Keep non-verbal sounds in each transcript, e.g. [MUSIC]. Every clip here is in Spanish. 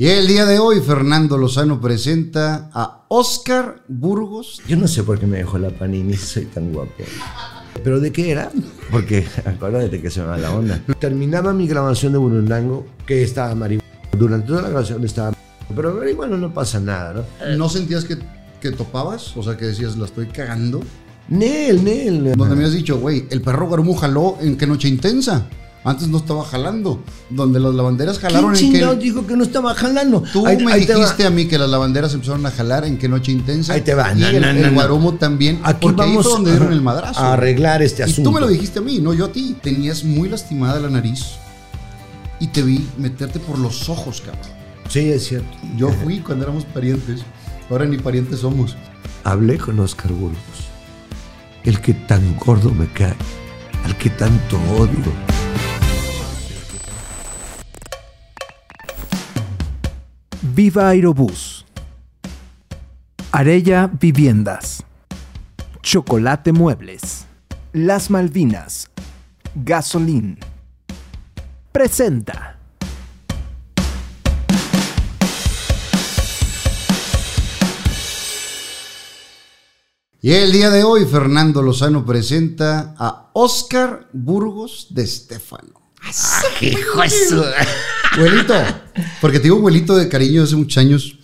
Y el día de hoy, Fernando Lozano presenta a Oscar Burgos. Yo no sé por qué me dejó la panini soy tan guapo. ¿Pero de qué era? Porque acuérdate que se me va la onda. Terminaba mi grabación de Burundango, que estaba marihuana. Durante toda la grabación estaba Pero bueno, no pasa nada, ¿no? ¿No sentías que, que topabas? O sea, que decías, la estoy cagando. Nel, Nel. Donde me has dicho, güey, el perro jaló en qué noche intensa. Antes no estaba jalando. Donde las lavanderas jalaron ¿Quién en que. dijo que no estaba jalando? Tú Ahí- me ahí dijiste a mí que las lavanderas empezaron a jalar en qué noche intensa. Ahí te va. Y el, no. Guarumo también. Aquí porque ahí vamos fue donde a- dieron el madrazo. a arreglar este Y asunto. tú me lo dijiste a mí, no yo a ti. Tenías muy lastimada la nariz. Y te vi meterte por los ojos, cabrón. Sí, es cierto. Yo fui cuando éramos parientes. Ahora ni parientes somos. Hablé con Oscar Burgos. El que tan gordo me cae. Al que tanto odio. Viva Aerobús. Arella Viviendas. Chocolate Muebles. Las Malvinas. Gasolín. Presenta. Y el día de hoy, Fernando Lozano presenta a Oscar Burgos de Estefano. ¡Hijo de su- Abuelito. Porque te digo abuelito de cariño hace muchos años.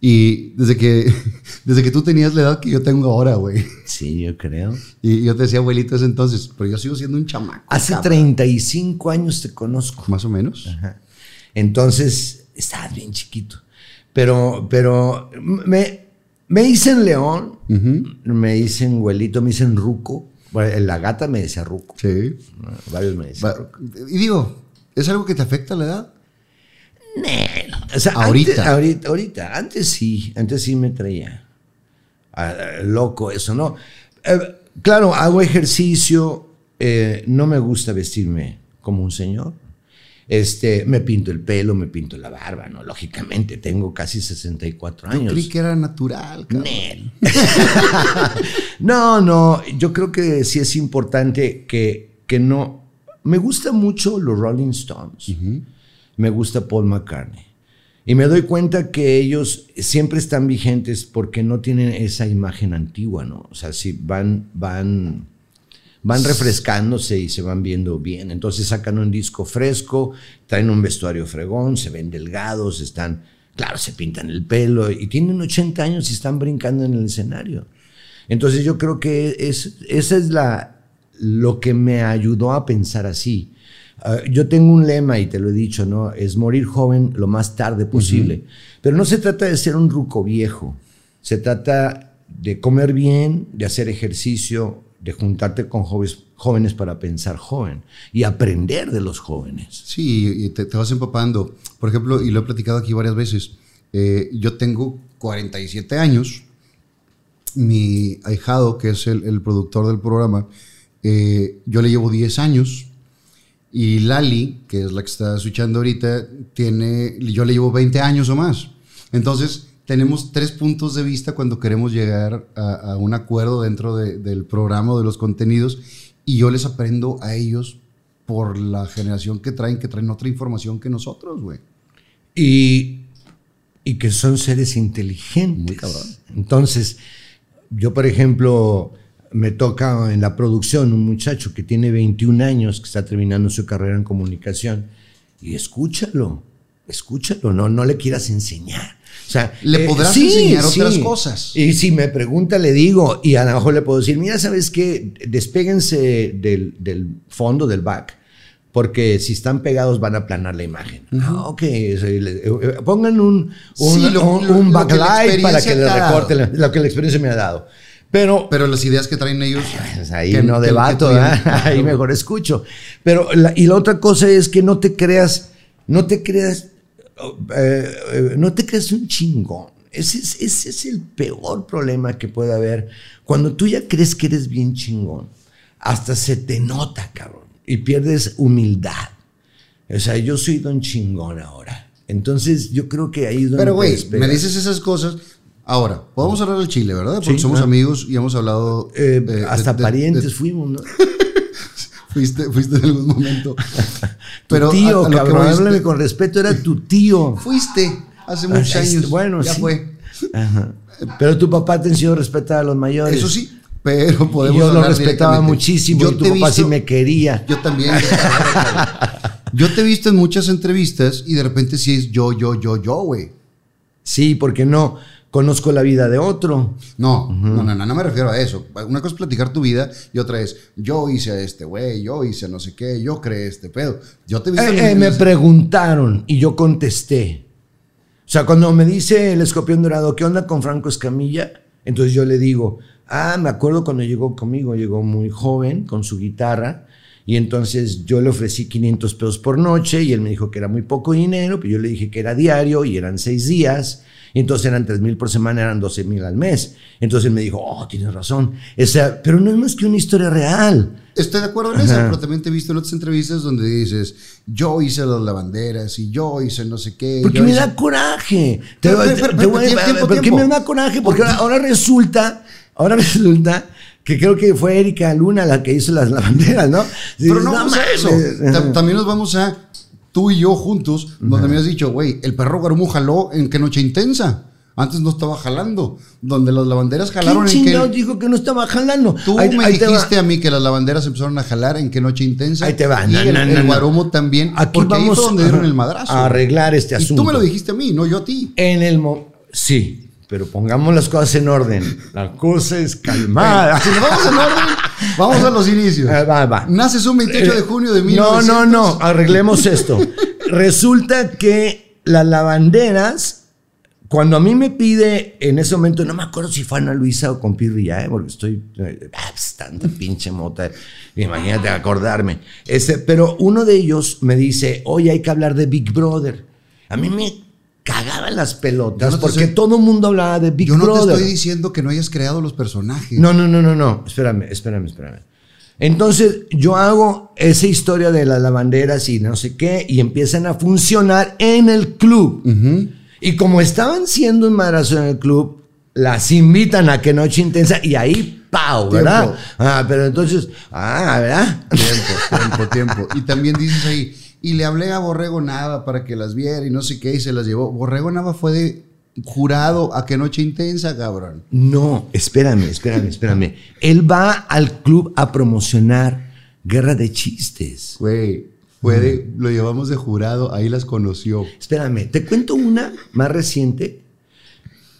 Y desde que, [LAUGHS] desde que tú tenías la edad que yo tengo ahora, güey. Sí, yo creo. Y yo te decía abuelito ese entonces, pero yo sigo siendo un chamaco. Hace cabrón. 35 años te conozco. Más o menos. Ajá. Entonces, estabas bien chiquito. Pero, pero me, me dicen León, me dicen Güelito, me dicen Ruco. Bueno, la gata me decía Ruco. Sí. Varios me decían. Va- Y digo, ¿es algo que te afecta la edad? O sea, Ahorita. Antes, ahorita, ahorita. Antes sí, antes sí me traía. ah, loco eso, ¿no? Eh, claro, hago ejercicio, eh, no me gusta vestirme como un señor. Este, me pinto el pelo, me pinto la barba, ¿no? Lógicamente, tengo casi 64 años. Creí que era natural, cabrón. [LAUGHS] No, no, yo creo que sí es importante que, que no... Me gusta mucho los Rolling Stones, me gusta Paul McCartney. Y me doy cuenta que ellos siempre están vigentes porque no tienen esa imagen antigua, ¿no? O sea, si van, van, van refrescándose y se van viendo bien. Entonces sacan un disco fresco, traen un vestuario fregón, se ven delgados, están, claro, se pintan el pelo y tienen 80 años y están brincando en el escenario. Entonces yo creo que es, esa es la, lo que me ayudó a pensar así. Ah, yo tengo un lema y te lo he dicho, ¿no? Es morir joven lo más tarde posible. Pero no se trata de ser un ruco viejo. Se trata de comer bien, de hacer ejercicio, de juntarte con jóvenes, jóvenes para pensar joven y aprender de los jóvenes. Sí, y te, te vas empapando. Por ejemplo, y lo he platicado aquí varias veces, eh, yo tengo 47 años. Mi ahijado, que es el, productor del programa, eh, yo le llevo 10 años. Y Lali, que es la que está escuchando ahorita, tiene, yo le llevo 20 años o más. Entonces, tenemos tres puntos de vista cuando queremos llegar a, a un acuerdo dentro de- del programa o de los contenidos. Y yo les aprendo a ellos por la generación que traen, que traen otra información que nosotros, güey. Y, y que son seres inteligentes. Muy cabrón. Entonces, yo, por ejemplo, me toca en la producción un muchacho que tiene 21 años, que está terminando su carrera en comunicación, y escúchalo, escúchalo, no, no le quieras enseñar. O sea, eh, Le podrás enseñar otras cosas. Y si me pregunta, le digo, y a lo mejor le puedo decir, mira, ¿sabes qué? Despéguense del, del fondo del back. Porque si están pegados van a aplanar la imagen. Ah, ok. le- eh, Pongan un, un, Sí, lo- que backlight para que le te ha dado. lo que la experiencia me ha dado. Pero, Pero las ideas que traen ellos. pues ahí que- no que- debato, que ¿verdad? [LAUGHS] ahí mejor escucho. Pero la- y la otra cosa es que no te creas, no te creas, eh, eh, no te creas un chingón. Ese es, ese es el peor problema que puede haber. Cuando tú ya crees que eres bien chingón, hasta se te nota, cabrón, y pierdes humildad. O sea, yo soy don chingón ahora. Entonces, yo creo que ahí es donde Pero, güey, me dices esas cosas. Ahora, podemos hablar del Chile, ¿verdad? Porque Sí, somos claro. amigos y hemos hablado. Eh, eh, hasta de- de- parientes de- fuimos, ¿no? [LAUGHS] fuiste, fuiste en algún momento. [LAUGHS] tu tío, a- a lo cabrón, háblame con respeto, era tu tío. Fuiste. Hace muchos Ah, este, años. Bueno, ya sí. fue. Ajá. Pero tu papá te enseñó a respetar a los mayores. Eso sí, pero Y podemos yo lo respetaba muchísimo Yo y tu papá sí me quería. Yo también. [LAUGHS] yo te he visto en muchas entrevistas y de repente sí es yo, yo, yo, yo, güey. Sí, porque no conozco la vida de otro. No, no, no, no, no me refiero a eso. Una cosa es platicar tu vida y otra es yo hice a este güey, yo hice no sé qué, yo creé este pedo. Yo te Eh, eh, me preguntaron y yo contesté. O sea, cuando me dice el escorpión dorado, ¿qué onda con Franco Escamilla? Entonces yo le digo, ah, me acuerdo cuando llegó conmigo, llegó muy joven con su guitarra y entonces yo le ofrecí 500 pesos por noche y él me dijo que era muy poco dinero, pero yo le dije que era diario y eran seis días. Y entonces eran 3 mil por semana, eran 12 mil al mes. Entonces él me dijo, oh, tienes razón. O sea, pero no es más que una historia real. Estoy de acuerdo en eso, pero también te he visto en otras entrevistas donde dices yo hice las lavanderas y yo hice no sé qué. Porque me hice- da coraje. Te- Pero, te- pero, te pero, voy a- tiempo, tiempo, ¿Por qué tiempo. me da coraje? Porque ahora, ahora resulta, ahora resulta que creo que fue Erika Luna la que hizo las lavanderas, ¿no? Pero Dices, no vamos a eso. Ta- También nos vamos a tú y yo juntos, donde me has dicho, güey, el perro Garumú jaló en qué noche intensa. Antes no estaba jalando. Donde las lavanderas jalaron ¿Quién en que. dijo que no estaba jalando? Tú Ahí- me ahí dijiste a mí que las lavanderas empezaron a jalar en qué noche intensa. Ahí te va. Y No, el, no, no, el no. Guarumo también. Aquí porque ahí vamos fue donde dieron ajá, el madrazo. a arreglar este Y asunto. tú me lo dijiste a mí, no yo a ti. En el mo- Sí, pero pongamos las cosas en orden. La cosa es calmada. Si nos vamos en orden, vamos a los inicios. Ah, va, va. Naces un 28 de junio de No, 1900. no, no, arreglemos esto. Resulta que las lavanderas, cuando a mí me pide en ese momento, no me acuerdo si fue Ana Luisa o con Pirri ya, ¿eh? porque estoy, eh, ah, pues, tanta pinche mota, imagínate acordarme. Este, pero uno de ellos me dice, oye, hay que hablar de Big Brother. A mí me cagaban las pelotas no porque estoy- todo el mundo hablaba de Big Yo no Brother. te estoy diciendo que no hayas creado los personajes. No, no, no, no, no. Espérame, espérame, espérame. Entonces yo hago esa historia de las lavanderas y no sé qué, y empiezan a funcionar en el club. Y como estaban siendo un madrazo en el club, las invitan a que noche intensa y ahí, ¡pau! ¿Verdad? Tiempo. Ah, pero entonces, ah, ¿verdad? Tiempo, tiempo, tiempo. Y también dices ahí, y le hablé a Borrego Nava para que las viera y no sé qué, y se las llevó. Borrego Nava fue de jurado a qué noche intensa, cabrón. No, espérame, espérame, espérame. Él va al club a promocionar Guerra de Chistes. Güey, fue de- lo llevamos de jurado, ahí las conoció. Espérame, te cuento una más reciente.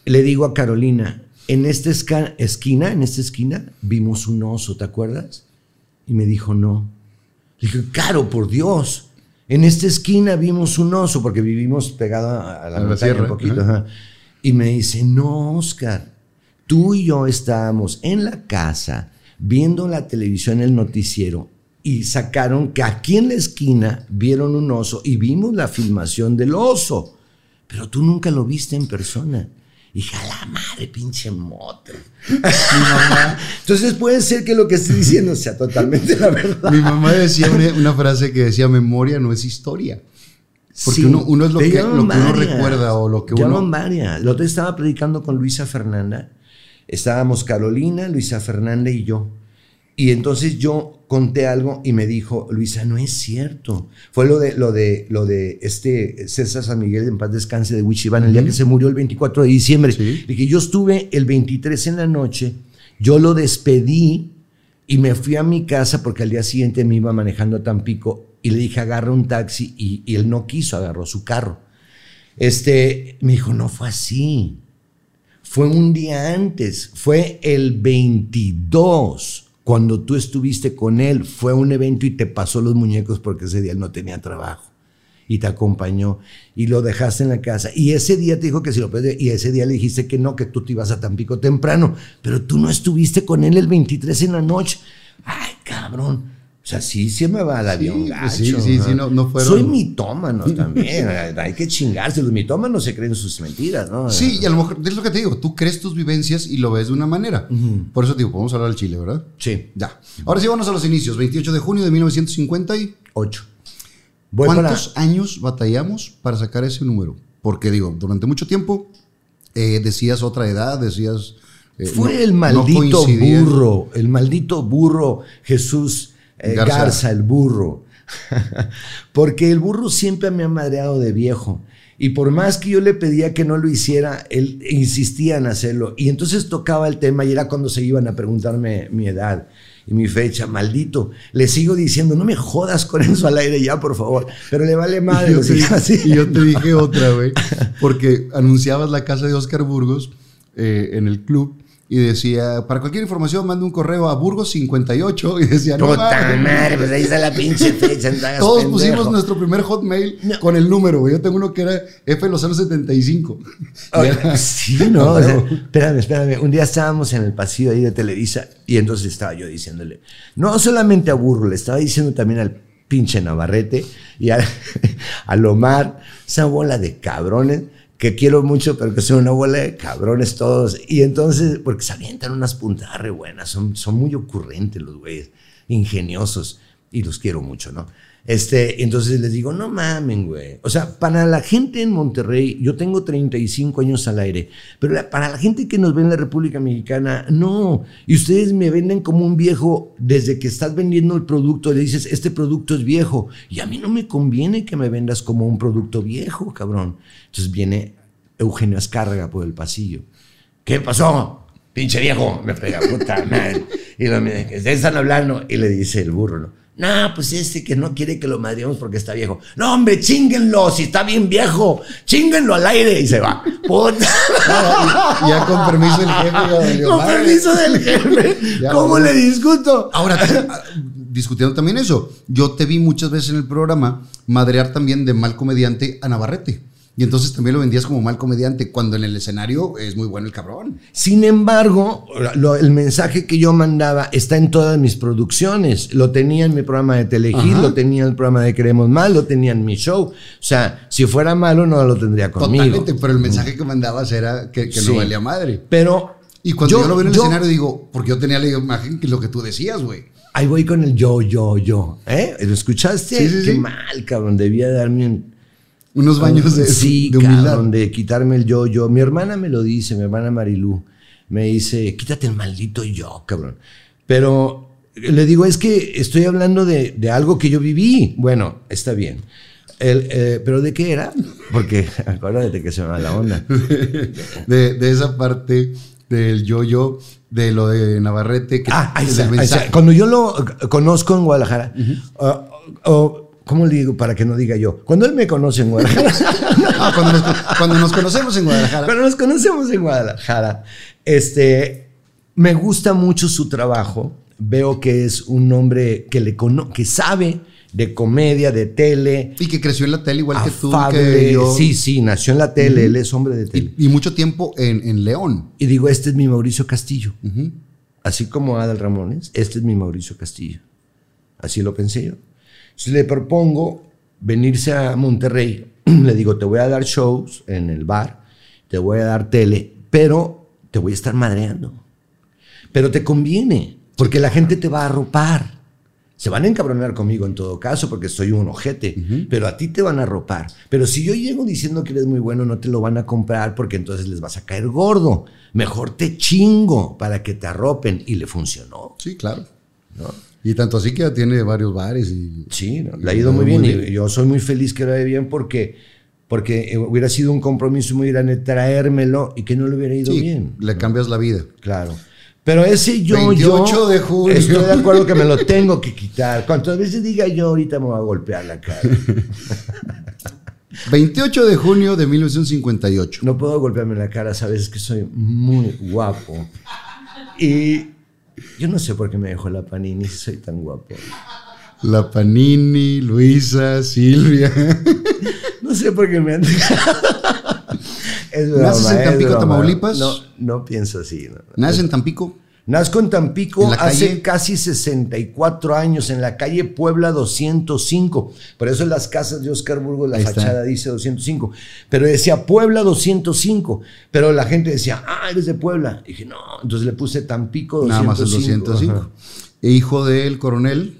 Le digo a Carolina, en esta esquina, en esta esquina, vimos un oso, ¿te acuerdas? Y me dijo, no. Le dije, Caro, por Dios. En esta esquina vimos un oso, porque vivimos pegado a la A la montaña sierra, un poquito. ajá. ajá. Y me dice, no, Oscar, tú y yo estábamos en la casa viendo la televisión, el noticiero, y sacaron que aquí en la esquina vieron un oso y vimos la filmación del oso, pero tú nunca lo viste en persona. Y dije, a la madre, pinche moto. Entonces puede ser que lo que estoy diciendo sea totalmente la verdad. Mi mamá decía una, una frase que decía, memoria no es historia. Porque Sí, uno, uno es lo que, lo uno recuerda o lo que uno... varias. El otro estaba predicando con Luisa Fernanda. Estábamos Carolina, Luisa Fernanda y yo. Y entonces yo conté algo y me dijo, Luisa, no es cierto. Fue lo de, lo de, lo de este César San Miguel en paz descanse de Wichiván, el día que se murió el 24 de diciembre. Sí. Dije, yo estuve el 23 en la noche, yo lo despedí y me fui a mi casa porque al día siguiente me iba manejando a Tampico y le dije, agarra un taxi y, y él no quiso, agarró su carro. Este, me dijo, no fue así. Fue un día antes, fue el 22, cuando tú estuviste con él, fue un evento y te pasó los muñecos porque ese día él no tenía trabajo y te acompañó y lo dejaste en la casa. Y ese día te dijo que si lo puedes, y ese día le dijiste que no, que tú te ibas a Tampico temprano, pero tú no estuviste con él el 23 en la noche. Ay, cabrón. O sea, sí, sí me va al avión Sí, gacho. sí, sí, sí, no- no fueron- Soy mitómano también. [LAUGHS] Hay que chingarse. Los mitómanos se creen sus mentiras, ¿no? Sí, y a lo mejor, es lo que te digo, tú crees tus vivencias y lo ves de una manera. Por eso te digo, podemos hablar del Chile, ¿verdad? Sí. Ya. Ahora sí, vamos a los inicios. 28 de junio de 1950 y... Ocho. Voy ¿Cuántos para- años batallamos para sacar ese número? Porque digo, durante mucho tiempo eh, decías otra edad, decías... eh, Fue no- el no maldito burro, el maldito burro Jesús eh, Garza. Garza. el burro. [LAUGHS] Porque el burro siempre me ha madreado de viejo. Y por más que yo le pedía que no lo hiciera, él insistía en hacerlo. Y entonces tocaba el tema y era cuando se iban a preguntarme mi edad y mi fecha, maldito. Le sigo diciendo, no me jodas con eso al aire ya, por favor. Pero le vale [LAUGHS] madre. Yo, te, y yo te dije otra, güey, [LAUGHS] porque anunciabas la casa de Oscar Burgos eh, en el club y decía, para cualquier información, mande un correo a Burgos58 y decía, no, Puta madre, pues ahí está la pinche fecha. [LAUGHS] Todos pendejo. pusimos nuestro primer hotmail con el número, güey. Yo tengo uno que era F los [LAUGHS] 075. Oye, Ya. sí, [LAUGHS] no, o sea, espérame, espérame. Un día estábamos en el pasillo ahí de Televisa y entonces estaba yo diciéndole, no solamente a Burro, le estaba diciendo también al pinche Navarrete y a, a Lomar, esa bola de cabrones que quiero mucho, pero que son una bola cabrones todos. Y entonces, porque se avientan unas puntadas re buenas, son, son muy ocurrentes los güeyes, ingeniosos, y los quiero mucho, ¿no? Este, entonces les digo, no mamen, güey. O sea, para la gente en Monterrey, yo tengo 35 años al aire, pero para la gente que nos ve en la República Mexicana, no. Y ustedes me venden como un viejo desde que estás vendiendo el producto, le dices, este producto es viejo. Y a mí no me conviene que me vendas como un producto viejo, cabrón. Entonces viene Eugenio Azcárraga por el pasillo. ¿Qué pasó? Pinche viejo, me pega, puta madre. Y lo ¿de qué están hablando? Y le dice el burro, ¿no? No, pues este que no quiere que lo madreemos porque está viejo. No, hombre, chinguenlo, si está bien viejo. Chinguenlo al aire. Y se va. Puta. ya con permiso del jefe. Con madre. permiso del jefe. [LAUGHS] Ya, ¿Cómo bueno. le discuto? Ahora, ah, discutiendo también eso, yo te vi muchas veces en el programa madrear también de mal comediante a Navarrete. Y entonces también lo vendías como mal comediante, cuando en el escenario es muy bueno el cabrón. Sin embargo, lo- el mensaje que yo mandaba está en todas mis producciones. Lo tenía en mi programa de Telehit, lo tenía en el programa de Queremos Mal, lo tenía en mi show. O sea, si fuera malo no lo tendría conmigo. Totalmente, pero el mensaje que mandabas era que, que Sí. no valía madre. Pero Y cuando yo, lo veo en el escenario digo, porque yo tenía la imagen que es lo que tú decías, güey. Ahí voy con el yo, yo, yo. ¿Eh? ¿Lo escuchaste? Sí, sí, Qué mal, cabrón. Debía darme un... Unos baños de, sí, de humildad. cabrón, de quitarme el yo, yo. Mi hermana me lo dice, mi hermana Marilú. Me dice, quítate el maldito yo, cabrón. Pero le digo, es que estoy hablando de, de algo que yo viví. Bueno, está bien. El, eh, ¿Pero de qué era? Porque [LAUGHS] acuérdate que se me va la onda. [LAUGHS] de, de esa parte del yo-yo, de lo de Navarrete. Que, Ah, ahí está, ahí mensaje. está. Cuando yo lo conozco en Guadalajara, oh, ¿cómo le digo para que no diga yo? Cuando él me conoce en Guadalajara, [LAUGHS] Ah, cuando, nos, cuando nos conocemos en Guadalajara. cuando nos conocemos en Guadalajara, este, me gusta mucho su trabajo. Veo que es un hombre que, le cono que sabe de comedia, de tele. Y que creció en la tele igual que tú. Que yo. Sí, sí, nació en la tele, él es hombre de tele. Y, y mucho tiempo en, en León. Y digo, este es mi Mauricio Castillo. Así como Adal Ramones, este es mi Mauricio Castillo. Así lo pensé yo. Entonces le propongo venirse a Monterrey. [CLEARS THROAT] Le digo, te voy a dar shows en el bar, te voy a dar tele, pero te voy a estar madreando. Pero te conviene, porque la gente te va a arropar. Se van a encabronar conmigo en todo caso, porque soy un ojete, pero a ti te van a arropar. Pero si yo llego diciendo que eres muy bueno, no te lo van a comprar porque entonces les vas a caer gordo. Mejor te chingo para que te arropen. Y le funcionó. Sí, claro. ¿no? Y tanto así que ya tiene varios bares y. Sí, ¿no? le ha ido muy bien. Y yo soy muy feliz que le vaya bien porque, porque hubiera sido un compromiso muy grande traérmelo y que no le hubiera ido Sí, bien. le cambias la vida. Claro. Pero ese yo, 28 yo, de junio. estoy de acuerdo que me lo [LAUGHS] tengo que quitar. Cuantas veces diga yo, ahorita me va a golpear la cara. [LAUGHS] 28 de junio de 1958. No puedo golpearme la cara, sabes que soy muy guapo. Y yo no sé por qué me dejó la panini si soy tan guapo. La Panini, Luisa, Silvia. No sé por qué me han Es ¿Naces en Tampico. Tamaulipas? No, no pienso así. no. Nace en Tampico. Nazco en Tampico ¿En hace calle? casi 64 años, en la calle Puebla 205. Por eso en las casas de Oscar Burgos la Ahí está. fachada dice 205. Pero decía Puebla 205. Pero la gente decía, ah, eres de Puebla. Y dije, no. Entonces le puse Tampico 205. Nada más el 205. Ajá. E hijo del coronel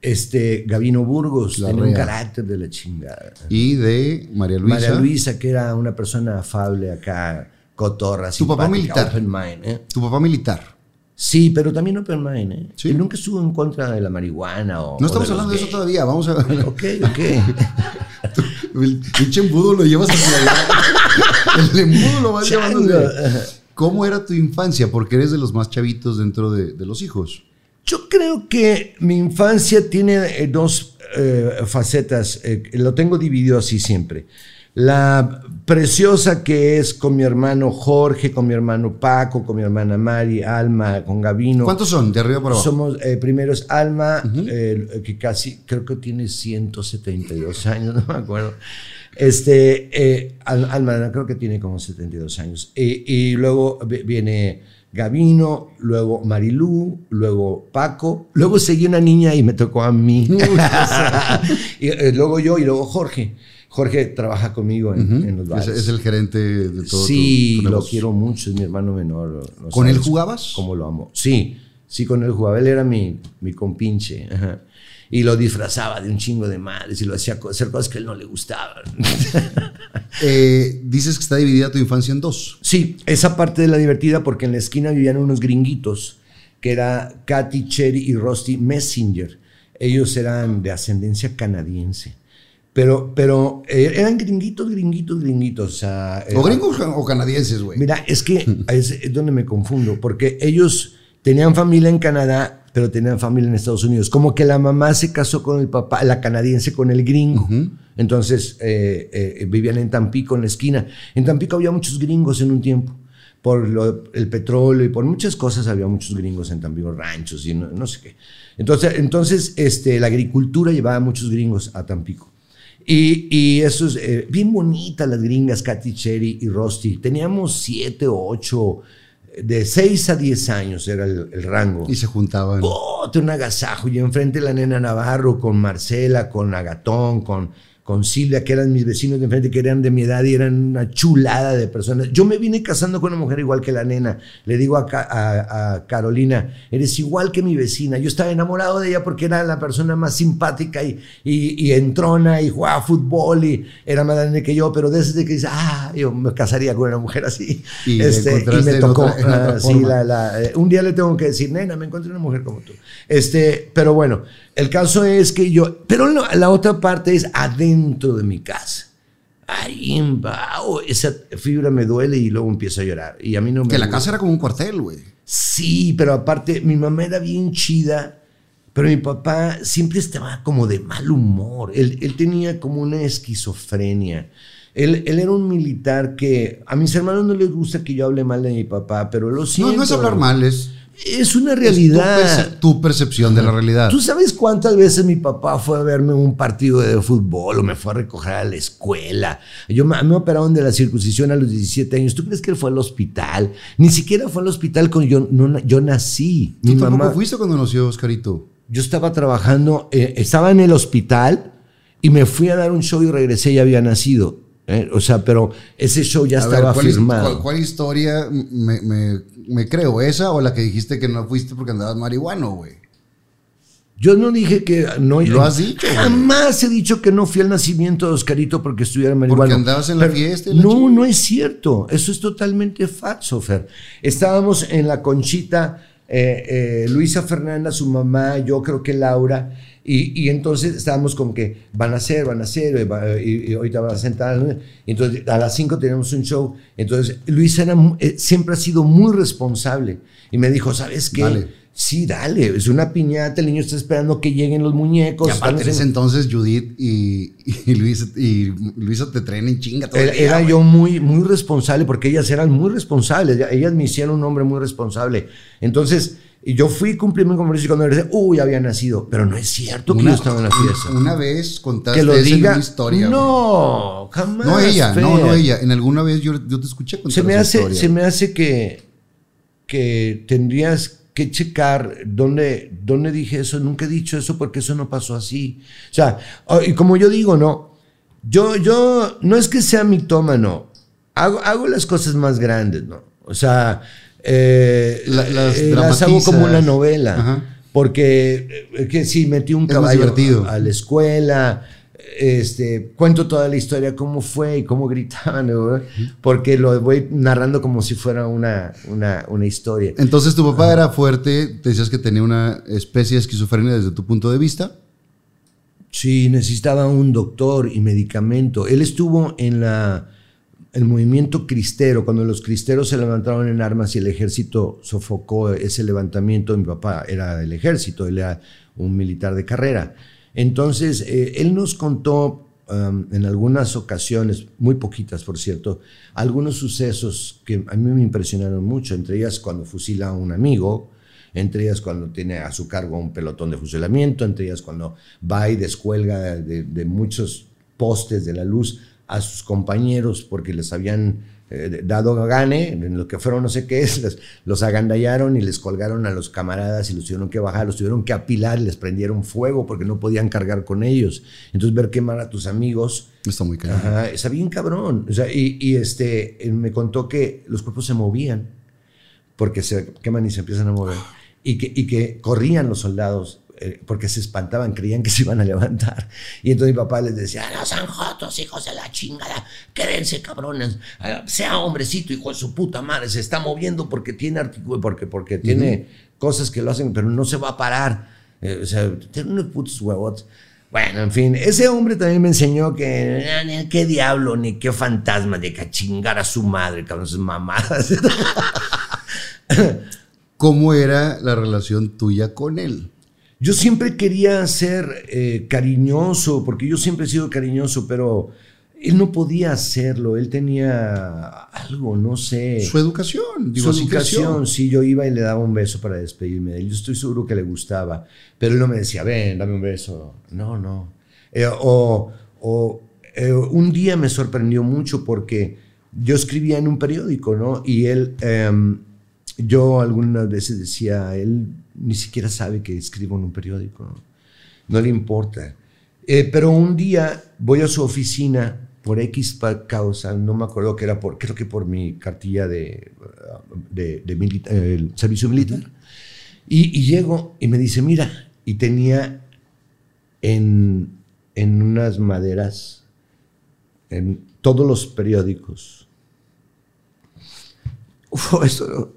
Este, Gavino Burgos, La tenía un carácter de la chingada. y de María Luisa. María Luisa, que era una persona afable acá, cotorra, Tu papá militar. mind, ¿eh? Tu papá militar. Sí, pero también open mind, ¿eh? Sí. Nunca estuvo en contra de la marihuana o. No o estamos hablando de eso todavía, vamos a Ok, ok. [LAUGHS] El pinche embudo lo llevas hacia allá. El embudo lo vas llevando hacia. ¿Cómo era tu infancia? Porque eres de los más chavitos dentro de, de los hijos. Yo creo que mi infancia tiene eh, dos eh, facetas. eh, lo tengo dividido así siempre. La preciosa que es con mi hermano Jorge, con mi hermano Paco, con mi hermana Mari, Alma, con Gavino. ¿Cuántos son? De arriba para abajo. Somos, eh, primero es Alma, eh, que casi, creo que tiene 172 años, [LAUGHS] no me acuerdo. Este, eh, Al- Alma creo que tiene como 72 años. Y, luego vi- viene Gavino, luego Marilú, luego Paco, luego seguí una niña y me tocó a mí. [LAUGHS] y, eh, luego yo y luego Jorge. Jorge trabaja conmigo en, en los Es, bares. es el gerente de todo Sí, tu lo quiero mucho, es mi hermano menor. ¿Con él jugabas? Cómo lo amo. Sí, sí, con él jugaba. Él era mi, mi compinche. ajá. Y lo disfrazaba de un chingo de madres y lo hacía hacer cosas que a él no le gustaban. [LAUGHS] Eh, dices que está dividida tu infancia en dos. sí, esa parte de la divertida porque en la esquina vivían unos gringuitos que era Katy, Cherry y Rusty Messenger. Ellos eran de ascendencia canadiense. Pero, pero eh, eran gringuitos, gringuitos, gringuitos. O, sea, ¿O era- gringos o canadienses, güey? Mira, es que [LAUGHS] es, donde me confundo, porque ellos tenían familia en Canadá, pero tenían familia en Estados Unidos. Como que la mamá se casó con el papá, la canadiense con el gringo. Entonces eh, eh, vivían en Tampico, en la esquina. En Tampico había muchos gringos en un tiempo. Por lo- el petróleo y por muchas cosas había muchos gringos en Tampico, ranchos y no, no sé qué. Entonces, entonces este, la agricultura llevaba a muchos gringos a Tampico. Y, y eso es eh, bien bonita las gringas, Katy Cherry y Rusty. Teníamos siete o ocho, de seis a diez años era el, el rango. Y se juntaban. ¡Bote, un agasajo! Y enfrente la nena Navarro con Marcela, con Agatón, con, con Silvia, que eran mis vecinos de enfrente, que eran de mi edad y eran una chulada de personas. Yo me vine casando con una mujer igual que la nena. Le digo a, Ca- a- a Carolina, eres igual que mi vecina. Yo estaba enamorado de ella porque era la persona más simpática y, y, y entrona y jugaba fútbol y era más grande que yo, pero desde que dice, ah, yo me casaría con una mujer así. Y Este, y me tocó. otra- ah, sí, forma. la- la- eh, un día le tengo que decir, nena, me encontré una mujer como tú. Este, pero bueno, el caso es que yo, pero la, la otra parte es adentro de mi casa. Ahí en Bao, esa fibra me duele y luego empiezo a llorar. Y a mí no me Que la casa era como un cuartel, güey. Sí, pero aparte, mi mamá era bien chida, pero mi papá siempre estaba como de mal humor. Él, él tenía como una esquizofrenia. Él, él era un militar que a mis hermanos no les gusta que yo hable mal de mi papá, pero lo siento. No, no es hablar mal, es, Es una es tu, realidad. perce- tu percepción de la realidad. ¿Tú sabes cuántas veces mi papá fue a verme un partido de fútbol o me fue a recoger a la escuela? Yo me, me operaron de la circuncisión a los 17 años. ¿Tú crees que él fue al hospital? Ni siquiera fue al hospital cuando yo, no, yo nací. ¿Tú Mi tampoco mamá, fuiste cuando nació Oscarito? yo estaba trabajando, eh, estaba en el hospital y me fui a dar un show y regresé y había nacido. ¿Eh? O sea, pero ese show ya A ver, estaba ¿cuál, his- firmado. cuál- cuál historia me, me- me creo? ¿Esa o la que dijiste que no fuiste porque andabas marihuano, güey? Yo no dije que no. Lo has dicho, güey. Jamás he dicho que no fui al nacimiento de Oscarito porque estuviera marihuana. Porque andabas en la fiesta la No, no es cierto. Eso es totalmente falso, Fer. Estábamos en la conchita, eh, eh, Luisa Fernanda, su mamá, yo creo que Laura. Y, y entonces estábamos como que van a hacer, van a hacer, eh, va- y, y ahorita van a sentar. entonces a las 5 teníamos un show. Entonces Luisa era, eh, siempre ha sido muy responsable. Y me dijo, ¿sabes qué? Dale. Sí, dale, es una piñata, el niño está esperando que lleguen los muñecos. Y aparte en ese entonces Judith y, y, [LAUGHS] Luis, y Luisa te traen en chinga todo Era, día, era yo muy, muy responsable porque ellas eran muy responsables. Ellas me hicieron un hombre muy responsable. Entonces, y yo fui, cumplí mi compromiso y cuando regresé, uy, había nacido. Pero no es cierto que yo estaba en la fiesta. Una vez contaste que lo eso en diga. una historia. no, jamás. No ella, no, Fer. no ella. En alguna vez yo, yo te escuché contar Se me hace, historia. se me hace que, que tendrías que checar dónde, dónde dije eso. Nunca he dicho eso porque eso no pasó así. O sea, y como yo digo, no. Yo, yo, no es que sea mitómano. Hago, hago las cosas más grandes, ¿no? O sea, eh, La- las eh, las hago como una novela. Ajá. Porque eh, que sí, metí un Es caballo a la escuela. este, cuento toda la historia, cómo fue y cómo gritaban, ¿no? porque lo voy narrando como si fuera una, una, una historia. Entonces tu papá era fuerte, decías que tenía una especie de esquizofrenia desde tu punto de vista. Sí, necesitaba un doctor y medicamento. Él estuvo en la el movimiento cristero, cuando los cristeros se levantaron en armas y el ejército sofocó ese levantamiento, mi papá era del ejército, él era un militar de carrera. Entonces, eh, él nos contó um, en algunas ocasiones, muy poquitas por cierto, algunos sucesos que a mí me impresionaron mucho, entre ellas cuando fusila a un amigo, entre ellas cuando tiene a su cargo un pelotón de fusilamiento, entre ellas cuando va y descuelga de, de muchos postes de la luz a sus compañeros porque les habían eh, dado gane, en lo que fueron no sé qué [LAUGHS] es, los agandallaron y les colgaron a los camaradas y los tuvieron que bajar, los tuvieron que apilar y les prendieron fuego porque no podían cargar con ellos. Entonces ver quemar a tus amigos... Está muy cabrón. está bien cabrón. O sea, y, este, me contó que los cuerpos se movían porque se queman y se empiezan a mover. Y que, y que corrían los soldados eh, porque se espantaban, creían que se iban a levantar. Y entonces mi papá les decía, no sean jotos, hijos de la chingada, quédense cabrones, ah, sea hombrecito, hijo de su puta madre, se está moviendo porque tiene porque, porque tiene cosas que lo hacen, pero no se va a parar. Eh, o sea, tiene unos putos huevos. Bueno, en fin, ese hombre también me enseñó que ah, ni qué diablo, ni qué fantasma, de que chingar a su madre, cabrón, sus mamadas. [LAUGHS] ¿Cómo era la relación tuya con él? Yo siempre quería ser eh, cariñoso, porque yo siempre he sido cariñoso, pero él no podía hacerlo, él tenía algo, no sé. Su educación, digo, Su educación, sí, yo iba y le daba un beso para despedirme de él, yo estoy seguro que le gustaba, pero él no me decía, ven, dame un beso. No, no. Eh, o, eh, un día me sorprendió mucho porque yo escribía en un periódico, ¿no? Y él, em, yo algunas veces decía, él ni siquiera sabe que escribo en un periódico, no, le importa. Eh, pero un día voy a su oficina por X causa, no me acuerdo que era por, creo que por mi cartilla de, de, servicio militar. Y, llego y me dice, mira, y tenía en, en unas maderas, en todos los periódicos. [LAUGHS] Uf, esto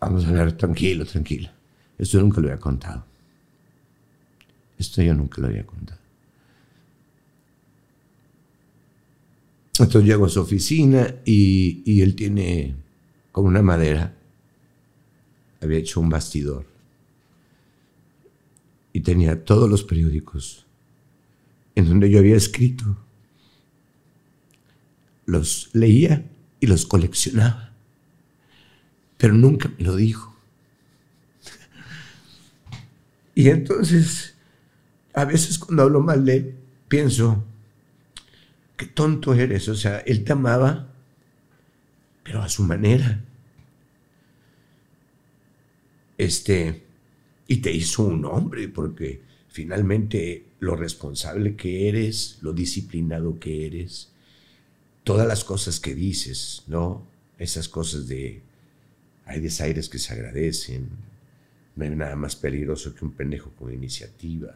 Vamos a ver, tranquilo, tranquilo. Esto nunca lo había contado. Esto yo nunca lo había contado. Entonces llego a su oficina y, y él tiene como una madera. Había hecho un bastidor. Y tenía todos los periódicos en donde yo había escrito. Los leía y los coleccionaba pero nunca me lo dijo. Y entonces, a veces cuando hablo mal de él, pienso, qué tonto eres. O sea, él te amaba, pero a su manera. Este, y te hizo un hombre, porque finalmente lo responsable que eres, lo disciplinado que eres, todas las cosas que dices, ¿no? Esas cosas de hay desaires que se agradecen. No hay nada más peligroso que un pendejo con iniciativa.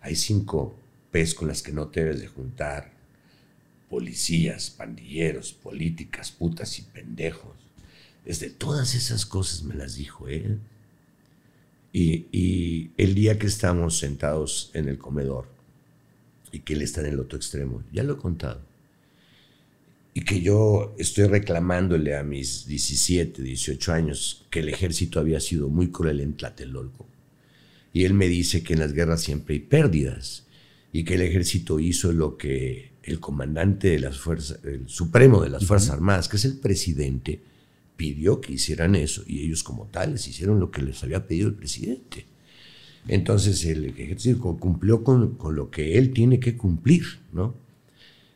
Hay cinco P's con las que no te debes de juntar. Policías, pandilleros, políticas, putas y pendejos. Desde todas esas cosas me las dijo él. Y, y el día que estamos sentados en el comedor y que él está en el otro extremo, ya lo he contado y que yo estoy reclamándole a mis 17, 18 años que el ejército había sido muy cruel en Tlatelolco. Y él me dice que en las guerras siempre hay pérdidas y que el ejército hizo lo que el comandante de las fuerzas, el supremo de las Fuerzas Armadas, que es el presidente, pidió que hicieran eso y ellos como tales hicieron lo que les había pedido el presidente. Entonces el ejército cumplió con, con lo que él tiene que cumplir, ¿no?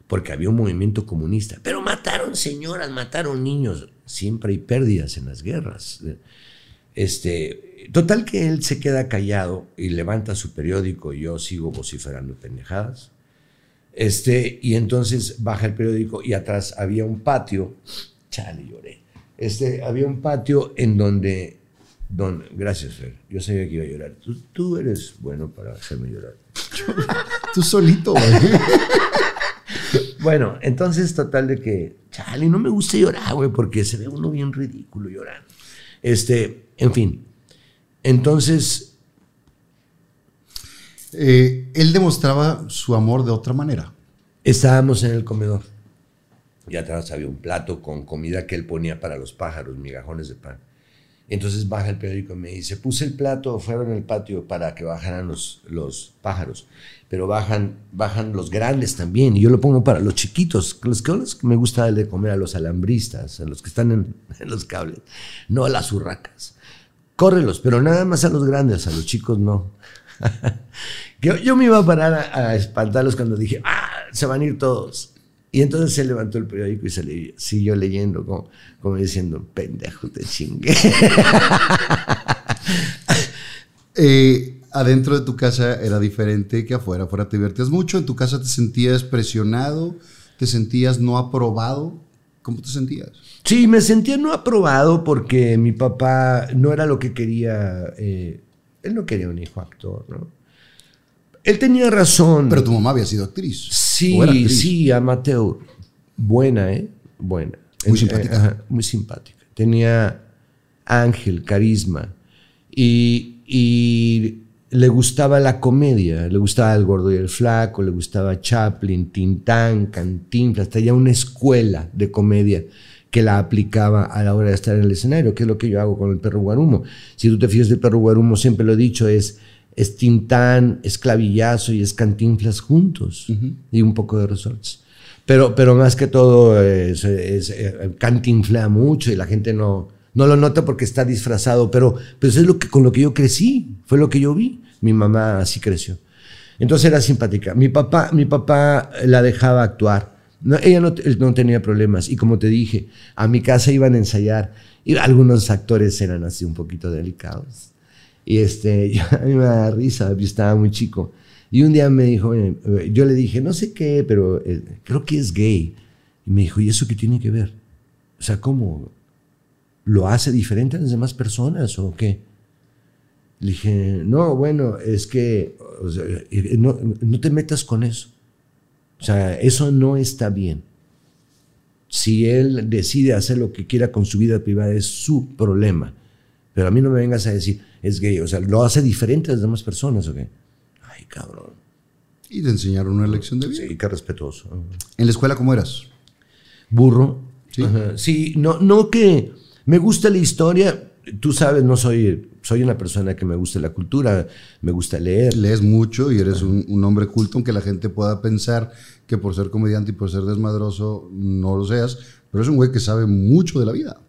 Porque había un movimiento comunista. Pero mataron señoras, mataron niños. Siempre hay pérdidas en las guerras. Este, total que él se queda callado y levanta su periódico y yo sigo vociferando pendejadas. Este, y entonces baja el periódico y atrás había un patio. Chale, lloré. Este, había un patio en donde, donde gracias Fer, yo sabía que iba a llorar. Tú, tú eres bueno para hacerme llorar. [LAUGHS] Tú solito, güey. Bueno, entonces total de que, chale, no me gusta llorar, güey, porque se ve uno bien ridículo llorando. Este, en fin. Entonces, Eh, él demostraba su amor de otra manera. estábamos en el comedor. Y atrás había un plato con comida que él ponía para los pájaros, migajones de pan. Entonces baja el periódico y me dice, puse el plato fuera en el patio para que bajaran los, los pájaros, pero bajan, bajan los grandes también, y yo lo pongo para los chiquitos, los que me gusta darle de comer a los alambristas, a los que están en, [LAUGHS] en los cables, no a las urracas. Córrelos, pero nada más a los grandes, a los chicos no. [LAUGHS] yo, yo me iba a parar a, a espantarlos cuando dije, ah, se van a ir todos. Y entonces se levantó el periódico y se le, siguió leyendo, como, como diciendo, pendejo, te chingué. [LAUGHS] Eh, adentro de tu casa era diferente que afuera. Afuera te divertías mucho. En tu casa te sentías presionado, te sentías no aprobado. ¿Cómo te sentías? Sí, me sentía no aprobado porque mi papá no era lo que quería. eh, él no quería un hijo actor, ¿no? Él tenía razón. Pero tu mamá había sido actriz. Sí, ¿O era actriz? sí, amateur. Buena, ¿eh? Buena. Muy Eh, simpática. ajá, muy simpática. Tenía ángel, carisma. Y, y le gustaba la comedia. Le gustaba El Gordo y el Flaco, le gustaba Chaplin, Tintán, Cantinflas. Tenía una escuela de comedia que la aplicaba a la hora de estar en el escenario, que es lo que yo hago con el perro guarumo. Si tú te fijas del perro guarumo, siempre lo he dicho, es, es Tintán, es Clavillazo y es Cantinflas juntos. Y un poco de resortes. Pero, pero más que todo, es, es- eh, cantinflea mucho y la gente no, no lo nota porque está disfrazado, pero, eso es lo que, con lo que yo crecí, fue lo que yo vi. Mi mamá así creció. Entonces era simpática. Mi papá, mi papá la dejaba actuar. No, ella no, no tenía problemas. Y como te dije, a mi casa iban a ensayar. Y algunos actores eran así un poquito delicados. Y este, [LAUGHS] yo- a mí me da risa, yo estaba muy chico. Y un día me dijo, eh, yo le dije, no sé qué, pero eh, creo que es gay. Y me dijo, ¿y eso qué tiene que ver? O sea, ¿cómo? ¿Lo hace diferente a las demás personas o qué? Le dije, no, bueno, es que eh, no, no te metas con eso. O sea, eso no está bien. Si él decide hacer lo que quiera con su vida privada, es su problema. Pero a mí no me vengas a decir, es gay. O sea, lo hace diferente a las demás personas, ¿o qué? Ay, cabrón. Y te enseñaron una lección de vida. Sí, qué respetuoso. ¿En la escuela cómo eras? Burro. Sí. Ajá. Sí, no, no que me gusta la historia. Tú sabes, no soy, soy una persona que me gusta la cultura, me gusta leer. Lees mucho y eres un, un hombre culto, aunque la gente pueda pensar que por ser comediante y por ser desmadroso no lo seas, pero es un güey que sabe mucho de la vida.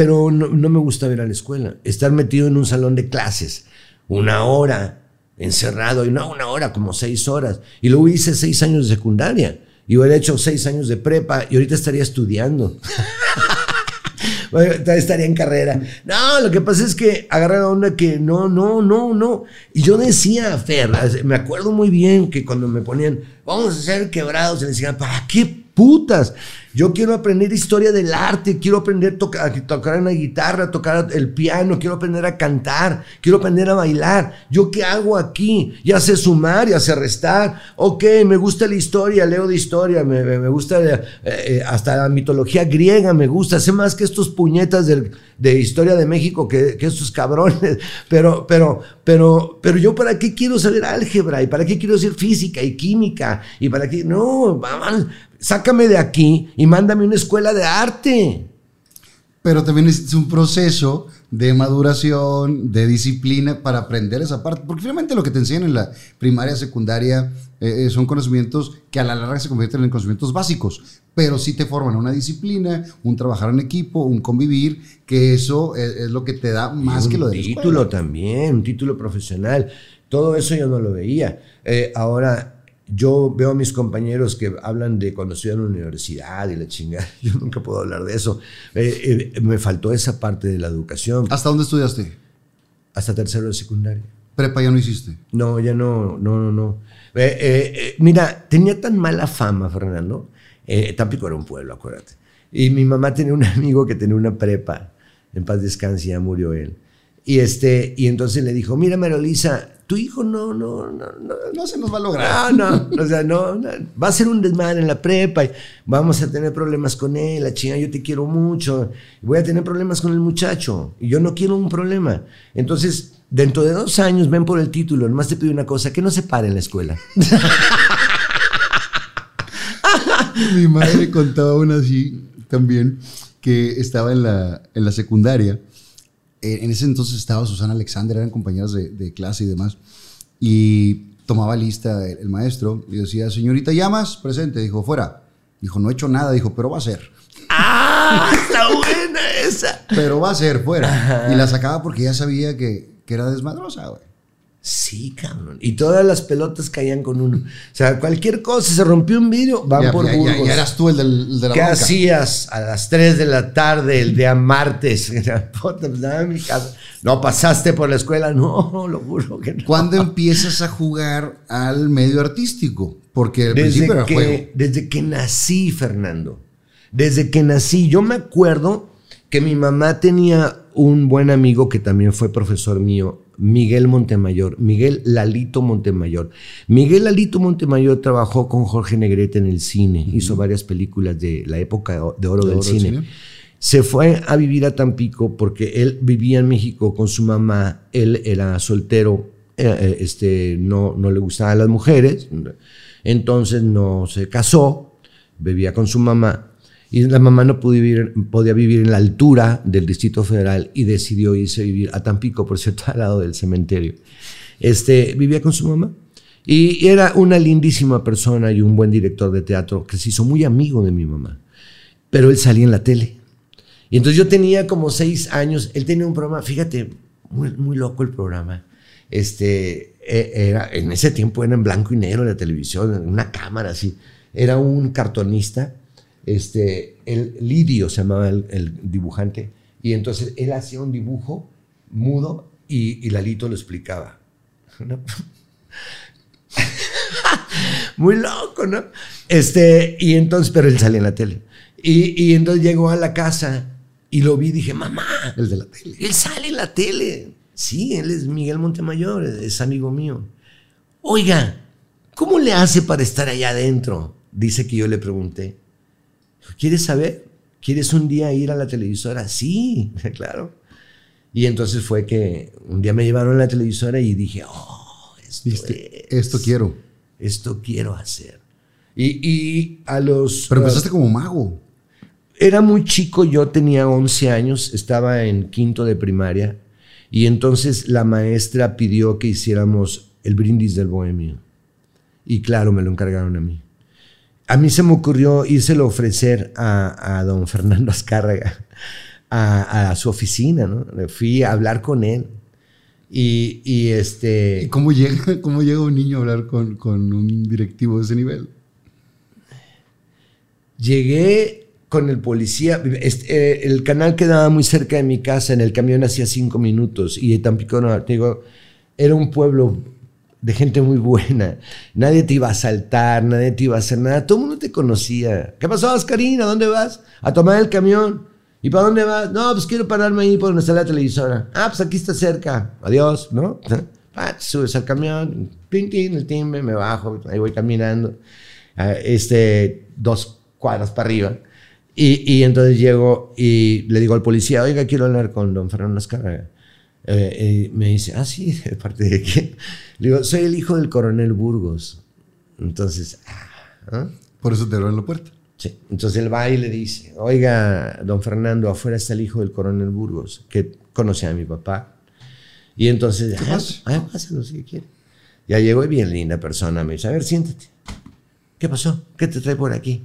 Pero no, no me gusta ir a la escuela. Estar metido en un salón de clases, una hora, encerrado, y no una hora, como seis horas. Y luego hice seis años de secundaria. Y hubiera hecho seis años de prepa y ahorita estaría estudiando. [LAUGHS] Estaría en carrera. No, lo que pasa es que agarré la onda que no, no, no, no. Y yo decía, Fer, me acuerdo muy bien que cuando me ponían, vamos a ser quebrados, y le decían, ¿para qué putas? Yo quiero aprender historia del arte, quiero aprender a tocar una guitarra, tocar el piano, quiero aprender a cantar, quiero aprender a bailar. ¿Yo qué hago aquí? Ya sé sumar, ya sé restar. Ok, me gusta la historia, leo de historia, me, me- gusta eh, eh, hasta la mitología griega, me gusta. Sé más que estos puñetas del- de historia de México que, que estos cabrones. [LAUGHS] Pero, pero, pero, pero yo para qué quiero saber álgebra y para qué quiero hacer física y química y para qué. No, vamos, sácame de aquí y mándame una escuela de arte. Pero también es un proceso de maduración, de disciplina para aprender esa parte. Porque finalmente lo que te enseñan en la primaria, secundaria, eh, eh, son conocimientos que a la larga se convierten en conocimientos básicos. Pero sí te forman una disciplina, un trabajar en equipo, un convivir, que eso es, es lo que te da más que lo de título también, un título profesional. Todo eso yo no lo veía. Eh, ahora yo veo a mis compañeros que hablan de cuando estudian en la universidad y la chingada. [LAUGHS] Yo nunca puedo hablar de eso. Eh, eh, me faltó esa parte de la educación ¿Hasta dónde estudiaste? hasta tercero de secundaria. Prepa ya no hiciste. No, ya no, no, no, no. Eh, mira, tenía tan mala fama, Fernando. Tampico era un pueblo, acuérdate. Y mi mamá tenía un [LAUGHS] amigo que tenía una prepa. En paz descanse, ya murió él. Y, este, y entonces le dijo, mira, María Luisa, tu hijo no, no, no, no, No se nos va a lograr. no, no, o sea, no, no, va a ser un desmadre en la prepa y vamos a tener problemas con él, la chinga, yo te quiero mucho, voy a tener problemas con el muchacho, y yo no quiero un problema. Entonces, dentro de dos años, ven por el título, nomás te pido una cosa, que no se pare en la escuela. [LAUGHS] Mi madre contaba una así también, que estaba en la, en la secundaria. Eh, En ese entonces estaba Susana Alexander, eran compañeras de, de clase y demás. Y tomaba lista el, el maestro y decía, señorita Llamas, presente. Dijo, fuera. Dijo, no he hecho nada. Dijo, pero va a ser. ¡Ah! [LAUGHS] Está buena esa. Pero va a ser, fuera. Y la sacaba porque ya sabía que, que era desmadrosa, güey. Sí, cabrón. Y todas las pelotas caían con uno. O sea, cualquier cosa, se rompió un vidrio, van Ya, por ya- Burgos. ya eras tú el, del, el de la ¿Qué hacías a las 3 de la tarde el día martes? [LAUGHS] Pues. No pasaste por la escuela, no, lo juro que no. ¿Cuándo empiezas a jugar al medio artístico? Porque al principio juego. desde que nací, Fernando. Desde que nací. Yo me acuerdo que mi mamá tenía un buen amigo que también fue profesor mío, Miguel Montemayor, Miguel Lalito Montemayor. Miguel Lalito Montemayor trabajó con Jorge Negrete en el cine, hizo varias películas de la época de oro De del oro del cine. cine. Se fue a vivir a Tampico porque él vivía en México con su mamá, él era soltero, eh, eh, este, no, no le gustaban las mujeres, entonces no se casó, vivía con su mamá y la mamá no podía vivir, en la altura del Distrito Federal y decidió irse a vivir a Tampico, por cierto, [LAUGHS] al lado del cementerio. Este, vivía con su mamá y era una lindísima persona y un buen director de teatro que se hizo muy amigo de mi mamá, pero él salía en la tele. Y entonces yo tenía como seis años, él tenía un programa, fíjate, muy, muy loco el programa. Este, eh, era, en ese tiempo era en blanco y negro la televisión, en una cámara así. Era un cartonista, este, el Lidio se llamaba el, dibujante, y entonces él hacía un dibujo mudo y, Lalito lo explicaba. [LAUGHS] Muy loco, ¿no? Este, y entonces, pero él salía en la tele. Y, y entonces llegó a la casa y lo vi y dije, mamá, El de la tele. él sale en la tele. Sí, él es Miguel Montemayor, es amigo mío. Oiga, ¿cómo le hace para estar allá adentro? Dice que yo le pregunté. ¿Quieres saber? ¿Quieres un día ir a la televisora? Sí, [LAUGHS] claro. Y entonces fue que un día me llevaron a la televisora y dije, oh, esto, Viste, es, esto quiero. esto quiero hacer. Y, y a los... Pero empezaste como mago. Era muy chico, yo tenía 11 años, estaba en quinto de primaria, y entonces la maestra pidió que hiciéramos el brindis del bohemio. Y claro, me lo encargaron a mí. A mí se me ocurrió írselo a ofrecer a, a don Fernando Azcárraga, a, a su oficina, ¿no? Fui a hablar con él. Y, y este... ¿Y cómo llega, [LAUGHS] cómo llega un niño a hablar con, con un directivo de ese nivel? Llegué con el policía. este, eh, el canal quedaba muy cerca de mi casa. En el camión hacía cinco minutos. Y Tampico, no, te digo, era un pueblo de gente muy buena. Nadie te iba a asaltar, nadie te iba a hacer nada. Todo el mundo te conocía. ¿Qué pasó, Oscarina? ¿A dónde vas? A tomar el camión. ¿Y para dónde vas? No, pues quiero pararme ahí por donde está la televisora. Ah, pues aquí está cerca. Adiós, ¿no? Ah, subes al camión, pin, el timbre, me bajo, ahí voy caminando. Ah, Este, dos cuadras para arriba. Y, y entonces llego y le digo al policía, oiga, quiero hablar con don Fernando Azcárraga. Eh, y me dice, ah, sí, ¿de parte de quién? Le digo, soy el hijo del coronel Burgos. Entonces, ah, ¿ah? Por eso te abren la puerta. Sí. Entonces él va y le dice, oiga, don Fernando, afuera está el hijo del coronel Burgos, que conocía a mi papá. Y entonces, ¿Qué ah, pasa? ah, pásalo si quiere. Ya llegó y bien linda persona, me dice, a ver, siéntate. ¿Qué pasó? ¿Qué te trae por aquí?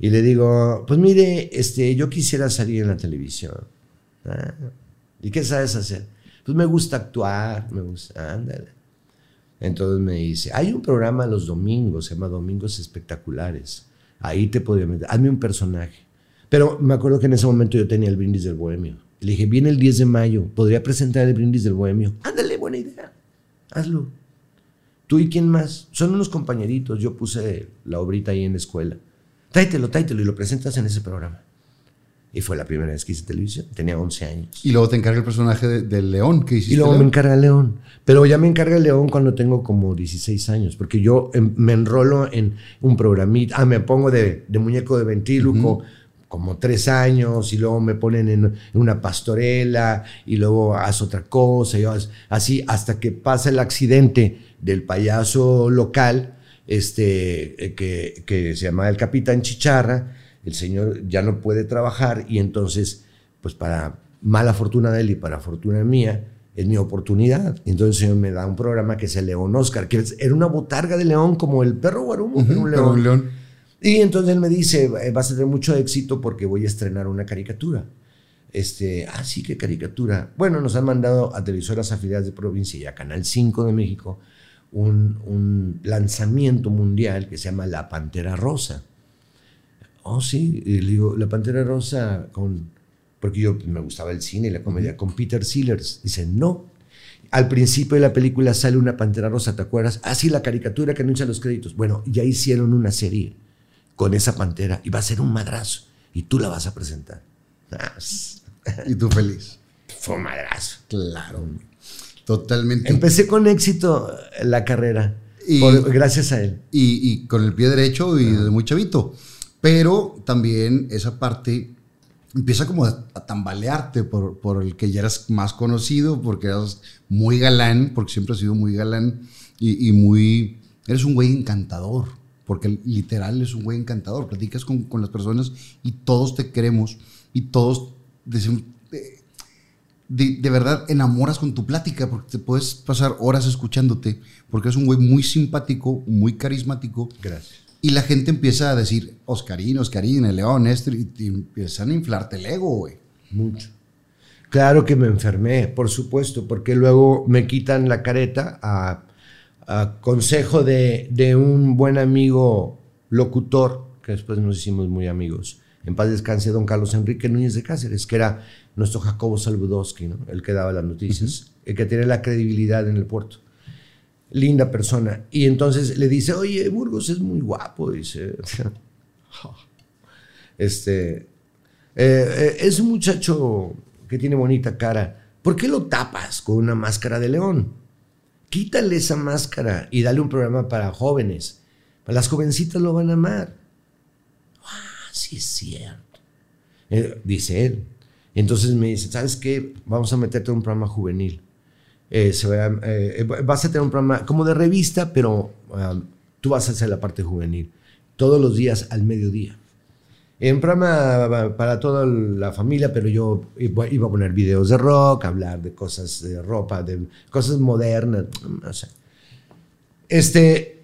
Y le digo, pues mire, este, yo quisiera salir en la televisión. "Ah, ¿Y qué sabes hacer? Pues me gusta actuar, me gusta, ándale. Entonces me dice, hay un programa los domingos, se llama Domingos Espectaculares. Ahí te podría meter, hazme un personaje. Pero me acuerdo que en ese momento yo tenía el brindis del bohemio. Le dije, viene el 10 de mayo, podría presentar el brindis del bohemio. Ándale, buena idea, hazlo. ¿Tú y quién más? Son unos compañeritos, yo puse la obrita ahí en la escuela. Tráetelo, tráetelo y lo presentas en ese programa. Y fue la primera vez que hice televisión. Tenía 11 años. Y luego te encarga el personaje de- del león que hiciste. Y luego León. me encarga León. Pero ya me encarga León cuando tengo como 16 años, porque yo em, me enrolo en un programita. Ah, me pongo de, de muñeco de ventríloco como tres años y luego me ponen en, en una pastorela y luego haz otra cosa. y así hasta que pasa el accidente del payaso local, este, eh, que, que se llama el Capitán Chicharra. El señor ya no puede trabajar y entonces, pues para mala fortuna de él y para fortuna mía, es mi oportunidad. Entonces el señor me da un programa que es el León Oscar, que era una botarga de león como el perro guarumo, pero un león. Y entonces él me dice, "Eh, vas a tener mucho éxito porque voy a estrenar una caricatura. Este, ah, sí, qué caricatura. Bueno, nos han mandado a televisoras afiliadas de provincia y a Canal 5 de México un, un lanzamiento mundial que se llama La Pantera Rosa. Oh, sí, y le digo, La Pantera Rosa con... Porque yo me gustaba el cine y la comedia, con Peter Sellers. Dice, no. Al principio de la película sale una Pantera Rosa, ¿te acuerdas? Ah, sí, la caricatura que anuncia los créditos. Bueno, ya hicieron una serie con esa pantera y va a ser un madrazo. Y tú la vas a presentar. Ah, [LAUGHS] Y tú feliz. fue un madrazo. Claro. Totalmente. Empecé con éxito la carrera. Y- por- gracias a él. y, y con el pie derecho y desde muy chavito. Pero también esa parte empieza como a, tambalearte por, por el que ya eras más conocido, porque eras muy galán, porque siempre has sido muy galán y, y muy... Eres un güey encantador, porque literal es un güey encantador. Platicas con, con las personas y todos te queremos y todos decimos... eh, de, de verdad enamoras con tu plática porque te puedes pasar horas escuchándote porque es un güey muy simpático, muy carismático Gracias. Y la gente empieza a decir Oscarín, Oscarín, el León, este y, y empiezan a inflarte el ego, güey. Mucho. Claro que me enfermé, por supuesto, porque luego me quitan la careta a, a consejo de, de un buen amigo locutor, que después nos hicimos muy amigos. En paz descanse don Carlos Enrique Núñez de Cáceres, que era nuestro Jacobo Saludowski, ¿no? el que daba las noticias, el que tenía la credibilidad en el puerto. Linda persona. Y entonces le dice, oye, Burgos es muy guapo, dice. [LAUGHS] Este, eh, eh, es un muchacho que tiene bonita cara. ¿Por qué lo tapas con una máscara de león? Quítale esa máscara y dale un programa para jóvenes. Las jovencitas lo van a amar. Ah, sí es cierto. Eh, dice él. Entonces me dice, ¿sabes qué? Vamos a meterte en un programa juvenil. Eh, se va a- eh, vas a tener un programa como de revista, pero ah, tú vas a hacer la parte juvenil. Todos los días al mediodía. En programa para toda la familia, pero yo iba a poner videos de rock, hablar de cosas de ropa, de cosas modernas, no sé. Este,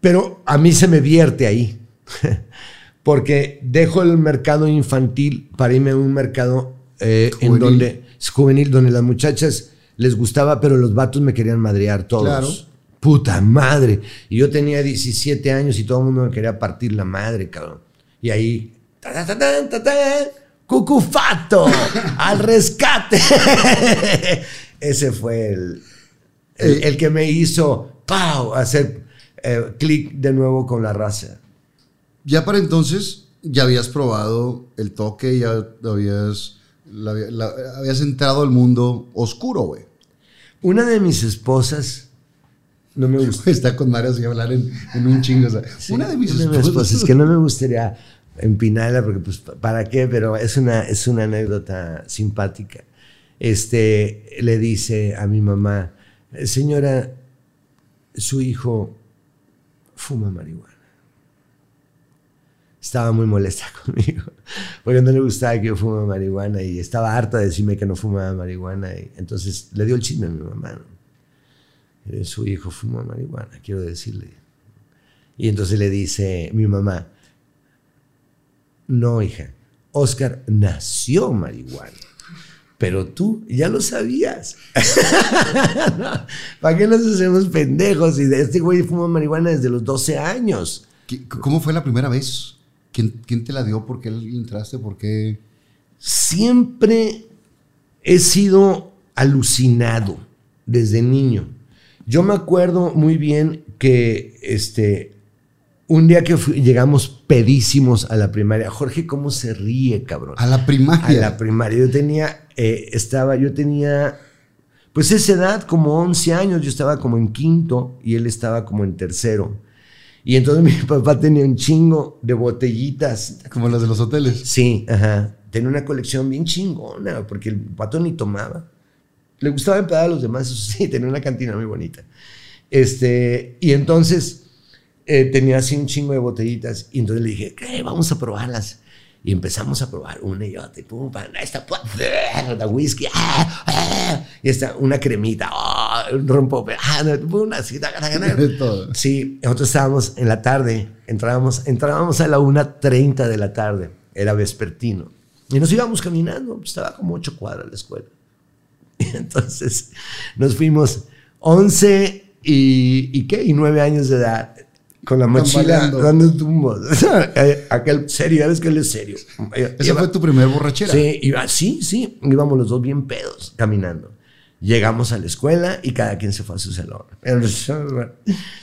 pero a mí se me vierte ahí, [LAUGHS] porque dejo el mercado infantil para irme a un mercado eh, en donde es juvenil, donde las muchachas les gustaba, pero los vatos me querían madrear todos. Claro. Puta madre. Y yo tenía 17 años y todo el mundo me quería partir la madre, cabrón. Y ahí, ta, ta, ta, ta, ta, ta, cucufato, [LAUGHS] al rescate. [LAUGHS] Ese fue el, el, el que me hizo, ¡pau!, hacer eh, clic de nuevo con la raza. Ya para entonces ya habías probado el toque, ya habías, la- la- habías entrado al mundo oscuro, güey. Una de mis esposas, no me gusta. [LAUGHS] Está con Mario así hablar en, en un chingo. o sea, una de mis Una esposas. esposas, es que no me gustaría empinarla porque pues para qué, pero es una, es una anécdota simpática. Este, le dice a mi mamá, señora, su hijo fuma marihuana. Estaba muy molesta [LAUGHS] conmigo porque no le gustaba que yo fumara marihuana y estaba harta de decirme que no fumaba marihuana. Y entonces le dio el chisme a mi mamá. Eh, Su hijo fuma marihuana, quiero decirle. Y entonces le dice mi mamá, no, hija, Oscar nació marihuana, pero tú ya lo sabías. [LAUGHS] ¿Para qué nos hacemos pendejos? Y este güey fuma marihuana desde los 12 años. ¿Qué- ¿Cómo fue la primera vez? ¿Quién, quién te la dio? ¿Por qué entraste? ¿Por qué? Siempre he sido alucinado desde niño. Yo me acuerdo muy bien que este, un día que fui- llegamos pedísimos a la primaria. Jorge, ¿cómo se ríe, cabrón? A la primaria. A la primaria. Yo tenía, eh, estaba, yo tenía, pues esa edad, como 11 años, yo estaba como en quinto y él estaba como en tercero. Y entonces mi [LAUGHS] papá tenía un chingo de botellitas. Como las de los hoteles. Sí, ajá. Tenía una colección bien chingona, porque el pato ni tomaba. Le gustaba empedar a los demás, [LAUGHS] eso sí, tenía una cantina muy bonita. Este, y entonces eh, tenía así un chingo de botellitas, y entonces le dije, ¿qué? Vamos a probarlas. Y empezamos a probar una y otra, y pum, pam, esta, pum, la whisky, ah, ah, y esta, una cremita, ah, un rompo, ah. [LAUGHS] De todo. Sí, nosotros estábamos en la tarde, entrábamos, entrábamos a la 1.30 de la tarde, era vespertino. Y nos íbamos caminando, estaba como ocho cuadras la escuela. [LAUGHS] Y entonces nos fuimos 11 y, y qué, y 9 años de edad, con la mochila dando tumbos. [LAUGHS] Aquel serio, ya ves que él es serio. Esa Iba- fue tu primer borrachera. Sí, iba, sí, sí, íbamos los dos bien pedos caminando. Llegamos a la escuela y cada quien se fue a su salón.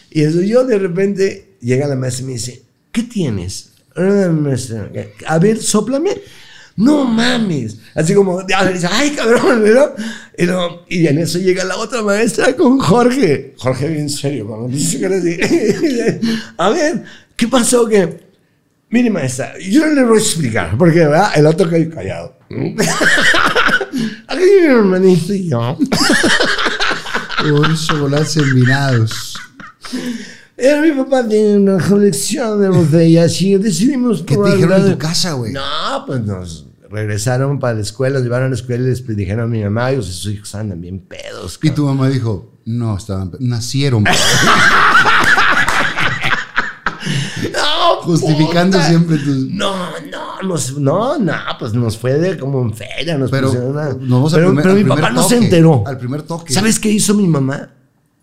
Y eso yo de repente llega la maestra y me dice, ¿qué tienes? "Ah, maestra, A ver, sóplame. No mames. Así como, ay, cabrón, ¿no? Y, en eso llega la otra maestra con Jorge. Jorge bien serio, cuando dice que así. [LAUGHS] A ver, ¿qué pasó? que Mire, maestra, yo no le voy a explicar, porque ¿verdad? el otro cayó callado. Aquí mi hermanito y yo. [LAUGHS] Unos chocolates envinados. Era mi papá tiene una colección de botellas y decidimos ¿Qué te probar dijeron en tu casa, güey? No, pues nos regresaron para la escuela, nos llevaron a la escuela y les dijeron a mi mamá, y sus hijos andan bien pedos. Y cabrón". tu mamá dijo, no, estaban, nacieron. [LAUGHS] No, Justificando puta. siempre tus... No, no, nos, no, no, pues nos fue de como en feria. Nos Pero pusieron a- nos vamos al pero, primer- pero mi papá no se enteró. al primer toque. ¿Sabes qué hizo mi mamá?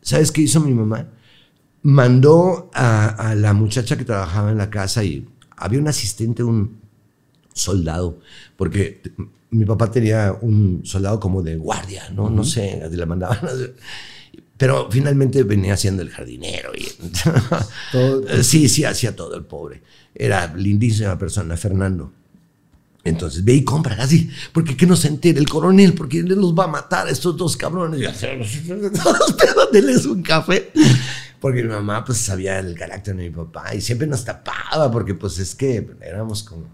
¿Sabes qué hizo mi mamá? Mandó a, a la muchacha que trabajaba en la casa y había un asistente, un soldado, porque mi papá tenía un soldado como de guardia, ¿no? No sé, le mandaban. hacer- Pero finalmente venía siendo el jardinero. Y, [LAUGHS] Todo- sí, sí, hacía todo el pobre. Era lindísima persona, Fernando. Entonces, ve y compra así, porque que no se entere el coronel, porque él los va a matar a estos dos cabrones. [LAUGHS] Y denles un café. Porque mi mamá, pues, sabía el carácter de mi papá y siempre nos tapaba, porque, pues, es que éramos como.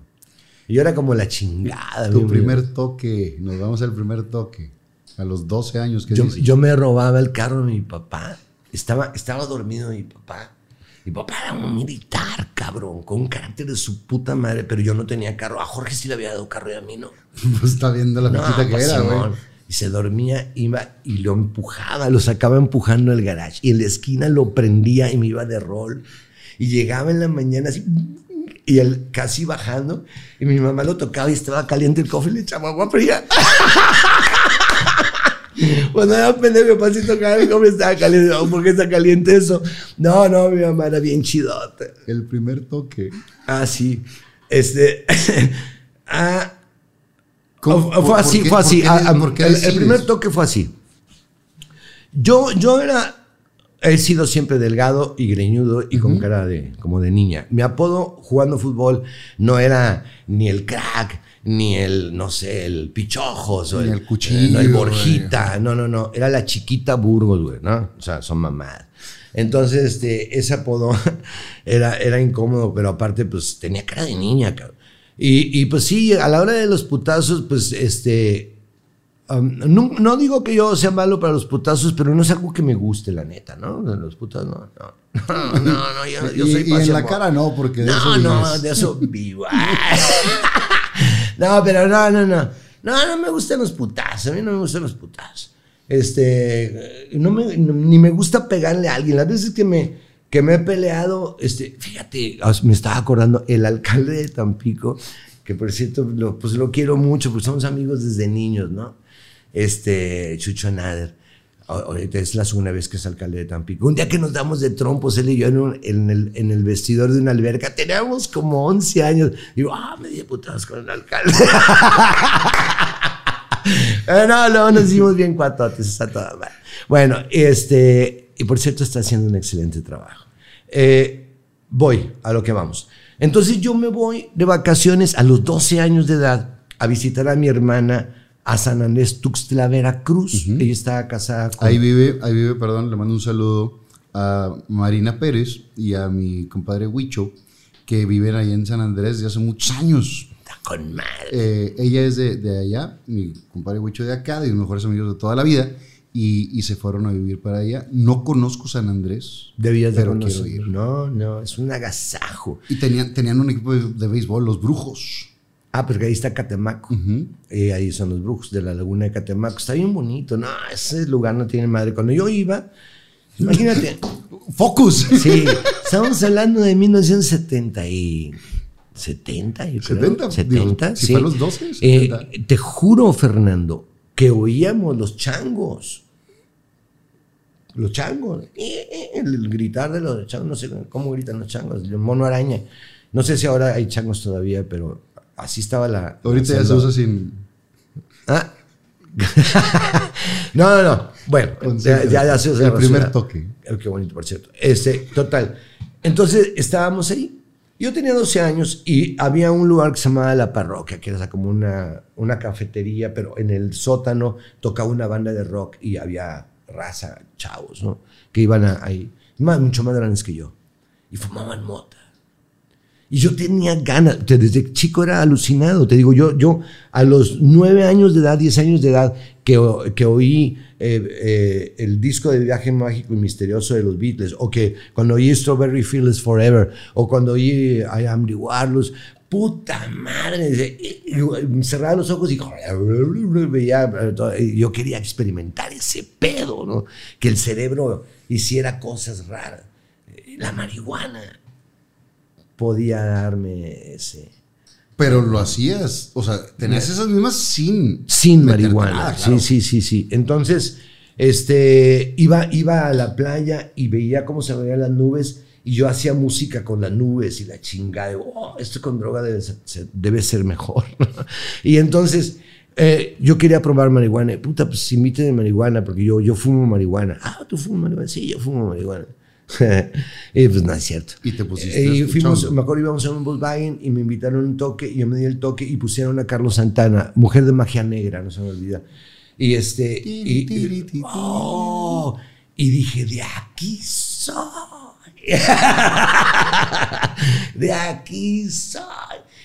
Yo era como la chingada. Tu primer toque, nos vamos al primer toque. A los 12 años que Yo, yo me robaba el carro de mi papá. Estaba, estaba dormido mi papá. Mi papá era un militar, cabrón, con un carácter de su puta madre, pero yo no tenía carro. A Jorge sí le había dado carro y a mí no. [LAUGHS] Pues está viendo la No, que pues, era, güey. Y se dormía, iba y lo empujaba, lo sacaba empujando al garage. Y en la esquina lo prendía y me iba de rol. Y llegaba en la mañana así, y él casi bajando. Y mi mamá lo tocaba y estaba caliente el cofre y le echaba agua fría. [LAUGHS] Cuando era pendejo, mi papá sí tocaba el cofre estaba caliente. ¿Por qué está caliente eso? No, no, mi mamá era bien chidota. El primer toque. Ah, sí. Este. [LAUGHS] ah, ¿Cómo- fue por- así, fue así. Ah, ah, el, primer toque fue así. Yo, yo era. He sido siempre delgado y greñudo y con cara de, como de niña. Mi apodo jugando fútbol no era ni el crack, ni el, no sé, el pichojos, o Ni el, el cuchillo, no, el güey. borjita. No, no, no. Era la chiquita Burgos, güey, ¿no? O sea, son mamadas. Entonces, este, ese apodo [LAUGHS] era, era incómodo, pero aparte, pues tenía cara de niña, cabrón. Y, y pues sí, a la hora de los putazos, pues este. um, no, no digo que yo sea malo para los putazos, pero no es algo que me guste, la neta, ¿no? Los putazos, no, no. No, [LAUGHS] no, no, yo, yo y, soy y en la cara no, porque de no, eso no, vives. de eso vivo. [LAUGHS] no, pero no, no, no. No, no me gustan los putazos. A mí no me gustan los putazos. Este, no me, no- ni me gusta pegarle a alguien. Las veces que me, que me he peleado, este, fíjate, me estaba acordando, el alcalde de Tampico, que por cierto, lo, pues lo quiero mucho, pues somos amigos desde niños, ¿no? Este, Chucho Nader. Ahorita es la segunda vez que es alcalde de Tampico. Un día que nos damos de trompos, él y yo en, el, vestidor de una alberca, teníamos como 11 años. Digo, ah, me di putadas con el alcalde. [LAUGHS] Eh, no, luego nos hicimos bien cuatotes, está toda mal. Bueno, este, y por cierto está haciendo un excelente trabajo. Eh, voy a lo que vamos. Entonces yo me voy de vacaciones a los 12 años de edad a visitar a mi hermana a San Andrés Tuxtla, Veracruz. Ella estaba casada con... Ahí vive, ahí vive, perdón, le mando un saludo a Marina Pérez y a mi compadre Huicho, que viven ahí en San Andrés desde hace muchos años. Está con madre. Eh, ella es de, de allá, mi compadre Huicho de acá, de mis mejores amigos de toda la vida, y, y se fueron a vivir para allá. No conozco San Andrés, Debías de pero conocer. quiero ir. No, no, es un agasajo. Y tenían, tenían un equipo de, de béisbol, los Brujos. Ah, porque ahí está Catemaco. Eh, ahí son los brujos de la laguna de Catemaco. Está bien bonito. No, ese lugar no tiene madre. Cuando yo iba, imagínate. [LAUGHS] ¡Focus! Sí, estamos hablando de 1970 y... 70, yo creo. 70, 70, digo, si sí. fue a los 12, Eh, 70. te juro, Fernando, que oíamos los changos. Los changos. Eh, eh, El gritar de los changos, no sé cómo gritan los changos. El mono araña. No sé si ahora hay changos todavía, pero así estaba la. Ahorita la ya se usa sin... Ah. [LAUGHS] no, no, no. Bueno, ya, ya, ya se El primer toque. Eh, Qué bonito, por cierto. Este, total. Entonces estábamos ahí. Yo tenía 12 años y había un lugar que se llamaba La Parroquia, que era como una, una cafetería, pero en el sótano tocaba una banda de rock y había raza, chavos, ¿no? Que iban ahí, más, mucho más grandes que yo. Y fumaban mota. Y yo tenía ganas, desde chico era alucinado, te digo, yo, yo a los nueve años de edad, diez años de edad, que, que oí eh, eh, el disco de Viaje Mágico y Misterioso de los Beatles, o que cuando oí Strawberry Fields Forever, o cuando oí I Am the Warlords, puta madre, cerraba los ojos y veía, eh, yo quería experimentar ese pedo, ¿no? Que el cerebro hiciera cosas raras. La marihuana podía darme ese. Pero lo hacías, o sea, tenías esas mismas sin... Sin marihuana. nada, claro. Sí, sí, sí, sí. Entonces, este, iba, iba a la playa y veía cómo se veían las nubes y yo hacía música con las nubes y la chingada. Oh, esto con droga debe ser, se- debe ser mejor. y entonces, eh, yo quería probar marihuana. Y, Puta, pues invíteme marihuana porque yo, yo fumo marihuana. Ah, ¿tú fumas marihuana? Sí, yo fumo marihuana. [LAUGHS] y pues no es cierto. Y te pusiste Eh, y a fuimos, me acuerdo íbamos en un Volkswagen y me invitaron a un toque y yo me di el toque y pusieron a Carlos Santana, mujer de magia negra, no se me olvida. Y este, y, oh, y dije, de aquí soy. [LAUGHS] de aquí soy.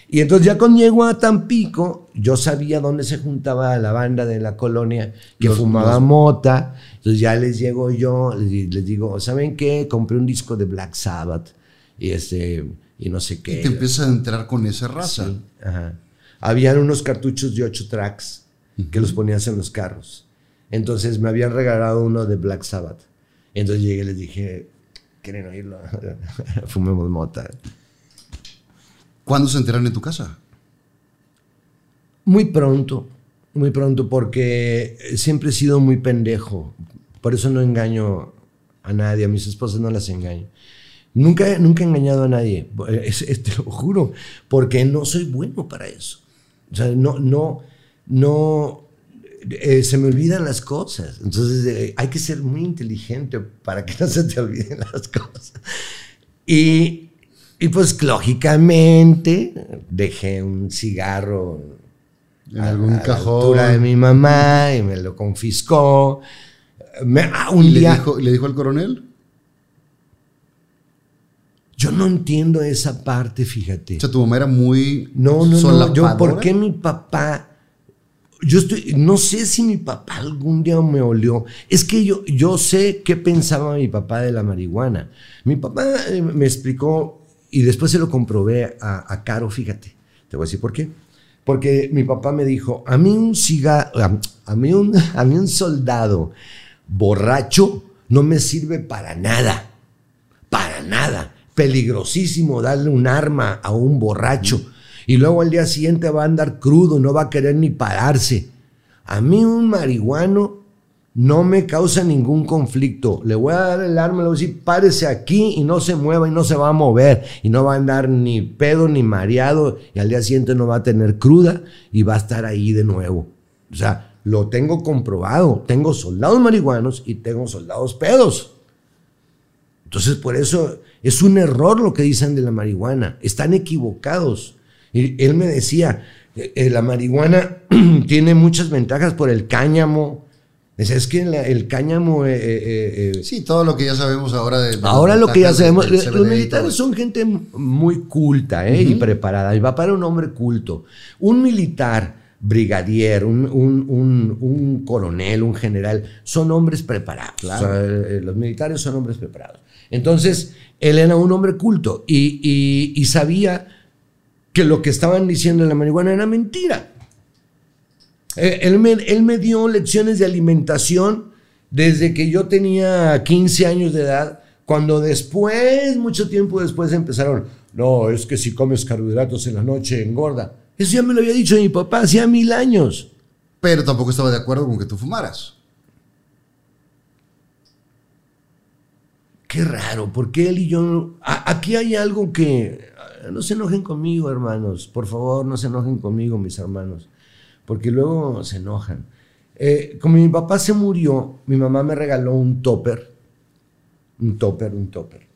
Y entonces ya cuando llego a Tampico, yo sabía dónde se juntaba la banda de la colonia que Los- fumaba los- mota. Entonces ya les llego yo, les, les digo, ¿saben qué? Compré un disco de Black Sabbath y este y no sé qué. Y te empiezas a entrar con esa raza. Sí, ajá. Habían unos cartuchos de 8 tracks que los ponías en los carros. Entonces me habían regalado uno de Black Sabbath. Entonces llegué y les dije, ¿quieren oírlo? [LAUGHS] Fumemos mota. ¿Cuándo se enteraron en tu casa? Muy pronto, muy pronto, porque siempre he sido muy pendejo. Por eso no engaño a nadie, a mis esposas no las engaño. Nunca, nunca he engañado a nadie, es- es- te lo juro, porque no soy bueno para eso. O sea, no, no, no, eh, se me olvidan las cosas. Entonces eh, hay que ser muy inteligente para que [LAUGHS] no se te olviden las cosas. Y, y pues lógicamente dejé un cigarro En a- algún a la cajón. altura de mi mamá y me lo confiscó. Me- ah, un ¿Y le día, dijo, le dijo al coronel? yo no entiendo esa parte, fíjate. O sea, tu mamá era muy No, no, no. Yo. ¿por qué mi papá? Yo estoy, no sé si mi papá algún día me olió. Es que yo, yo sé qué pensaba mi papá de la marihuana. Mi papá eh, me explicó y después se lo comprobé a, a Caro, fíjate. Te voy a decir por qué. Porque mi papá me dijo, a mí un cigarro, a, a mí un, [LAUGHS] a mí un soldado borracho no me sirve para nada. Para nada. Peligrosísimo darle un arma a un borracho. Y luego al día siguiente va a andar crudo, no va a querer ni pararse. A mí un marihuano no me causa ningún conflicto. Le voy a dar el arma, le voy a decir, párese aquí y no se mueva y no se va a mover. Y no va a andar ni pedo ni mareado. Y al día siguiente no va a tener cruda y va a estar ahí de nuevo. O sea, lo tengo comprobado. Tengo soldados marihuanos y tengo soldados pedos. Entonces, por eso Es un error lo que dicen de la marihuana. Están equivocados. Y él me decía, eh, eh, la marihuana [CLEARS THROAT] tiene muchas ventajas por el cáñamo. Es que la- el cáñamo... eh, eh, eh, Sí, todo lo que ya sabemos ahora de... de Ahora lo que ya sabemos, los militares son gente muy culta ¿eh? y preparada. Y va para un hombre culto. Un militar, brigadier, un, un- un- un coronel, un general, son hombres preparados. O sea, eh, los militares son hombres preparados. Entonces, él era un hombre culto y, y- y sabía que lo que estaban diciendo en la marihuana era mentira. Eh, Él me, él me dio lecciones de alimentación desde que yo tenía 15 años de edad, cuando después, mucho tiempo después empezaron, no, es que si comes carbohidratos en la noche engorda. Eso ya me lo había dicho mi papá hacía mil años. Pero tampoco estaba de acuerdo con que tú fumaras. Qué raro, porque él y yo... a- aquí hay algo que... No se enojen conmigo, hermanos. Por favor, no se enojen conmigo, mis hermanos. Porque luego se enojan. Eh, como mi papá se murió, mi mamá me regaló un topper. Un topper, un topper.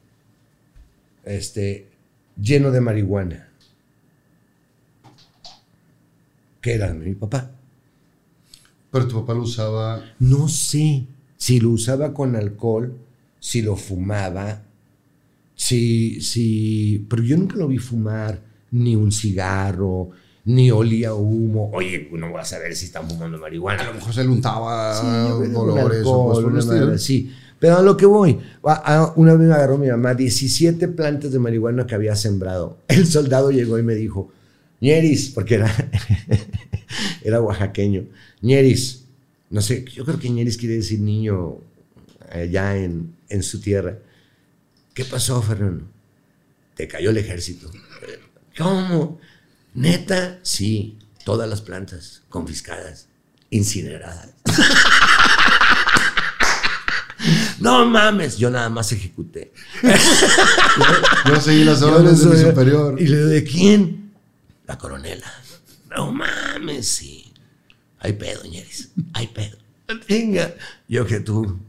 Este, lleno de marihuana. Que era de mi papá. Pero tu papá lo usaba... No sé si lo usaba con alcohol, si lo fumaba, si, si, pero yo nunca lo vi fumar, ni un cigarro, ni olía humo. Oye, no vas a ver si están fumando marihuana. A lo mejor se le untaba Sí, dolores o cosas por así. Pero a lo que voy, una vez me agarró mi mamá 17 plantas de marihuana que había sembrado. [LAUGHS] El soldado llegó y me dijo, Ñeris, porque era, [LAUGHS] era oaxaqueño, Ñeris, no sé, yo creo que Ñeris quiere decir niño allá en, en su tierra. ¿Qué pasó, Fernando? Te cayó el ejército. ¿Cómo? Neta, sí, todas las plantas confiscadas, incineradas. [LAUGHS] No mames, yo nada más ejecuté. [LAUGHS] Yo seguí las órdenes de mi superior. Y le ¿de quién? La coronela. No mames, sí. Hay pedo, ñeris. Hay pedo. Venga. Yo que tú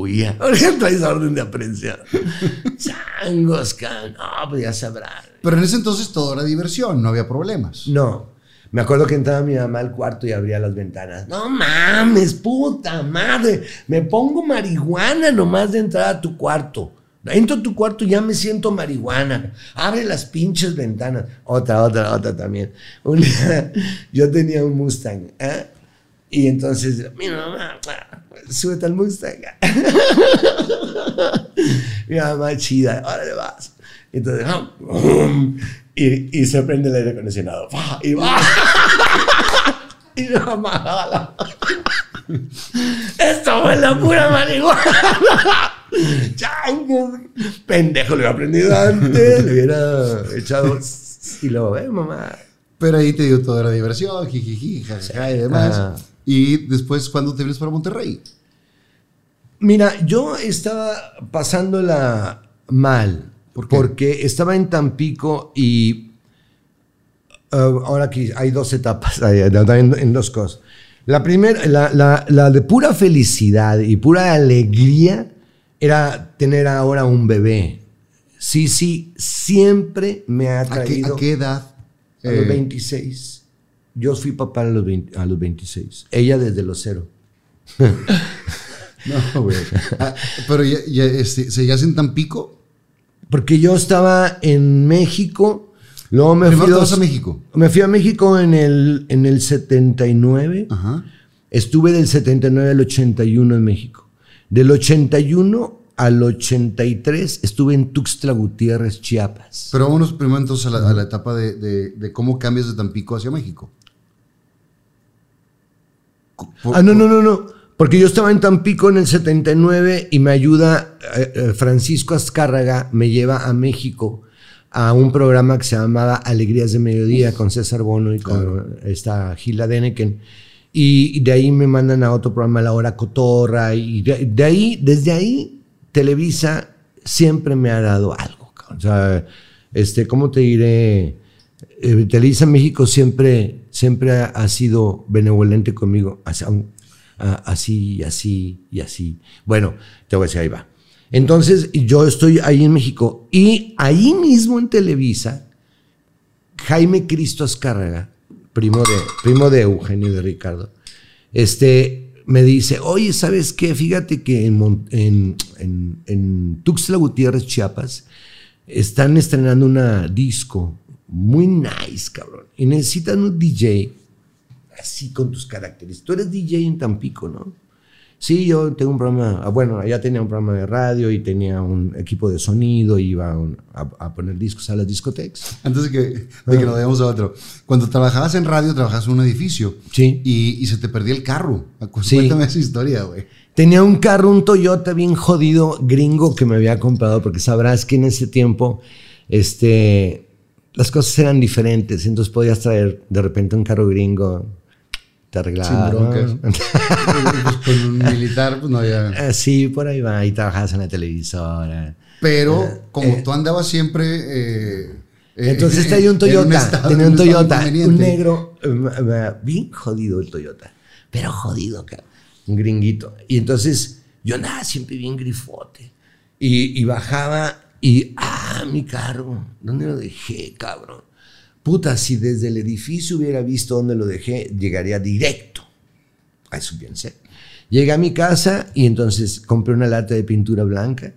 huía. [LAUGHS] Ahora traes orden de aprehensión. [LAUGHS] Changos, can. No, pues ya. Pero en ese entonces todo era diversión, no había problemas. No. Me acuerdo que entraba mi mamá al cuarto y abría las ventanas. No mames, puta madre. Me pongo marihuana nomás de entrar a tu cuarto. Entro a tu cuarto y ya me siento marihuana. Abre las pinches ventanas. Otra, otra, otra también. [LAUGHS] Yo tenía un Mustang. ¿eh? Y entonces, mi mamá, súbete al Mustang. [LAUGHS] mi mamá chida, órale vas. Entonces, ah, y, y se prende el aire acondicionado. Y va. [LAUGHS] Y mi mamá jala. [LAUGHS] Esto fue la pura marihuana. Pendejo, lo hubiera aprendido antes. Le hubiera echado. Y luego, eh, mamá. Pero ahí te dio todo era diversión, jijiji, jajaja y demás. Ah. Y después, ¿cuándo te vienes para Monterrey? Mira, yo estaba pasándola mal. ¿Por qué? Porque estaba en Tampico y uh, ahora aquí hay dos etapas, en, en dos cosas. La primera, la, la- la de pura felicidad y pura alegría era tener ahora un bebé. Sí, sí, siempre me ha ¿A qué, traído a qué edad? a los Eh, 26. Yo fui papá a los, 20 a los 26. Ella desde los cero. [LAUGHS] No, güey. Ah, pero ya, ya, este, ¿seguías en Tampico? Porque yo estaba en México, luego me fui, dos- a México. me fui a México en el, en el 79. Ajá. Estuve del 79 al 81 en México. Del 81 al 83 estuve en Tuxtla Gutiérrez, Chiapas. Pero vámonos primero entonces a la, a la etapa de, de- de cómo cambias de Tampico hacia México. Ah, no, no, no, no. Porque yo estaba en Tampico en el 79 y me ayuda eh, eh, Francisco Azcárraga, me lleva a México a un programa que se llamaba Alegrías de Mediodía con César Bono y con esta Gila Deneken. Y de ahí me mandan a otro programa, La Hora Cotorra. Y de, de ahí, desde ahí, Televisa siempre me ha dado algo. O sea, este, ¿cómo te diré? Eh, Televisa México siempre, siempre ha, sido benevolente conmigo, así, así y así. Bueno, te voy a decir, ahí va. Entonces yo estoy ahí en México y ahí mismo en Televisa, Jaime Cristo Azcárraga, primo de, primo de Eugenio y de Ricardo, este, me dice, oye, ¿sabes qué? Fíjate que en- en Tuxtla Gutiérrez, Chiapas, están estrenando una disco muy nice, cabrón. Y necesitan un DJ así con tus caracteres. Tú eres DJ en Tampico, ¿no? Sí, yo tengo un programa, ah, bueno, ya tenía un programa de radio y tenía un equipo de sonido, iba a, un- a- a poner discos a las discotecas. Antes de que, de que nos vayamos a otro. Cuando trabajabas en radio, trabajabas en un edificio. Sí. Y, y se te perdía el carro. Sí. Cuéntame esa historia, güey. Tenía un carro, un Toyota bien jodido, gringo, que me había comprado, porque sabrás que en ese tiempo, este, las cosas eran diferentes, entonces podías traer de repente un carro gringo, te arreglaba. Sin broncas. [LAUGHS] Pues con un militar, pues no había. Ah, sí, por ahí va, y trabajabas en la televisora. Pero como tú andabas siempre. eh, eh, Entonces en- tenía un Toyota, estado- tenía en un Toyota, un negro, eh, eh, bien jodido el Toyota, pero jodido, cabrón, un gringuito. Y entonces yo andaba siempre bien grifote. Y, y bajaba y, ah, mi carro, ¿dónde lo dejé, cabrón? Puta, si desde el edificio hubiera visto dónde lo dejé, llegaría directo. A eso pensé. Llegué a mi casa y entonces compré una lata de pintura blanca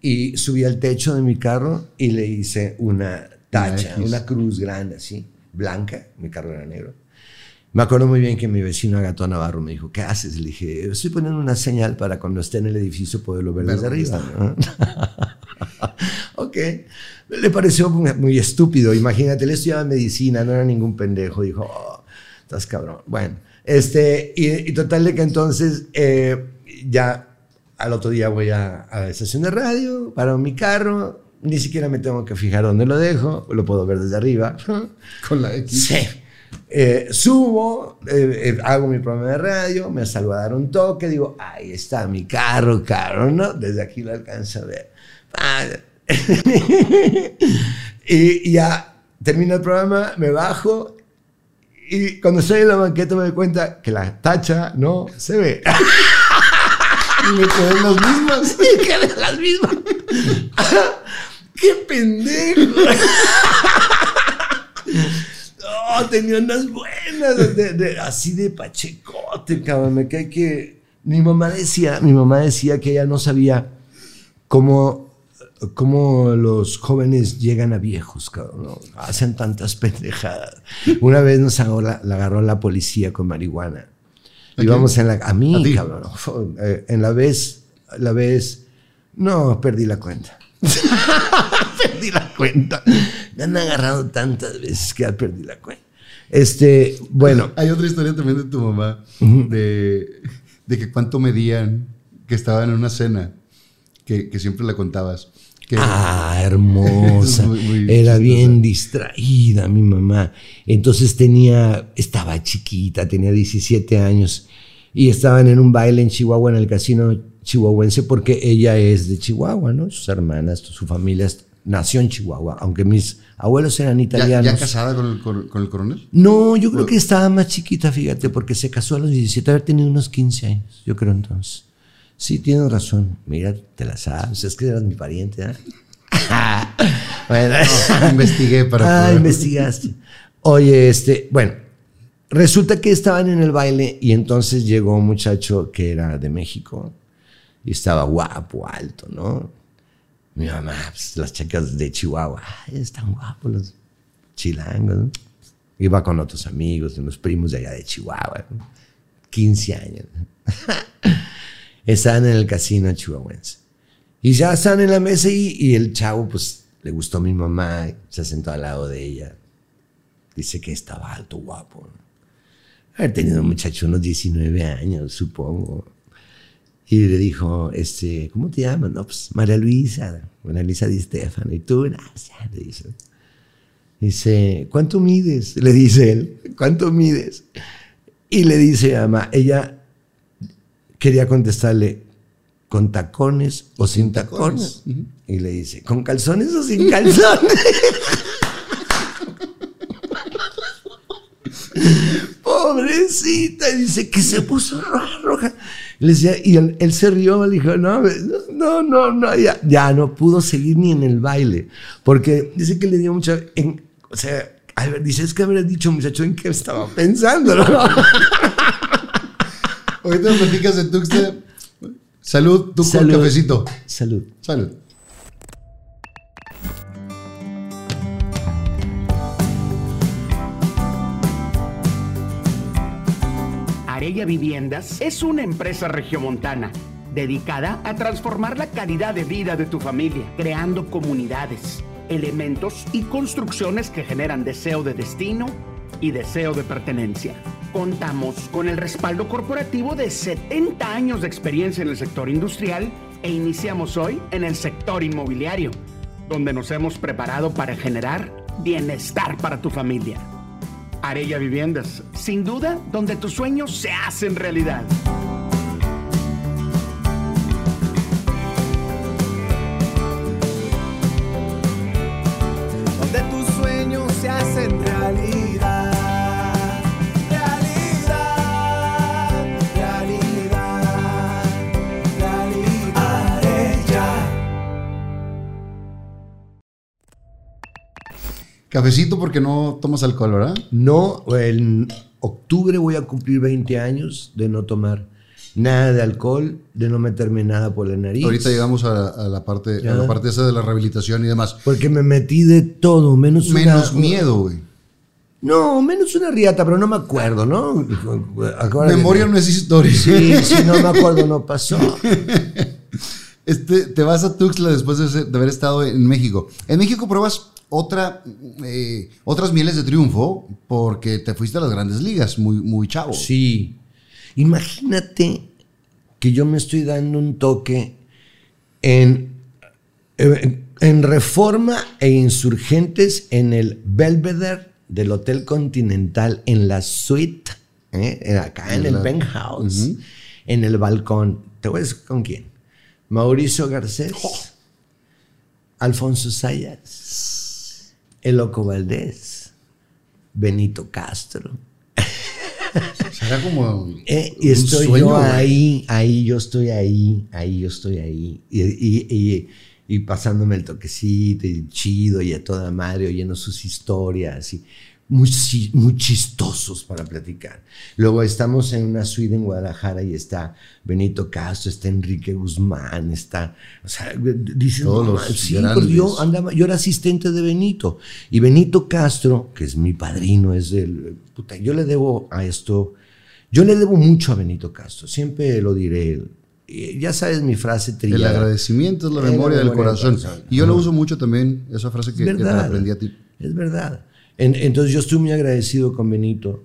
y subí al techo de mi carro y le hice una tacha, una cruz grande así, blanca, mi carro era negro. Me acuerdo muy bien que mi vecino Agato Navarro me dijo, ¿qué haces? Le dije, estoy poniendo una señal para cuando esté en el edificio poderlo ver desde arriba. ¿no? [LAUGHS] ok. Le pareció muy, muy estúpido. Imagínate, él estudiaba medicina, no era ningún pendejo. Dijo, oh, estás cabrón. Bueno, este, y, y total de que entonces eh, ya al otro día voy a, a la estación de radio, paro mi carro, ni siquiera me tengo que fijar dónde lo dejo, lo puedo ver desde arriba. Con la X. Sí. Eh, subo, eh, eh, hago mi programa de radio, me dar un toque, digo, ahí está mi carro, carro, ¿no? Desde aquí lo alcanzo a ver. Ah, [LAUGHS] y, y ya termino el programa, me bajo y cuando estoy en la banqueta me doy cuenta que la tacha no se ve. [LAUGHS] Y me quedé en las mismas. [LAUGHS] Y quedé las mismas. ¡Qué pendejo! No, tenía unas buenas, de- de- así de pachecote, cabrón. Me cae que mi mamá decía, mi mamá decía que ella no sabía cómo, cómo los jóvenes llegan a viejos, cabrón. ¿no? Hacen tantas pendejadas. Una vez nos agarró la, la agarró la policía con marihuana. ¿A Íbamos quién? en la, a mí, ¿A cabrón. [LAUGHS] Eh, En la vez, la vez, no, perdí la cuenta. [LAUGHS] [LAUGHS] perdí la cuenta. Me han agarrado tantas veces que ya perdí la cuenta. Este, bueno, Hay otra historia también de tu mamá, de, de que cuánto medían, que estaban en una cena, que, que siempre la contabas. Que, ah, hermosa. Es [LAUGHS] muy- muy Era chistosa. bien distraída mi mamá. Entonces tenía, estaba chiquita, tenía 17 años y estaban en un baile en Chihuahua, en el casino chihuahuense, porque ella es de Chihuahua, ¿no? Sus hermanas, su familia nació en Chihuahua, aunque mis abuelos eran ¿Ya, italianos. ya casada con el, con, con el coronel? No, yo creo que estaba más chiquita, fíjate, porque se casó a los 17, haber tenido unos 15 años, yo creo entonces. Sí, tienes razón. Mira, te la sabes, es que eras mi pariente, ¿eh? [LAUGHS] bueno, Investigué para Ah, poder- investigaste. Oye, este, bueno, resulta que estaban en el baile y entonces llegó un muchacho que era de México y estaba guapo, alto, ¿no? Mi mamá, pues, las chicas de Chihuahua, están guapos los chilangos. Iba con otros amigos, unos primos de allá de Chihuahua, ¿no? 15 años. [LAUGHS] Estaban en el casino chihuahuense. Y ya están en la mesa y, y el chavo, pues, le gustó a mi mamá, se sentó al lado de ella. Dice que estaba alto, guapo. Haber tenido un muchacho unos 19 años, supongo. Y le dijo, este, ¿cómo te llamas? No, pues María Luisa, María Luisa Di Stefano. Y tú, pues, ya, le dice. Dice, ¿cuánto mides? Le dice él, ¿cuánto mides? Y le dice a mamá, ella quería contestarle, ¿con tacones o sin tacones? Y le dice, ¿con calzones o sin calzones? [LAUGHS] Pobrecita, dice que se puso roja, roja. Le decía, y él, él se rió, le dijo, no, no, no, no, ya, ya no pudo seguir ni en el baile, porque dice que le dio mucha, en- o sea, a ver, dice, es que haber dicho, muchacho, ¿en qué estaba pensando? no? [LAUGHS] Ahorita me platicas de Tuxtla. Salud, tú Salud. cafecito. Salud. Salud. Arella Viviendas es una empresa regiomontana dedicada a transformar la calidad de vida de tu familia, creando comunidades, elementos y construcciones que generan deseo de destino y deseo de pertenencia. Contamos con el respaldo corporativo de 70 años de experiencia en el sector industrial e iniciamos hoy en el sector inmobiliario, donde nos hemos preparado para generar bienestar para tu familia. Arella Viviendas, sin duda, donde tus sueños se hacen realidad. Cafecito porque no tomas alcohol, ¿verdad? No, en octubre voy a cumplir 20 años de no tomar nada de alcohol, de no meterme nada por la nariz. Ahorita llegamos a, a la parte, a la parte esa de la rehabilitación y demás. Porque me metí de todo, menos una- Menos miedo, güey. No, menos una riata, pero no me acuerdo, ¿no? Acuérdate. Memoria no es historia. Sí, sí, no me acuerdo, no pasó. [LAUGHS] Este, te vas a Tuxtla después de haber estado en México. En México pruebas otra, eh, otras mieles de triunfo porque te fuiste a las grandes ligas, muy, muy chavo. Sí. Imagínate que yo me estoy dando un toque en, en, en Reforma e Insurgentes en el Belvedere del Hotel Continental, en la suite, ¿eh? acá en En el la- penthouse, en el balcón. ¿Te voy a decir con quién? Mauricio Garcés, Alfonso Sayas, Eloco Valdés, Benito Castro. Será como. Eh, un estoy sueño, yo ahí, ahí, yo estoy ahí, ahí, yo estoy ahí. Y, y- y- y pasándome el toquecito y chido y a toda madre oyendo sus historias y muy, muy chistosos para platicar. Luego estamos en una suite en Guadalajara y está Benito Castro, está Enrique Guzmán, está, o sea, dices, Todos "No los sí, porque yo andaba, yo era asistente de Benito y Benito Castro, que es mi padrino, es el, puta, yo le debo a esto, yo le debo mucho a Benito Castro, siempre lo diré. Ya sabes mi frase El trillada. agradecimiento es la memoria del memoria del corazón. corazón. Y yo lo uso mucho también, esa frase que, que aprendí a ti. Es verdad. En- entonces yo estoy muy agradecido con Benito.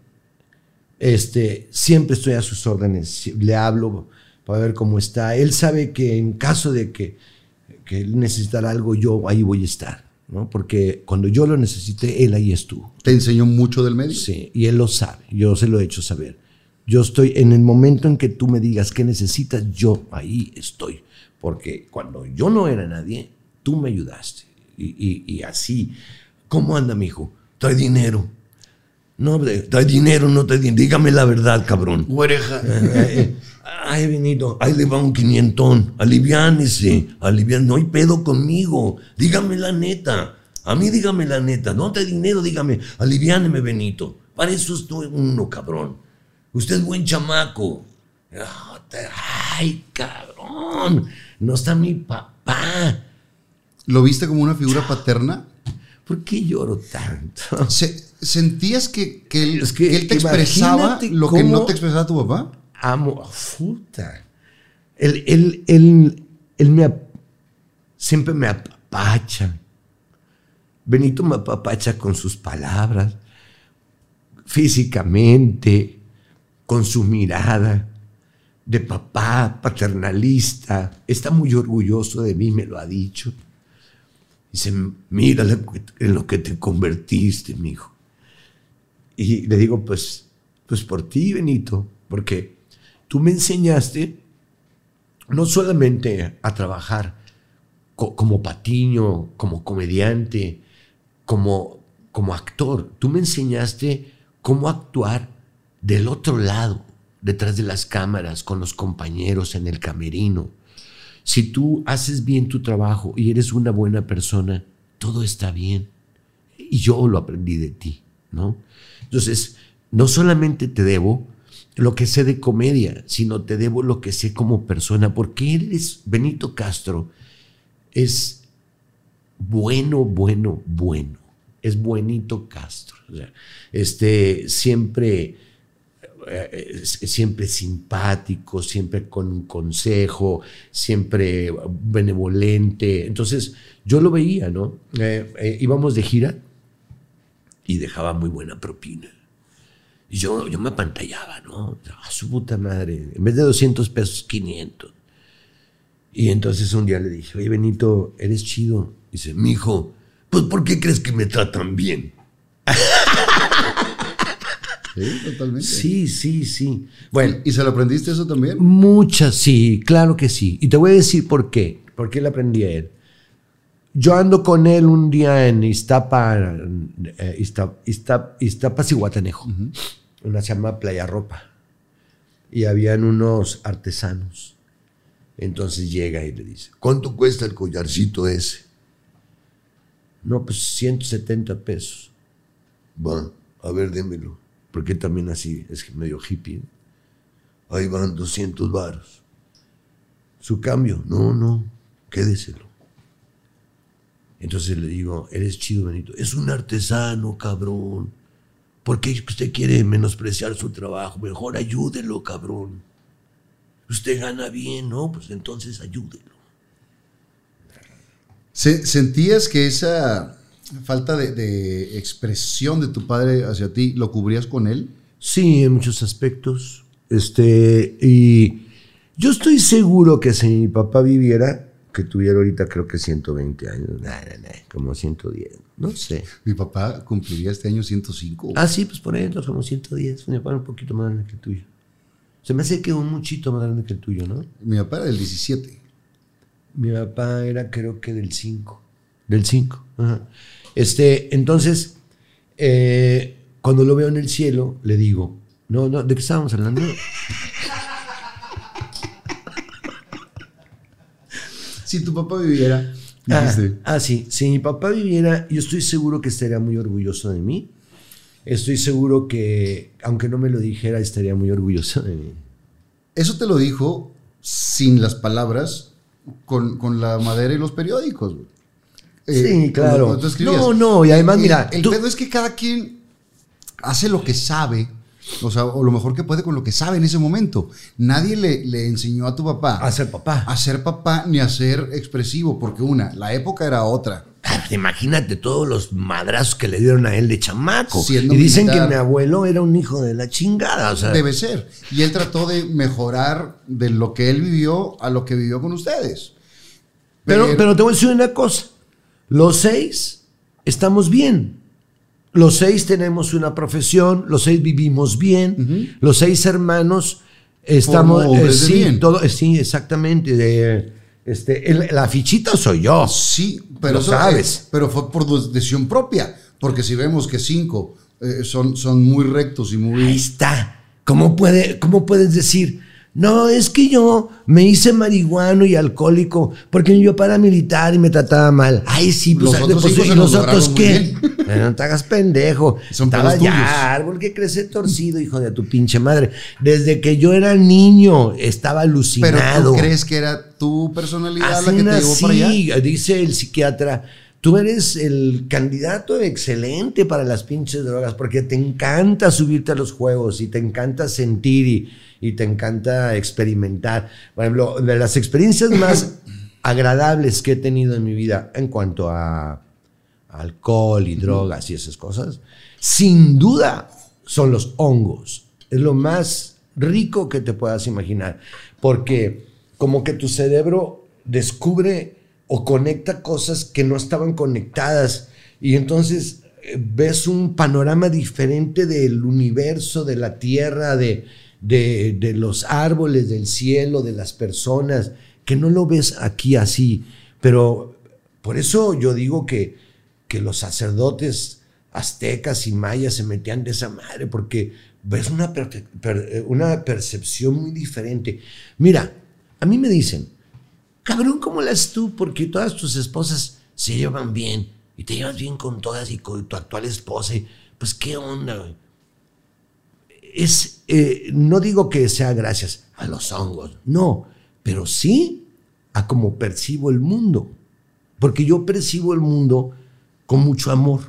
Este, siempre estoy a sus órdenes. Le hablo para ver cómo está. Él sabe que en caso de que, que él necesitara algo, yo ahí voy a estar. ¿no? Porque cuando yo lo necesite, él ahí estuvo. ¿Te enseñó mucho del medio? Sí, y él lo sabe. Yo se lo he hecho saber. Yo estoy en el momento en que tú me digas qué necesitas, yo ahí estoy. Porque cuando yo no era nadie, tú me ayudaste. Y, y- y así. ¿Cómo anda, mijo? Trae dinero. No, hombre, trae dinero, no trae dinero. Dígame la verdad, cabrón. Güereja. Eh, eh, Ay, Benito, ahí le va un quinientón. Aliviánese, alivian. No hay pedo conmigo. Dígame la neta. A mí dígame la neta. No te dinero, dígame. Aliviáneme, Benito. Para eso estoy uno, cabrón. Usted es buen chamaco. Ah, Ay, cabrón. No está mi papá. ¿Lo viste como una figura paterna? ¿Por qué lloro tanto? Se- ¿Sentías que, que él, Es que que él te expresaba lo que no te expresaba tu papá? amo, puta. Él, él, él, él me, siempre me apapacha. Benito me apapacha con sus palabras, físicamente, con su mirada de papá paternalista. Está muy orgulloso de mí, me lo ha dicho. Dice, mira en lo que te convertiste, mi hijo. Y le digo, pues, pues por ti, Benito, porque tú me enseñaste no solamente a trabajar co- como patiño, como comediante, como, como actor, tú me enseñaste cómo actuar del otro lado, detrás de las cámaras, con los compañeros en el camerino. Si tú haces bien tu trabajo y eres una buena persona, todo está bien. Y yo lo aprendí de ti, ¿no? Entonces, no solamente te debo lo que sé de comedia, sino te debo lo que sé como persona, porque eres Benito Castro, es bueno, bueno, bueno. Es buenito Castro. Este, siempre, eh, siempre simpático, siempre con un consejo, siempre benevolente. Entonces, yo lo veía, ¿no? Eh, eh, íbamos de gira y dejaba muy buena propina. Y yo, yo me apantallaba, ¿no? A su puta madre. En vez de 200 pesos, 500. Y entonces un día le dije, oye Benito, eres chido. Dice, mijo, pues ¿por qué crees que me tratan bien? [LAUGHS] Sí, totalmente. Sí, sí, sí. Bueno, ¿Y se lo aprendiste eso también? muchas, sí, claro que sí. Y te voy a decir por qué. ¿Por qué le aprendí a él? Yo ando con él un día en Iztapa, eh, Izta- Izta- Iztapas y Guatanejo. Una se llama Playa Ropa. Y habían unos artesanos. Entonces llega y le dice, ¿cuánto cuesta el collarcito ese? No, pues 170 pesos. Va, a ver, démelo. Porque también así, es medio hippie. Ahí van 200 varos. Su cambio, no, no, quédeselo. Entonces le digo, eres chido, Benito. Es un artesano, cabrón. ¿Por qué usted quiere menospreciar su trabajo? Mejor ayúdelo, cabrón. Usted gana bien, ¿no? Pues entonces ayúdelo. Se- ¿Sentías que esa falta de, de expresión de tu padre hacia ti lo cubrías con él? Sí, en muchos aspectos. Este, y yo estoy seguro que si mi papá viviera, que tuviera ahorita creo que 120 años, nah, nah, nah, como 110, no sé. Mi papá cumpliría este año 105. Ah, sí, pues por ejemplo, como 110, mi papá era un poquito más grande que el tuyo. Se me hace que un muchito más grande que el tuyo, ¿no? Mi papá era del 17. Mi papá era creo que del 5. Del 5. Ajá. Este, entonces, eh, cuando lo veo en el cielo, le digo, no, no, ¿de qué estábamos hablando? [LAUGHS] Si tu papá viviera, Ah, ah, sí. Si mi papá viviera, yo estoy seguro que estaría muy orgulloso de mí. Estoy seguro que, aunque no me lo dijera, estaría muy orgulloso de mí. eso te lo dijo sin las palabras, con, con la madera y los periódicos. güey. Sí, cuando- claro. cuando tú escribías. No, no, y además, El- mira, El tú- pedo es que cada quien hace lo que sabe, o sea, o lo mejor que puede con lo que sabe en ese momento. Nadie le, le enseñó a tu papá A ser papá. a ser papá ni a ser expresivo, porque una, la época era otra. Pues Imagínate todos los madrazos que le dieron a él de chamaco. Siendo y dicen militar. que mi abuelo era un hijo de la chingada. O sea, Debe ser. Y él trató de mejorar de lo que él vivió a lo que vivió con ustedes. pero, pero te voy a decir una cosa. Los seis estamos bien. Los seis tenemos una profesión, los seis vivimos bien, los seis hermanos estamos... Hombres de sí, bien. todo- eh, sí, exactamente. de- este, el- la fichita soy yo. Sí, pero Lo eso, sabes. eh, pero fue por decisión propia. Porque si vemos que cinco eh, son, son muy rectos y Ahí muy. está. ¿Cómo, puede, ¿Cómo puedes decir? No, es que yo me hice marihuano y alcohólico porque mi papá era militar y me trataba mal. Ay, sí, pues, Los otros pues, hijos ¿y se los los otros lograron qué? [LAUGHS] No te hagas pendejo. [LAUGHS] Son Estaba tuyos. ya, árbol que crece torcido, hijo de tu pinche madre. Desde que yo era niño estaba Pero alucinado. tú crees que era tu personalidad la que te llevó para allá. dice el psiquiatra. Tú eres el candidato excelente para las pinches drogas porque te encanta subirte a los juegos y te encanta sentir y, y te encanta experimentar. Por ejemplo, de las experiencias más [COUGHS] agradables que he tenido en mi vida en cuanto a alcohol y drogas y esas cosas, sin duda son los hongos. Es lo más rico que te puedas imaginar, porque como que tu cerebro descubre o conecta cosas que no estaban conectadas y entonces eh, ves un panorama diferente del universo, de la tierra, de, de, de los árboles, del cielo, de las personas, que no lo ves aquí así. Pero por eso yo digo que, que los sacerdotes aztecas y mayas se metían de esa madre, porque ves una, eh, una percepción muy diferente. Mira, a mí me dicen Cabrón, ¿cómo haces tú? Porque todas tus esposas se llevan bien y te llevas bien con todas y con tu actual esposa. pues, ¿qué onda? Es, eh, no digo que sea gracias a los hongos, no, pero sí a cómo percibo el mundo. Porque yo percibo el mundo con mucho amor.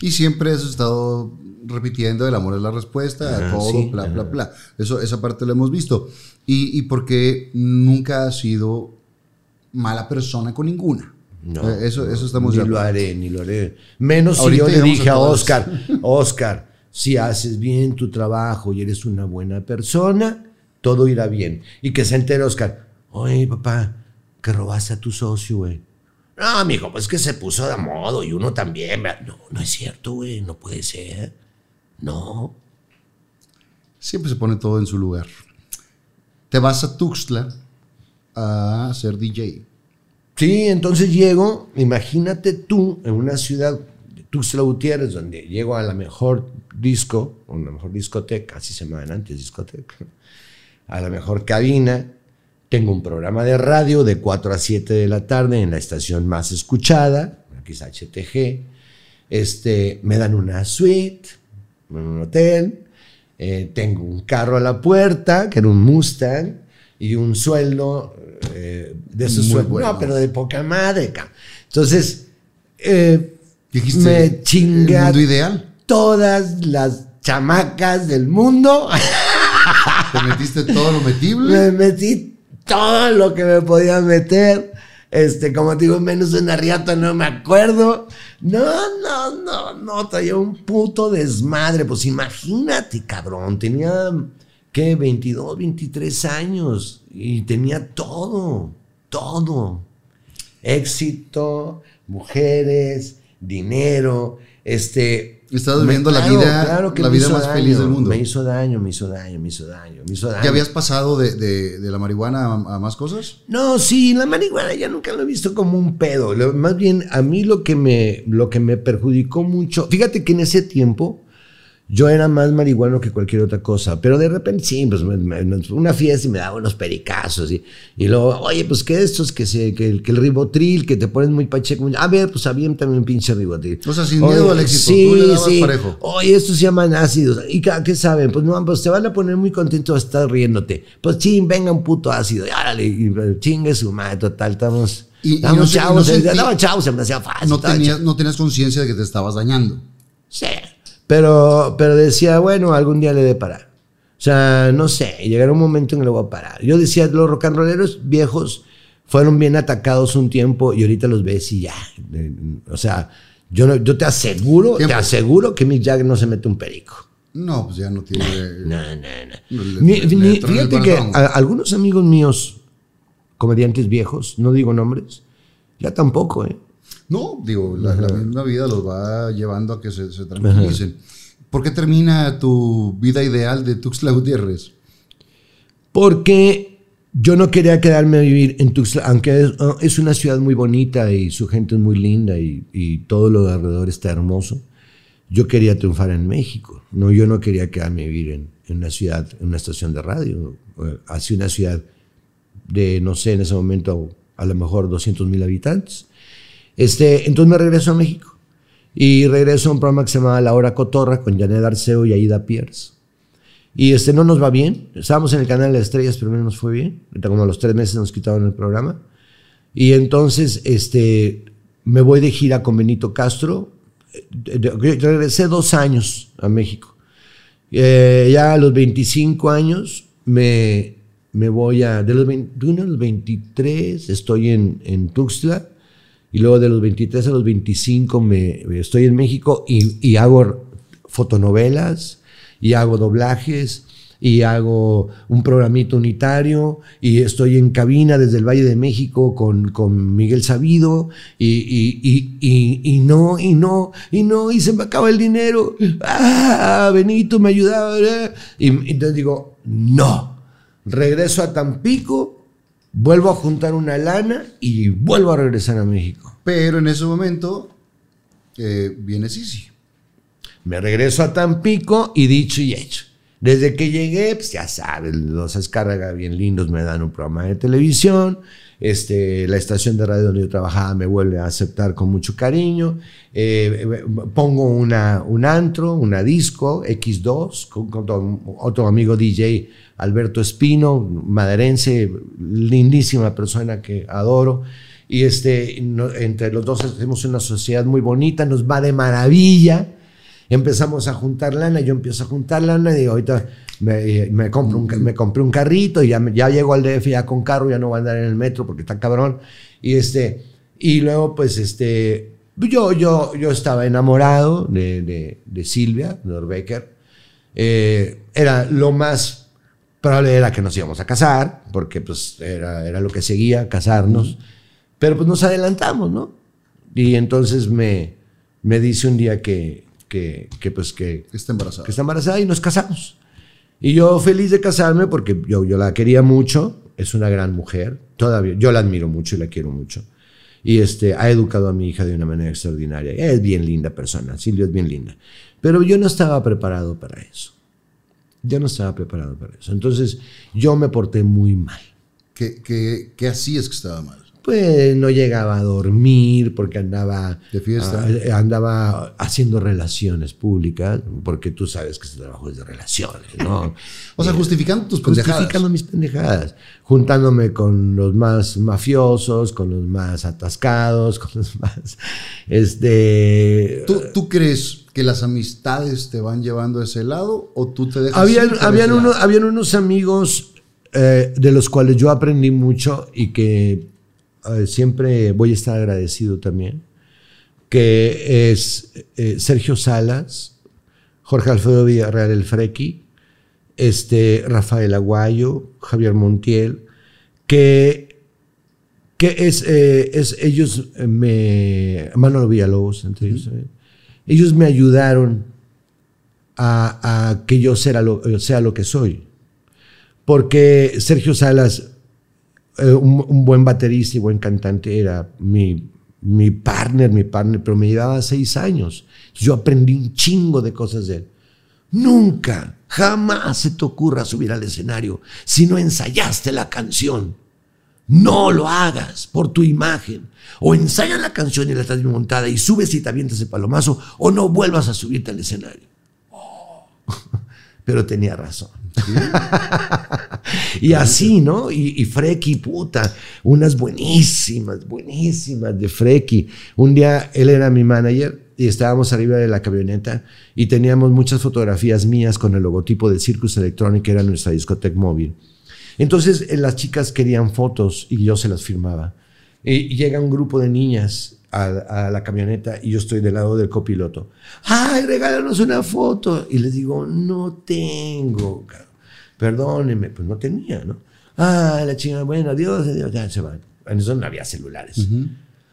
Y siempre has estado repitiendo el amor es la respuesta, a Ah, todo, sí, bla, bla, bla. Eso, esa parte la hemos visto. Y, y porque nunca has sido mala persona con ninguna. No, Eh, eso, eso estamos ni lo haré, ni lo haré. Menos si yo le dije a a. Oscar, [LAUGHS] Oscar, si haces bien tu trabajo y eres una buena persona, todo irá bien. Y que se entere Oscar, oye papá, que robaste a tu socio, güey. No, amigo, pues que se puso de modo y uno también. ¿verdad? No, no es cierto, güey, no puede ser. No. Siempre se pone todo en su lugar. Te vas a Tuxtla a ser DJ. Sí, entonces llego, imagínate tú, en una ciudad, Tuxtla Gutiérrez, donde llego a la mejor disco, o la mejor discoteca, así se llamaban antes discoteca, a la mejor cabina, tengo un programa de radio de 4 a 7 de la tarde en la estación más escuchada, aquí es HTG, este, me dan una suite en un hotel, eh, tengo un carro a la puerta, que era un Mustang, y un sueldo eh, de esos sueldos. bueno. No, pero de poca madre. Entonces, eh, Dijiste, me chinga el mundo ideal. todas las chamacas del mundo. [LAUGHS] Te metiste todo lo metible. me metí todo lo que me podía meter. Este, como te digo, menos una riata, no me acuerdo. No, no, no, no, traía un puto desmadre. Pues imagínate, cabrón, tenía, ¿qué? 22, 23 años y tenía todo, todo. Éxito, mujeres, dinero, este... Estabas viviendo la vida- la me vida hizo más feliz del mundo. Me hizo daño, me hizo daño, me hizo daño, me hizo daño. ¿Ya habías pasado de, de- de la marihuana a, a más cosas? No, sí, la marihuana ya nunca lo he visto como un pedo. Lo- más bien, a mí lo que, me, lo que me perjudicó mucho, fíjate que en ese tiempo yo era más marihuano que cualquier otra cosa, pero de repente sí, pues me- me- una fiesta y me daba unos pericazos y, y luego, oye, pues que estos, que, se, que, el- que el ribotril, que te pones muy pacheco, a ver, pues aviéntame un pinche ribotril. O sea, sin miedo al éxito, Sí, tú le dabas sí. parejo. Oye, estos se llaman ácidos. ¿Y qué saben? Pues no, pues te van a poner muy contento a estar riéndote. Pues ching, venga un puto ácido. Y órale, y, eh, chingue su madre, total, estamos. Y- no chavos, no eh, estaba chavos, se me hacía fácil. No tenías, no tenías conciencia de que te estabas dañando. Sí. Pero, pero decía, bueno, algún día le de parar. O sea, no sé, llegará un momento en que le voy a parar. Yo decía, los rock and rolleros viejos fueron bien atacados un tiempo y ahorita los ves y ya. O sea, yo, no- yo te aseguro, Tiempo. te aseguro que Mick Jagger no se mete un perico. No, pues ya no tiene. [LAUGHS] No, no, no. Le- Ni- le- ni- le tronó el fíjate que a- algunos amigos míos, comediantes viejos, no digo nombres, ya tampoco, ¿eh? No, digo, la, la misma vida los va llevando a que se, se tranquilicen. ¿Por qué termina tu vida ideal de Tuxtla Gutiérrez? Porque yo no quería quedarme a vivir en Tuxtla, aunque es, ah, una ciudad muy bonita y su gente es muy linda y, y todo lo de alrededor está hermoso. Yo quería triunfar en México. No, yo no quería quedarme a vivir en, en una ciudad, en una estación de radio. eh, Así una ciudad de, no sé, en ese momento a lo mejor 200 mil habitantes. Este, entonces me regreso a México. Y regreso a un programa que se llamaba La Hora Cotorra con Janet Arceo y Aida Pierce. Y este no nos va bien. Estábamos en el canal de Estrellas, pero no nos fue bien. Como a los tres meses nos quitaron el programa. Y entonces este, me voy de gira con Benito Castro. Eh, Regresé dos años a México. Eh, ya a los 25 años me, me voy a... De los 21 a los 23 estoy en, en Tuxtla. Y luego de los 23 a los 25 me, estoy en México y, y hago fotonovelas y hago doblajes y hago un programito unitario y estoy en cabina desde el Valle de México con, con Miguel Sabido y, y, y, y, no, y no, y no, y se me acaba el dinero. Ah, Benito me ayudaba. y entonces digo, no, regreso a Tampico, vuelvo a juntar una lana y vuelvo a regresar a México. Pero en ese momento eh, viene Sisi. Me regreso a Tampico y dicho y hecho. Desde que llegué, pues ya sabes, los Azcárraga bien lindos me dan un programa de televisión. Este, la estación de radio donde yo trabajaba me vuelve a aceptar con mucho cariño. Eh, eh, pongo una, un antro, una disco, X2, con, otro amigo DJ, Alberto Espino, maderense, lindísima persona que adoro. Y este, entre los dos hacemos una sociedad muy bonita, nos va de maravilla. Empezamos a juntar lana, yo empiezo a juntar lana y digo, ahorita me, compro un, me compré un carrito y ya, ya llego al DF ya con carro, ya no voy a andar en el metro porque está cabrón. Y, este, y luego, pues, este, yo, yo, yo estaba enamorado de, de, de Silvia Norbecker. Eh, era lo más probable era que nos íbamos a casar, porque pues era, era lo que seguía, casarnos. Pero pues nos adelantamos, ¿no? Y entonces me, me dice un día que, que, que, pues que, Está embarazada. que está embarazada y nos casamos. Y yo feliz de casarme porque yo, yo la quería mucho, es una gran mujer, todavía, yo la admiro mucho y la quiero mucho. Y este, ha educado a mi hija de una manera extraordinaria. Es bien linda persona, Silvia es bien linda. Pero yo no estaba preparado para eso. Yo no estaba preparado para eso. Entonces yo me porté muy mal. ¿Qué, qué, qué hacías que estaba mal? Pues no llegaba a dormir porque andaba, De fiesta. ah, andaba haciendo relaciones públicas, porque tú sabes que este trabajo es de relaciones, ¿no? [LAUGHS] O sea, Eh, justificando tus pendejadas. Justificando mis pendejadas, juntándome con los más mafiosos, con los más atascados, [LAUGHS] con los más, este... ¿Tú, tú crees que las amistades te van llevando a ese lado o tú te dejas Habían, uno- unos amigos eh, de los cuales yo aprendí mucho y que eh, siempre voy a estar agradecido también, que es eh, Sergio Salas, Jorge Alfredo Villarreal el Frequi, este, Rafael Aguayo, Javier Montiel, que, que es, eh, es ellos me, Manolo Villalobos, entre ellos también. ellos me ayudaron a, que yo sea lo, que soy. Porque Sergio Salas, eh, un, un buen baterista y buen cantante, era mi, mi partner, mi partner, pero me llevaba seis años. Yo aprendí un chingo de cosas de él. Nunca, jamás se te ocurra subir al escenario si no ensayaste la canción. No lo hagas por tu imagen. O ensaya la canción y la estás bien montada y subes y te avientas el palomazo o no vuelvas a subirte al escenario. Oh. [LAUGHS] Pero tenía razón. [LAUGHS] y así, ¿no? Y, y Freki, puta, unas buenísimas, buenísimas de Freki. Un día él era mi manager y estábamos arriba de la camioneta y teníamos muchas fotografías mías con el logotipo de Circus Electronic, que era nuestra discoteca móvil. Entonces eh, las chicas querían fotos y yo se las firmaba. Y llega un grupo de niñas a, a la camioneta y yo estoy del lado del copiloto. ¡Ay, regálanos una foto! Y les digo, no tengo. Perdónenme, pues no tenía, ¿no? Ah, la chingada, bueno, adiós, adiós, ya se van. En eso no había celulares.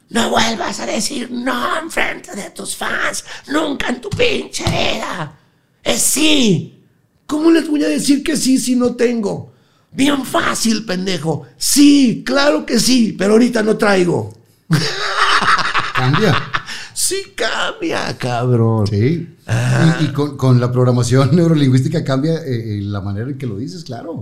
No vuelvas a decir no en frente de tus fans, nunca en tu pinche vida. Es sí. ¿Cómo les voy a decir que sí si no tengo? Bien fácil, pendejo. Sí, claro que sí, pero ahorita no traigo. Cambia. [LAUGHS] Sí cambia, cabrón. Sí. Ah. Y, y con, con la programación [LAUGHS] neurolingüística cambia eh, eh, la manera en que lo dices, claro.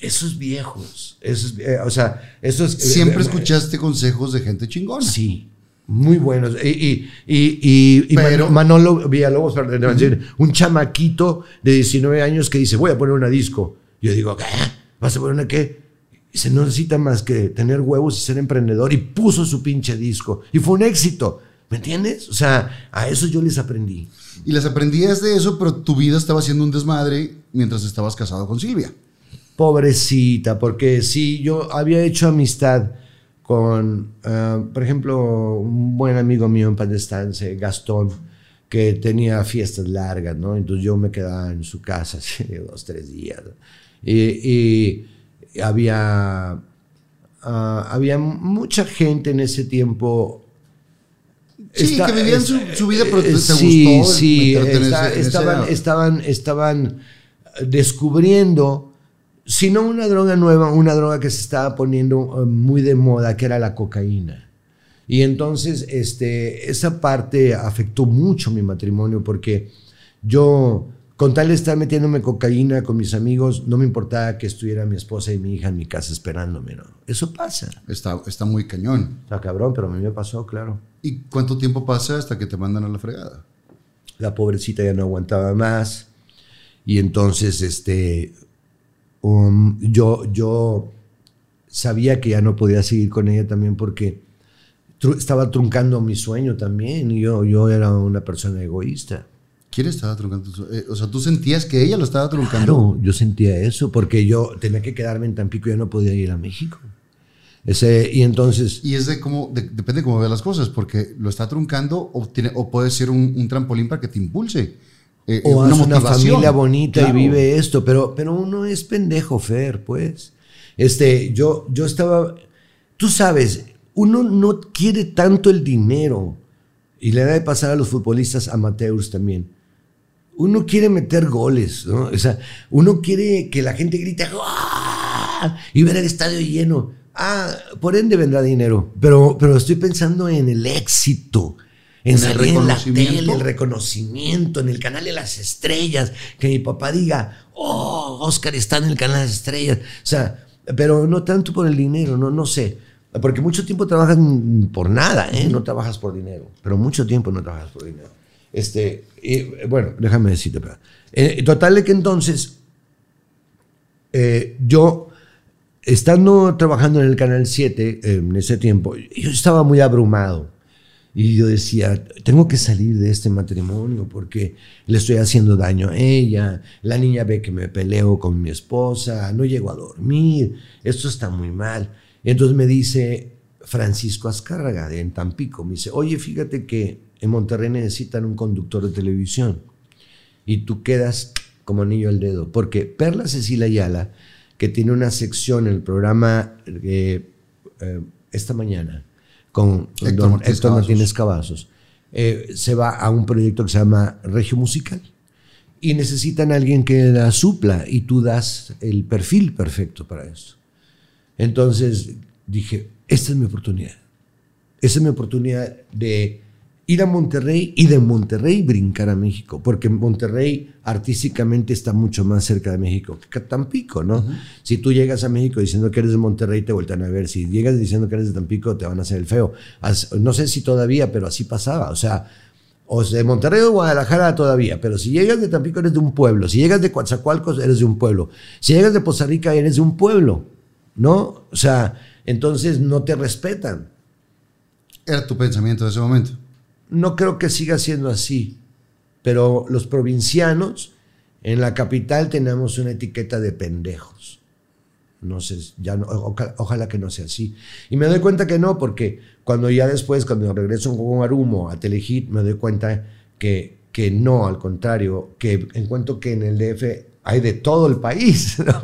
Esos viejos, esos, eh, o sea, esos... Siempre eh, escuchaste consejos de gente chingona. Sí, muy buenos. Y, y, y, Pero- Man- Manolo Villalobos, perdón, un chamaquito de 19 años que dice, voy a poner una disco. Yo digo, ¿qué? ¿Vas a poner una qué? Dice, no necesita más que tener huevos y ser emprendedor. Y puso su pinche disco. Y fue un éxito. ¿Me entiendes? O sea, a eso yo les aprendí. Y las aprendías de eso, pero tu vida estaba siendo un desmadre mientras estabas casado con Silvia. Pobrecita, porque sí, yo había hecho amistad con, ah, por ejemplo, un buen amigo mío en paz descanse, Gastón, que tenía fiestas largas, ¿no? Entonces yo me quedaba en su casa [LAUGHS] así, dos, tres días. Y, y había, ah, había mucha gente en ese tiempo. Sí, que vivían su, su vida, pero te, te Eh, sí, gustó sí, está- ese- ese estaban, estaban, estaban descubriendo, si no una droga nueva, una droga que se estaba poniendo eh, muy de moda, que era la cocaína. Y entonces este, esa parte afectó mucho mi matrimonio porque yo con tal de estar metiéndome cocaína con mis amigos, no me importaba que estuviera mi esposa y mi hija en mi casa esperándome, ¿no? Eso pasa. Está, está muy cañón. Está cabrón, pero a mí me pasó, claro. ¿Y cuánto tiempo pasa hasta que te mandan a la fregada? La pobrecita ya no aguantaba más. Y entonces, este, um, yo, yo sabía que ya no podía seguir con ella también porque tru- estaba truncando mi sueño también. Y yo, yo era una persona egoísta. ¿Quién estaba truncando? eh, o sea, tú sentías que ella lo estaba truncando. Claro, yo sentía eso porque yo tenía que quedarme en Tampico y ya no podía ir a México. Ese, y entonces, Y es de cómo, de- depende de cómo veas las cosas, porque lo está truncando o, tiene, o puede ser un, un trampolín para que te impulse. eh, o una hace una motivación. familia bonita Claro. y vive esto, pero, pero uno es pendejo, Fer, pues. Este, yo, yo estaba, tú sabes, uno no quiere tanto el dinero y le da de pasar a los futbolistas amateurs también. Uno quiere meter goles, ¿no? O sea, uno quiere que la gente grite ¡Gol! y ver el estadio lleno. Ah, por ende vendrá dinero, pero, pero estoy pensando en el éxito, en, En el salir en la reconocimiento. tele, el reconocimiento, en el canal de las estrellas, que mi papá diga, oh, Oscar está en el canal de las estrellas. O sea, pero no tanto por el dinero, no, no sé. Porque mucho tiempo trabajas por nada, ¿eh? No trabajas por dinero, pero mucho tiempo no trabajas por dinero. Este, y, bueno, déjame decirte. Eh, total de que entonces, eh, yo, estando trabajando en el Canal 7 eh, en ese tiempo, yo estaba muy abrumado. Y yo decía, tengo que salir de este matrimonio porque le estoy haciendo daño a ella. La niña ve que me peleo con mi esposa, no llego a dormir, esto está muy mal. Entonces me dice Francisco Azcárraga en Tampico, me dice, oye, fíjate que en Monterrey necesitan un conductor de televisión y tú quedas como anillo al dedo. Porque Perla Cecilia Ayala, que tiene una sección en el programa eh, eh, esta mañana con Héctor don Martínez Héctor Cavazos. Martínez Cavazos, eh, se va a un proyecto que se llama Regio Musical. Y necesitan a alguien que la supla y tú das el perfil perfecto para eso. Entonces dije, esta es mi oportunidad. Esa es mi oportunidad de ir a Monterrey y de Monterrey brincar a México, porque Monterrey artísticamente está mucho más cerca de México que Tampico, ¿no? Si tú llegas a México diciendo que eres de Monterrey, te vueltan a ver. Si llegas diciendo que eres de Tampico, te van a hacer el feo. As- No sé si todavía, pero así pasaba. O sea, o de Monterrey o Guadalajara todavía, pero si llegas de Tampico eres de un pueblo, si llegas de Coatzacoalcos eres de un pueblo, si llegas de Poza Rica eres de un pueblo, ¿no? O sea, entonces no te respetan. Era tu pensamiento de ese momento. No creo que siga siendo así, pero los provincianos en la capital tenemos una etiqueta de pendejos. No sé, ya no- ojalá que no sea así. Y me doy cuenta que no, porque cuando ya después, cuando regreso con Arumo a Telehit, me doy cuenta que, que no, al contrario, que encuentro que en el DF hay de todo el país. [LAUGHS] ¿no?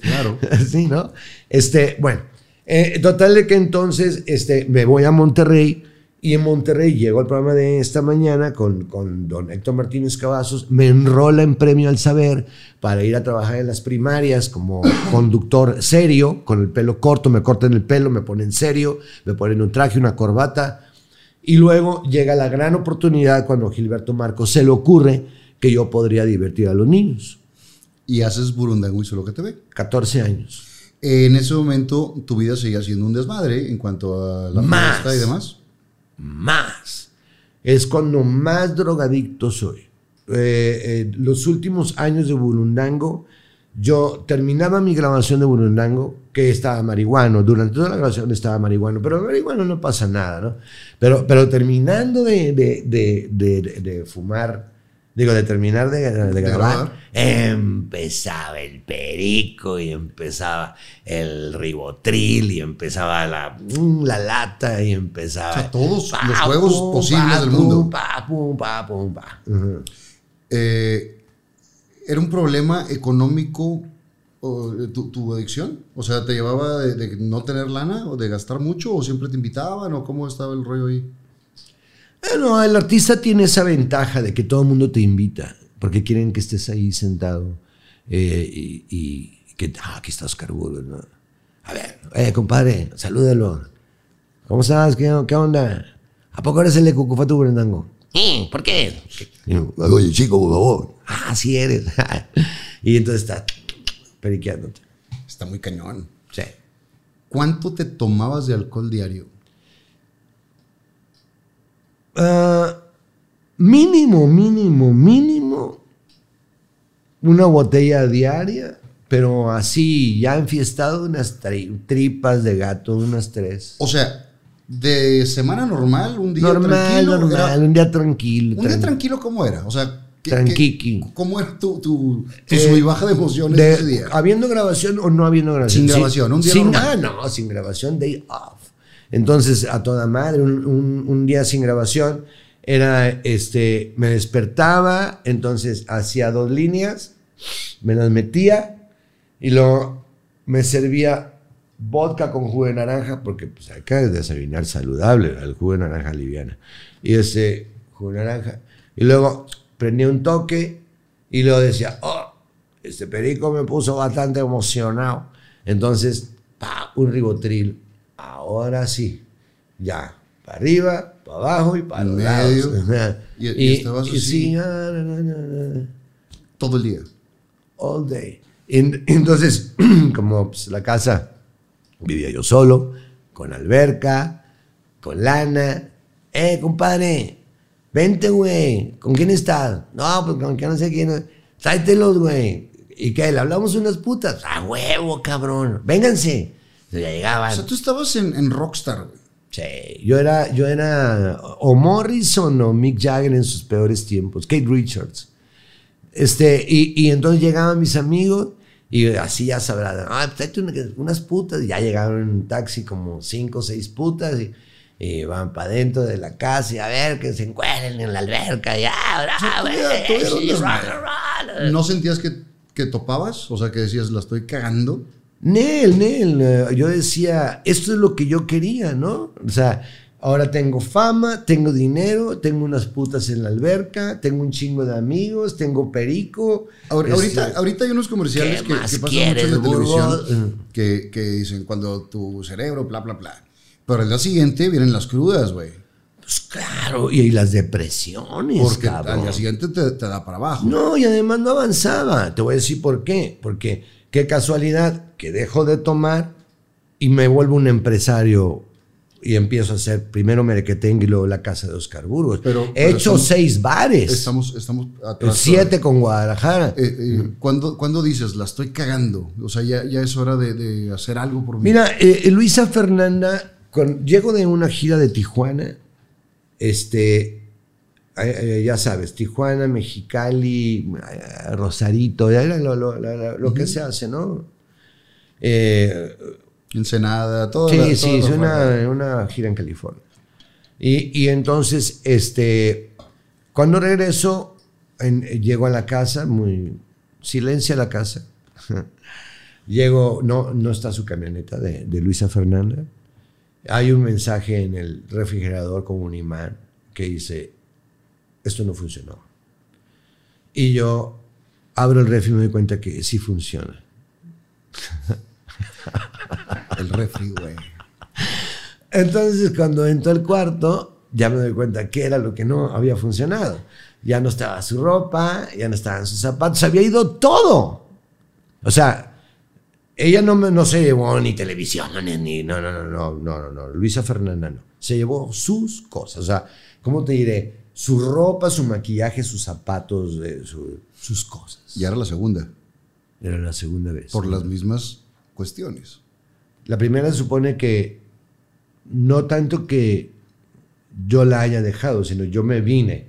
Claro. [LAUGHS] Sí, ¿no? Este, bueno, eh, total de que entonces este, me voy a Monterrey y en Monterrey llego al programa de esta mañana con, con don Héctor Martínez Cavazos, me enrola en Premio al Saber para ir a trabajar en las primarias como [CLEARS THROAT] conductor serio, con el pelo corto, me cortan el pelo, me ponen serio, me ponen un traje, una corbata. Y luego llega la gran oportunidad cuando Gilberto Marcos se le ocurre que yo podría divertir a los niños. Y haces burundango y solo que te ve. 14 años. En ese momento tu vida seguía siendo un desmadre en cuanto a la Más. y demás. Más. Es cuando más drogadicto soy. Eh, eh, los últimos años de Burundango, yo terminaba mi grabación de Burundango, que estaba marihuano, durante toda la grabación estaba marihuano, pero marihuano no pasa nada, ¿no? Pero, pero terminando de, de- de- fumar, digo, de terminar de, de grabar, grabar. empezaba el perico y empezaba el ribotril y empezaba la, mm, la lata y empezaba... O sea, todos los juegos posibles del mundo. pa, pum, pum, pa. Ujú. Eh, ¿Era un problema económico tu, tu adicción? O sea, ¿te llevaba de, de no tener lana o de gastar mucho o siempre te invitaban o cómo estaba el rollo ahí? Bueno, el artista tiene esa ventaja de que todo el mundo te invita, porque quieren que estés ahí sentado eh, y, y que, ah, aquí está Oscar Burgos, ¿no? A ver, eh, compadre, salúdalo. ¿Cómo estás? ¿Qué, qué onda? ¿A poco eres el de Cucufato Burendango? "Eh, ¿por qué? Oye, chico, por favor. Ah, sí eres. [LAUGHS] y entonces está periqueándote. Está muy cañón. Sí. ¿Cuánto te tomabas de alcohol diario? Ah, mínimo, mínimo, mínimo. Una botella diaria, pero así, ya enfiestado, unas tri- tripas de gato, unas tres. O sea, de semana normal, un día normal, tranquilo. normal, era- un día tranquilo. un día tran- tranquilo, ¿cómo era? O sea, ¿qué- Tranquiqui. qué- ¿cómo era tu, tu, tu Eh, sub y baja de emociones de- ese día? ¿Habiendo grabación o no habiendo grabación? Sin grabación, un día sin, normal. ah, no, sin grabación, day off. Entonces, a toda madre, un, día sin grabación, era, este, me despertaba, entonces hacía dos líneas, me las metía y luego me servía vodka con jugo de naranja, porque pues acá es desayunar saludable, el jugo de naranja liviana. Y ese jugo de naranja. Y luego prendía un toque y luego decía, oh, este perico me puso bastante emocionado. Entonces, pa, un ribotril. Ahora sí, ya, para arriba, para abajo y para los medio. lados. [LAUGHS] Y- y y, estabas y así. sí, ah, na, na, na, na Todo el día. all day. En- [CLEARS THROAT] entonces, [CLEARS THROAT] como pues, la casa vivía yo solo, con alberca, con lana. Eh, compadre, vente, güey. ¿Con quién estás? No, pues con que no sé quién. Tráetelos, güey. ¿Y qué? ¿Le hablamos unas putas? ¡A huevo, cabrón! ¡Vénganse! Entonces ya llegaban. O sea, tú estabas en, en Rockstar, güey. Sí, yo era, yo era o Morrison o Mick Jagger en sus peores tiempos, Kate Richards. Este, y, y entonces llegaban mis amigos y así ya sabrán, ah, pues unas putas. Y ya llegaron en un taxi como cinco o seis putas y, y van para adentro de la casa y a ver que se encuentren en la alberca. Ya, bravo. ¿No sentías que, que topabas? O sea, que decías, la estoy cagando. Nel, Nel, eh, yo decía, esto es lo que yo quería, ¿no? O sea, ahora tengo fama, tengo dinero, tengo unas putas en la alberca, tengo un chingo de amigos, tengo perico. Ahor- este, ahorita, ahorita hay unos comerciales ¿qué que, que pasan quieres, mucho en la televisión que, que dicen cuando tu cerebro, bla, bla, bla. Pero el día siguiente vienen las crudas, güey. Pues claro, y, y las depresiones, Porque cabrón. al día siguiente te, te da para abajo. No, y además no avanzaba. Te voy a decir por qué. Porque qué casualidad que dejo de tomar y me vuelvo un empresario y empiezo a hacer primero Merequetengue y luego la casa de Oscar Burgos. Pero- He hecho estamos- seis bares. Estamos, estamos atrás. siete con Guadalajara. Eh, eh, ¿cuándo, cuándo dices, la estoy cagando? O sea, ya, ya es hora de, de hacer algo por mí. Mira, eh, Luisa Fernanda, con, llego de una gira de Tijuana, este, eh, eh, ya sabes, Tijuana, Mexicali, eh, Rosarito, ya era lo, lo- lo- lo- que se hace, ¿no? Eh, Ensenada, todo. sí, la- sí, es una, una gira en California. Y, y entonces, este, cuando regreso, en- llego a la casa, muy silencia la casa. [LAUGHS] Llego, no, no está su camioneta de, de Luisa Fernanda. Hay un mensaje en el refrigerador con un imán que dice, esto no funcionó. Y yo abro el refri y me doy cuenta que sí funciona. [LAUGHS] El refri, güey. Entonces, cuando entro al cuarto, ya me doy cuenta que era lo que no había funcionado. Ya no estaba su ropa, ya no estaban sus zapatos, había ido todo. O sea, ella no, no se llevó ni televisiones, ni. No, no, no, no, no, no, no. Luisa Fernanda no. Se llevó sus cosas. O sea, ¿cómo te diré? Su ropa, su maquillaje, sus zapatos, eh, su- sus cosas. Ya era la segunda. Era la segunda vez. Por las mismas cuestiones. La primera supone que no tanto que yo la haya dejado, sino yo me vine.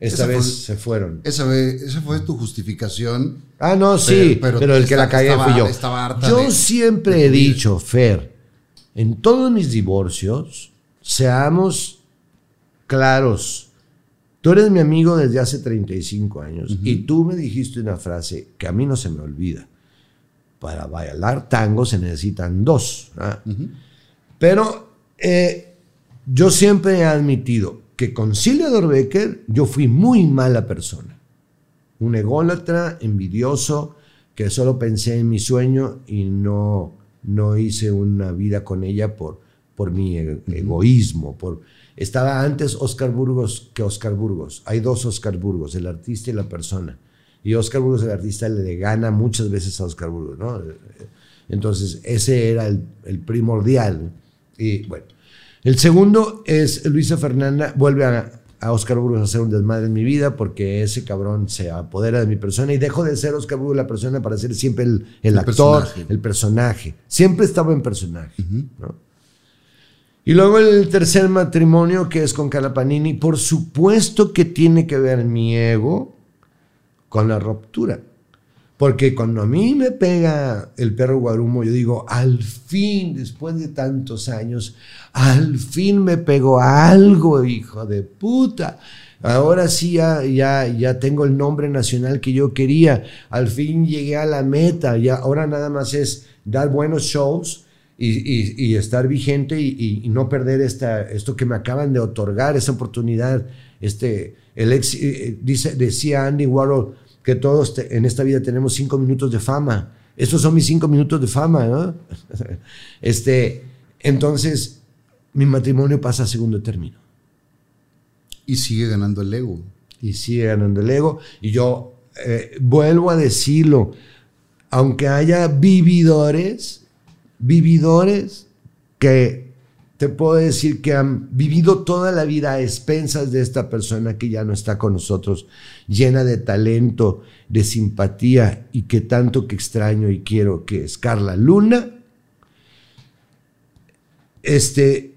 Esta Esa vez fue- se fueron. Esa, ve- esa fue tu justificación. Ah, no, sí, pero- pero, el que la cagué fui yo. Yo de- siempre de he dicho, Fer, en todos mis divorcios, seamos claros. Tú eres mi amigo desde hace 35 años y tú me dijiste una frase que a mí no se me olvida. Para bailar tango se necesitan dos. ¿ah? Pero eh, yo siempre he admitido que con Silvia Dorbecker yo fui muy mala persona. Un ególatra, envidioso, que solo pensé en mi sueño y no, no hice una vida con ella por, por mi e- egoísmo. Por, Estaba antes Oscar Burgos que Oscar Burgos. Hay dos Oscar Burgos, el artista y la persona. Y Oscar Burgos, el artista, le gana muchas veces a Oscar Burgos, ¿no? Entonces, ese era el, el primordial. Y bueno, el segundo es Luisa Fernanda, vuelve a, a Oscar Burgos a hacer un desmadre en mi vida porque ese cabrón se apodera de mi persona y dejo de ser Oscar Burgos la persona para ser siempre el, el El actor, personaje. el personaje. Siempre estaba en personaje. ¿no? Y luego el tercer matrimonio que es con Carla Panini, por supuesto que tiene que ver mi ego con la ruptura. Porque cuando a mí me pega el perro guarumo, yo digo, al fin, después de tantos años, al fin me pegó algo, hijo de puta. Ahora sí ya, ya, ya tengo el nombre nacional que yo quería. Al fin llegué a la meta. Ya, ahora nada más es dar buenos shows y, y- y estar vigente y, y- no perder esta, esto que me acaban de otorgar, esa oportunidad. Este, el ex, eh, dice, decía Andy Warhol que todos te- en esta vida tenemos cinco minutos de fama. Estos son mis cinco minutos de fama. ¿no? [LAUGHS] este, entonces, mi matrimonio pasa a segundo término Y sigue ganando el ego. y sigue ganando el ego. Y yo eh, vuelvo a decirlo, aunque haya vividores, vividores que te puedo decir que han vivido toda la vida a expensas de esta persona que ya no está con nosotros, llena de talento, de simpatía y que tanto que extraño y quiero que es Carla Luna. Este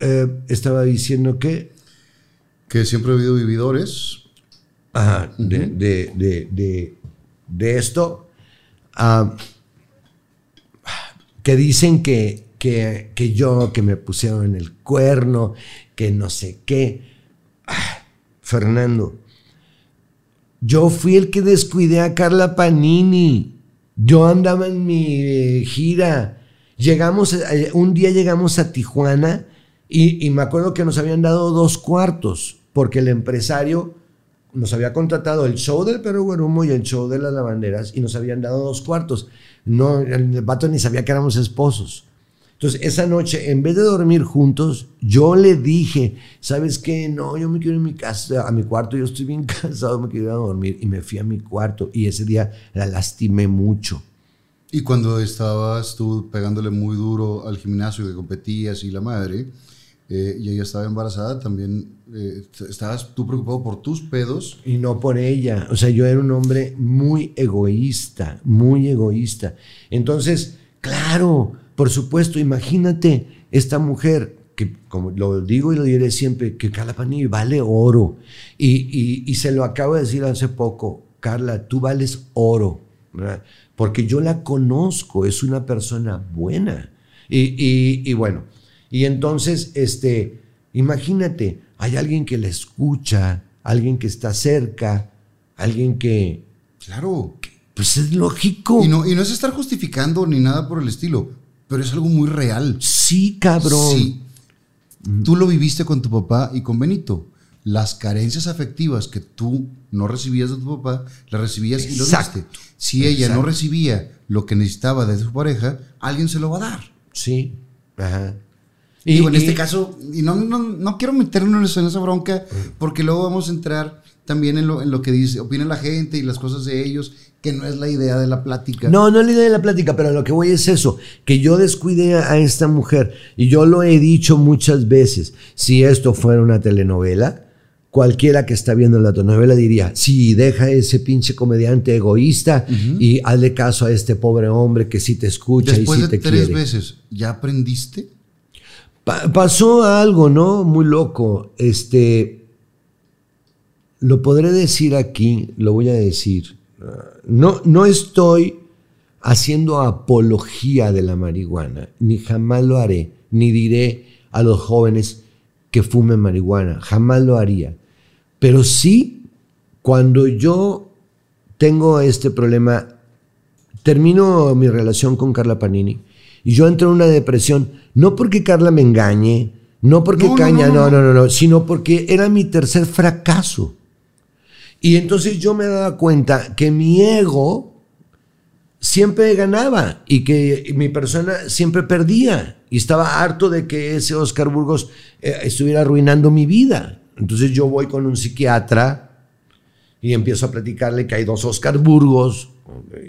eh, estaba diciendo que Que siempre ha habido vividores. Ajá, de, de- de- de- de esto, ah, que dicen que, que, que yo, que me pusieron en el cuerno, que no sé qué. Ah, Fernando, yo fui el que descuidé a Carla Panini. Yo andaba en mi eh, gira. Llegamos, eh, un día llegamos a Tijuana y, y me acuerdo que nos habían dado dos cuartos porque el empresario nos había contratado el show del Perro Guarumo y el show de las lavanderas y nos habían dado dos cuartos. No, el vato ni sabía que éramos esposos. Entonces, esa noche, en vez de dormir juntos, yo le dije, ¿sabes qué? No, yo me quiero ir a mi casa, a mi cuarto, yo estoy bien [LAUGHS] cansado, me quiero ir a dormir. Y me fui a mi cuarto y ese día la lastimé mucho. Y cuando estabas tú pegándole muy duro al gimnasio que competías y la madre, eh, y ella estaba embarazada, también eh, estabas tú preocupado por tus pedos. Y no por ella. O sea, yo era un hombre muy egoísta, muy egoísta. Entonces, claro, por supuesto, imagínate esta mujer que, como lo digo y lo diré siempre, que Carla Panini vale oro. Y, y- se lo acabo de decir hace poco, Carla, tú vales oro. Porque yo la conozco, es una persona buena. Y, y- y bueno, y entonces, este, imagínate, hay alguien que la escucha, alguien que está cerca, alguien que, Claro. pues es lógico. Y no, y no es estar justificando ni nada por el estilo, pero es algo muy real. Sí, cabrón. Sí. Tú lo viviste con tu papá y con Benito. Las carencias afectivas que tú no recibías de tu papá, las recibías y lo Exacto. viste. Si ella no Exacto. recibía lo que necesitaba de su pareja, alguien se lo va a dar. Sí. Ajá. Y, Digo, en y- este caso, y no, no, no quiero meternos en esa bronca, porque luego vamos a entrar también en lo, en lo que dice, opina la gente y las cosas de ellos, que no es la idea de la plática. No, no es la idea de la plática, pero lo que voy es eso, que yo descuidé a esta mujer y yo lo he dicho muchas veces, si esto fuera una telenovela, cualquiera que está viendo la telenovela diría, sí, deja ese pinche comediante egoísta y hazle caso a este pobre hombre que sí te escucha Después y sí de te tres quiere. veces, ¿ya aprendiste? Pa- pasó algo, ¿no? Muy loco. Este, lo podré decir aquí, lo voy a decir. No, no estoy haciendo apología de la marihuana, ni jamás lo haré, ni diré a los jóvenes que fumen marihuana, jamás lo haría. Pero sí, cuando yo tengo este problema, termino mi relación con Carla Panini y yo entro en una depresión, no porque Carla me engañe, no porque No, Caña, no, no no, no, no, no, sino porque era mi tercer fracaso. Y entonces yo me daba cuenta que mi ego siempre ganaba y que mi persona siempre perdía. Y estaba harto de que ese Oscar Burgos eh, estuviera arruinando mi vida. Entonces yo voy con un psiquiatra y empiezo a platicarle que hay dos Oscar Burgos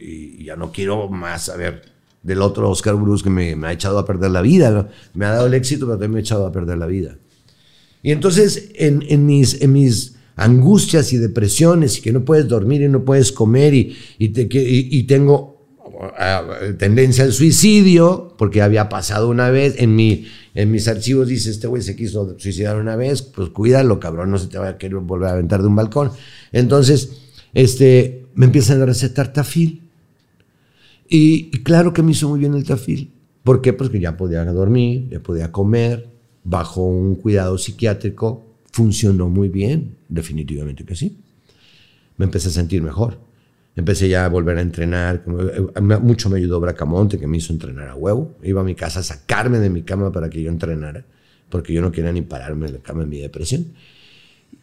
y ya no quiero más saber del otro Oscar Burgos que me, ha echado a perder la vida. Me ha dado el éxito, pero también me ha echado a perder la vida. Y entonces en, mis, angustias y depresiones y que no puedes dormir y no puedes comer y, tengo ah, tendencia al suicidio porque había pasado una vez en mis archivos dice este güey se quiso suicidar una vez pues cuídalo cabrón no se te va a querer volver a aventar de un balcón entonces este me empiezan a recetar tafil y, y claro que me hizo muy bien el tafil. ¿Por qué? Porque ya podía dormir, ya podía comer, bajo un cuidado psiquiátrico, funcionó muy bien, definitivamente que sí. Me empecé a sentir mejor. Empecé ya a volver a entrenar. eh, me- Mucho me ayudó Bracamonte, que me hizo entrenar a huevo. Iba a mi casa a sacarme de mi cama para que yo entrenara, porque yo no quería ni pararme de la cama en mi depresión.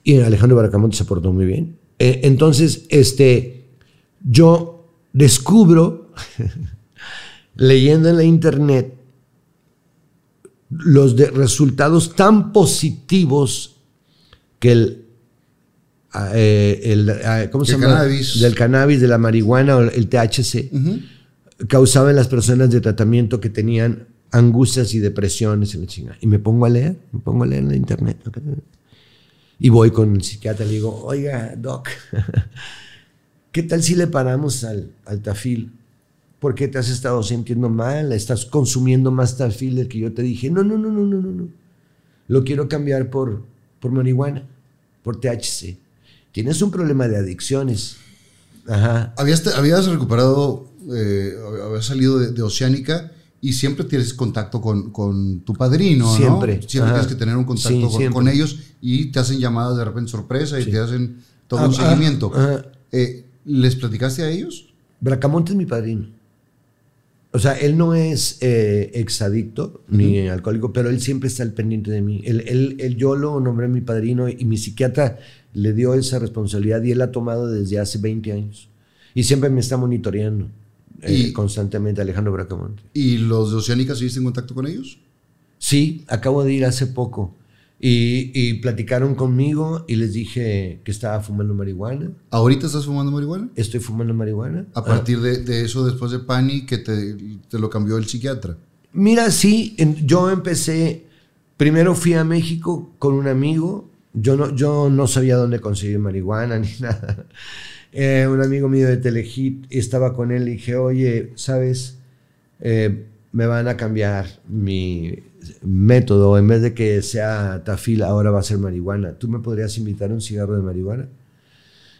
Y Alejandro Bracamonte se portó muy bien. Eh, entonces, este, yo descubro, [LAUGHS] leyendo en la internet, los de resultados tan positivos que el, ah, eh, el, ah, ¿cómo Que se llama? cannabis. Del cannabis, de la marihuana o el THC, causaba en las personas de tratamiento que tenían angustias y depresiones y la chingada. Y me pongo a leer, me pongo a leer en la internet. Y voy con el psiquiatra y le digo, oiga, doc, [LAUGHS] ¿qué tal si le paramos al, al tafil? ¿Por qué te has estado sintiendo mal? ¿Estás consumiendo más tafil del que yo te dije? No, no, no, no, no, no, no. Lo quiero cambiar por, por marihuana, por THC. Tienes un problema de adicciones. Ajá. Habías, habías recuperado, eh, habías salido de, de Oceánica y siempre tienes contacto con, con tu padrino, ¿no? Siempre. Siempre Ajá. tienes que tener un contacto Sí, con, siempre. con ellos y te hacen llamadas de repente sorpresa y te hacen todo un Ah, ah, seguimiento. Eh, ¿Les platicaste a ellos? Bracamonte es mi padrino. O sea, él no es eh, exadicto ni alcohólico, pero él siempre está al pendiente de mí. Él, él- él- yo lo nombré mi padrino y mi psiquiatra le dio esa responsabilidad y él la ha tomado desde hace 20 años. Y siempre me está monitoreando eh, Y- constantemente Alejandro Bracamonte. ¿Y los de Oceánica seguiste en contacto con ellos? Sí, acabo de ir hace poco. Y, y platicaron conmigo y les dije que estaba fumando marihuana. ¿Ahorita estás fumando marihuana? Estoy fumando marihuana. A partir de, de eso, después de Pani, que te, te lo cambió el psiquiatra. Mira, sí, en- yo empecé, primero fui a México con un amigo, yo no, yo no sabía dónde conseguir marihuana [LAUGHS] ni nada. Eh, un amigo mío de Telehit, estaba con él y dije, oye, ¿sabes? Eh, me van a cambiar mi método, en vez de que sea tafil, ahora va a ser marihuana. ¿Tú me podrías invitar un cigarro de marihuana?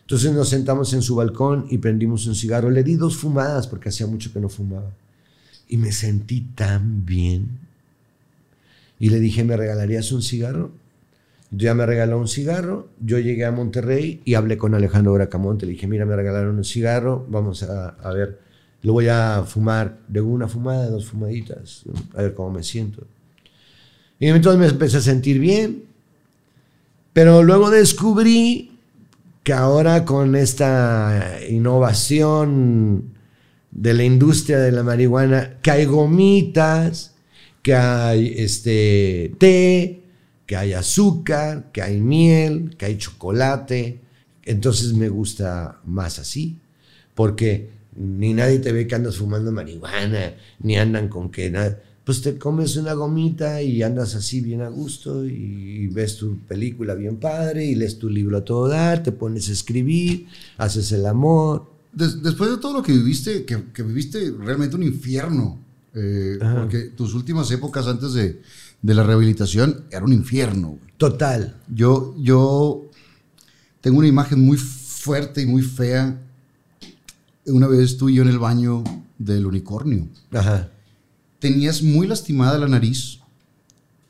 Entonces nos sentamos en su balcón y prendimos un cigarro. Le di dos fumadas porque hacía mucho que no fumaba. Y me sentí tan bien. Y le dije, ¿me regalarías un cigarro? Ya me regaló un cigarro. Yo llegué a Monterrey y hablé con Alejandro Bracamonte. Le dije, mira, me regalaron un cigarro. Vamos a, a ver. Lo voy a fumar de una fumada, dos fumaditas. A ver cómo me siento. Y entonces me empecé a sentir bien. Pero luego descubrí que ahora con esta innovación de la industria de la marihuana, que hay gomitas, que hay este té, que hay azúcar, que hay miel, que hay chocolate. Entonces me gusta más así, porque ni nadie te ve que andas fumando marihuana, ni andan con que nada. Pues te comes una gomita y andas así bien a gusto y ves tu película bien padre y lees tu libro a todo dar, te pones a escribir, haces el amor. Des- después de todo lo que viviste, que, que viviste realmente un infierno, eh, porque tus últimas épocas antes de, de la rehabilitación era un infierno. Total. Yo, yo tengo una imagen muy fuerte y muy fea. Una vez tú y yo en el baño del unicornio. Ajá. Tenías muy lastimada la nariz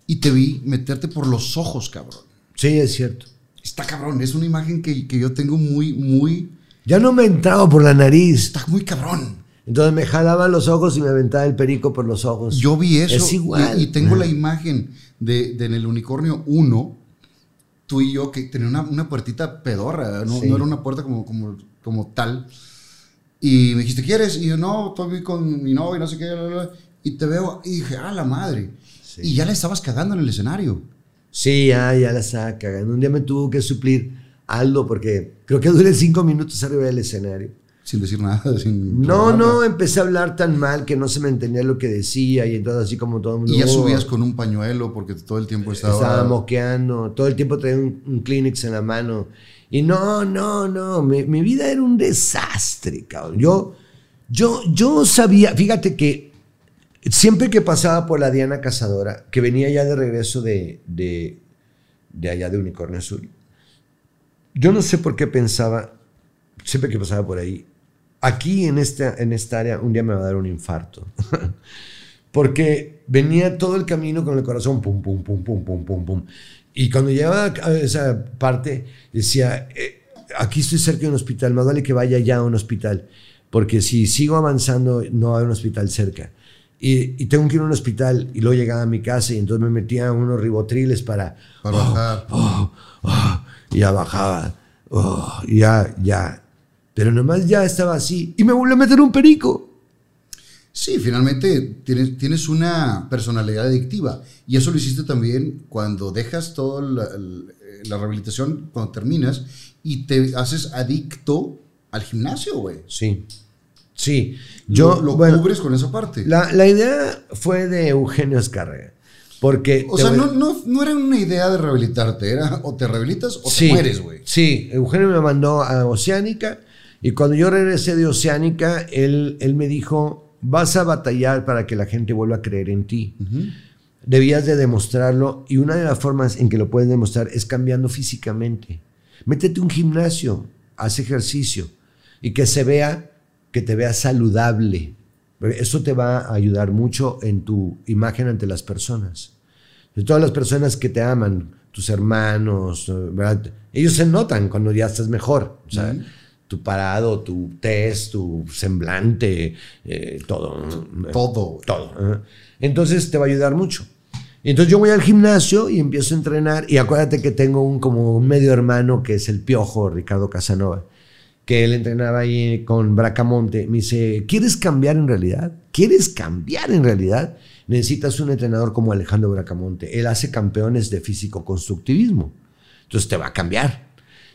y te vi meterte por los ojos, cabrón. Sí, es cierto. Está cabrón, es una imagen que, que yo tengo muy, muy... Ya no me entraba por la nariz. Está muy cabrón. Entonces me jalaban los ojos y me aventaba el perico por los ojos. Yo vi eso. Es igual. Y, y tengo la imagen de, de en el unicornio 1, tú y yo, que tenía una, una puertita pedorra, no, Sí. no era una puerta como, como, como tal. Y me dijiste, ¿quieres? Y yo, no, estoy con mi novia y no sé qué. bla, bla". Y te veo y dije, ah, la madre. Y ya le estabas cagando en el escenario. Sí, ya, ya la estaba cagando. Un día me tuvo que suplir Aldo porque creo que duré cinco minutos arriba del escenario. Sin decir nada. [LAUGHS] Sin No, no, empecé a hablar tan mal que no se me entendía lo que decía y entonces así como todo el mundo... Y ya "Oh". subías con un pañuelo porque todo el tiempo estaba... Estaba moqueando, todo el tiempo traía un, un Kleenex en la mano. Y no, no, no, mi, mi vida era un desastre, cabrón. Yo, yo, yo sabía, fíjate que siempre que pasaba por la Diana Cazadora, que venía ya de regreso de, de, de allá de Unicornio Azul, yo no sé por qué pensaba, siempre que pasaba por ahí, aquí en esta, en esta área un día me va a dar un infarto. [LAUGHS] Porque venía todo el camino con el corazón pum, pum, pum, pum, pum, pum, pum. Y cuando llegaba a esa parte, decía, eh, aquí estoy cerca de un hospital, más vale que vaya ya a un hospital. Porque si sigo avanzando, no hay un hospital cerca. Y, y tengo que ir a un hospital y luego llegaba a mi casa y entonces me metía unos ribotriles para... Para bajar. oh, oh, y ya bajaba. oh, ya, ya. Pero nomás ya estaba así. Y me volvió a meter un perico. Sí, finalmente tienes, tienes una personalidad adictiva. Y eso lo hiciste también cuando dejas toda la, la rehabilitación, cuando terminas, y te haces adicto al gimnasio, güey. Sí. Sí. Yo, lo, lo bueno, cubres con esa parte. La, la idea fue de Eugenio Escarrega. Porque. o sea, voy- no, no, no era una idea de rehabilitarte, era o te rehabilitas o Sí, te mueres, güey. Sí, Eugenio me mandó a Oceánica y cuando yo regresé de Oceánica, él, él me dijo, vas a batallar para que la gente vuelva a creer en ti. Debías de demostrarlo y una de las formas en que lo puedes demostrar es cambiando físicamente. Métete un gimnasio, haz ejercicio y que se vea, que te veas saludable. Eso te va a ayudar mucho en tu imagen ante las personas. De todas las personas que te aman, tus hermanos, eh, ¿verdad? ellos se notan cuando ya estás mejor. O sea, tu parado, tu test, tu semblante, eh, todo. Todo. Todo. ¿eh? Entonces te va a ayudar mucho. Entonces yo voy al gimnasio y empiezo a entrenar y acuérdate que tengo un como un medio hermano que es el piojo Ricardo Casanova, que él entrenaba ahí con Bracamonte. Me dice, ¿quieres cambiar en realidad? ¿Quieres cambiar en realidad? Necesitas un entrenador como Alejandro Bracamonte. Él hace campeones de físico-constructivismo. Entonces te va a cambiar.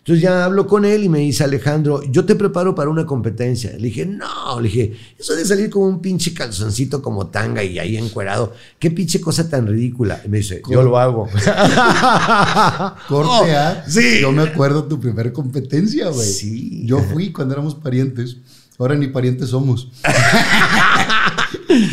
Entonces ya hablo con él y me dice Alejandro, yo te preparo para una competencia. Le dije, no, le dije, eso de salir como un pinche calzoncito como tanga y ahí encuerado, qué pinche cosa tan ridícula. Y me dice, yo lo hago. [LAUGHS] Corte Oh, A. sí. Yo me acuerdo tu primera competencia, güey. Sí. Yo fui cuando éramos parientes. Ahora ni parientes somos. [LAUGHS]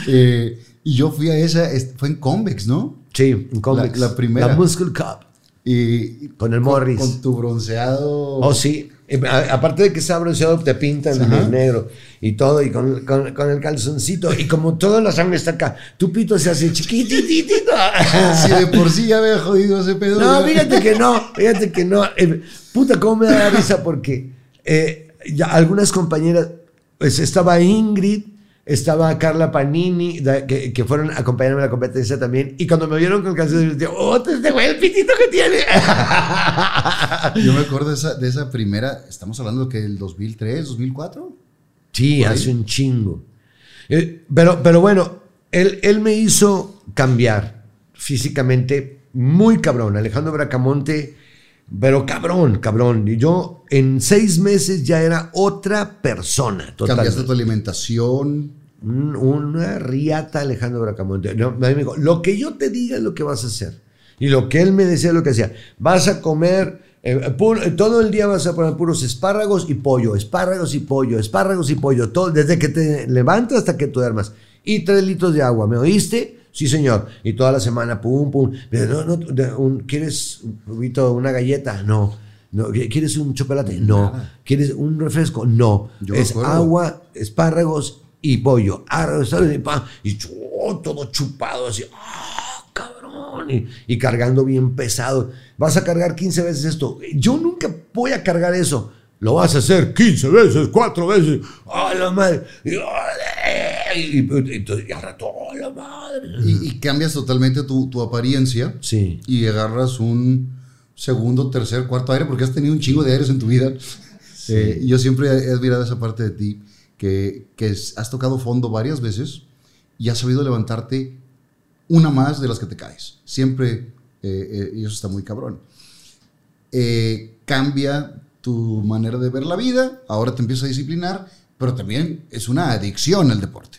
Eh, y yo fui a esa, es- fue en Convex, ¿no? Sí, cómics. La- la primera. La Muscle Cup. Y Con el con- Morris. Con, tu bronceado. Oh, sí. Eh, a- Aparte de que está bronceado, te pintan Ajá. de negro y todo, y con, con- con el calzoncito, y como toda la sangre está acá, tu pito se hace chiquititito. Si [LAUGHS] de por sí ya había jodido ese pedo. No, fíjate que no, fíjate que no. Eh, puta, cómo me da risa porque eh, ya algunas compañeras, pues estaba Ingrid, estaba Carla Panini, que, que fueron a acompañarme a la competencia también, y cuando me vieron con calzones, yo, oh, este güey, el pitito que tiene. [LAUGHS] Yo me acuerdo de esa, de esa primera, estamos hablando que del 2003, 2004. Sí, hace un chingo. Eh, pero, pero bueno, él, él me hizo cambiar físicamente muy cabrón. Alejandro Bracamonte, pero cabrón, cabrón. Y yo en seis meses ya era otra persona. Cambiaste Totalmente. tu alimentación. Un- una riata Alejandro Bracamonte. No, me dijo, lo que yo te diga es lo que vas a hacer. Y lo que él me decía es lo que hacía. Vas a comer, eh, pu- eh, todo el día vas a poner puros espárragos y pollo, espárragos y pollo, espárragos y pollo, todo, desde que te levantas hasta que tú duermas. Y tres litros de agua, ¿me oíste? Sí, señor. Y toda la semana, pum, pum. No, no, un- ¿Quieres un poquito, una galleta? No. no. ¿Quieres un chocolate? No. ¿Quieres un refresco? No. Yo es agua, espárragos y pollo. ¿sabes? Y, pa, y todo chupado así. ¡Ah, cabrón! Y, y cargando bien pesado. Vas a cargar 15 veces esto. Yo nunca voy a cargar eso. Lo vas a hacer 15 veces, 4 veces. ¡Ah, la madre! Y, y- y- y al rato, ¡ah, la madre! Y, y cambias totalmente tu, tu apariencia. Sí. Y agarras un segundo, tercer, cuarto aire, porque has tenido un chingo de aires en tu vida. Eh, yo siempre he admirado esa parte de ti, que, que has tocado fondo varias veces y has sabido levantarte una más de las que te caes. Siempre, eh, eh, y eso está muy cabrón. Eh, cambia tu manera de ver la vida, ahora te empiezas a disciplinar, pero también es una adicción al deporte.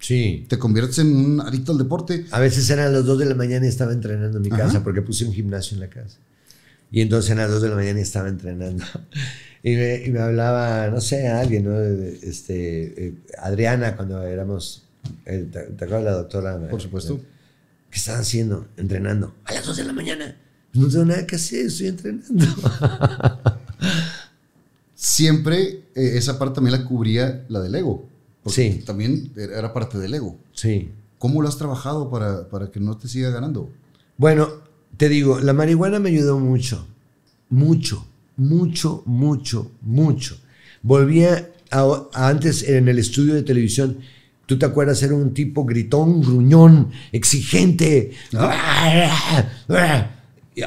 Sí. Te conviertes en un adicto al deporte. A veces eran las 2 de la mañana y estaba entrenando en mi Ajá. casa porque puse un gimnasio en la casa. Y entonces eran las 2 de la mañana y estaba entrenando. [LAUGHS] Y me, y me hablaba, no sé, alguien, ¿no? Este, eh, Adriana, cuando éramos. eh, ¿te, te acuerdas la doctora? Por supuesto. ¿Qué están haciendo? Entrenando. A las 2 de la mañana. No tengo nada que hacer, estoy entrenando. [LAUGHS] Siempre eh, esa parte también la cubría la del ego. Porque Sí. También era parte del ego. Sí. ¿Cómo lo has trabajado para, para que no te siga ganando? Bueno, te digo, la marihuana me ayudó mucho, mucho, mucho, mucho, mucho. Volvía a, a antes en el estudio de televisión, tú te acuerdas, era un tipo gritón, gruñón, exigente.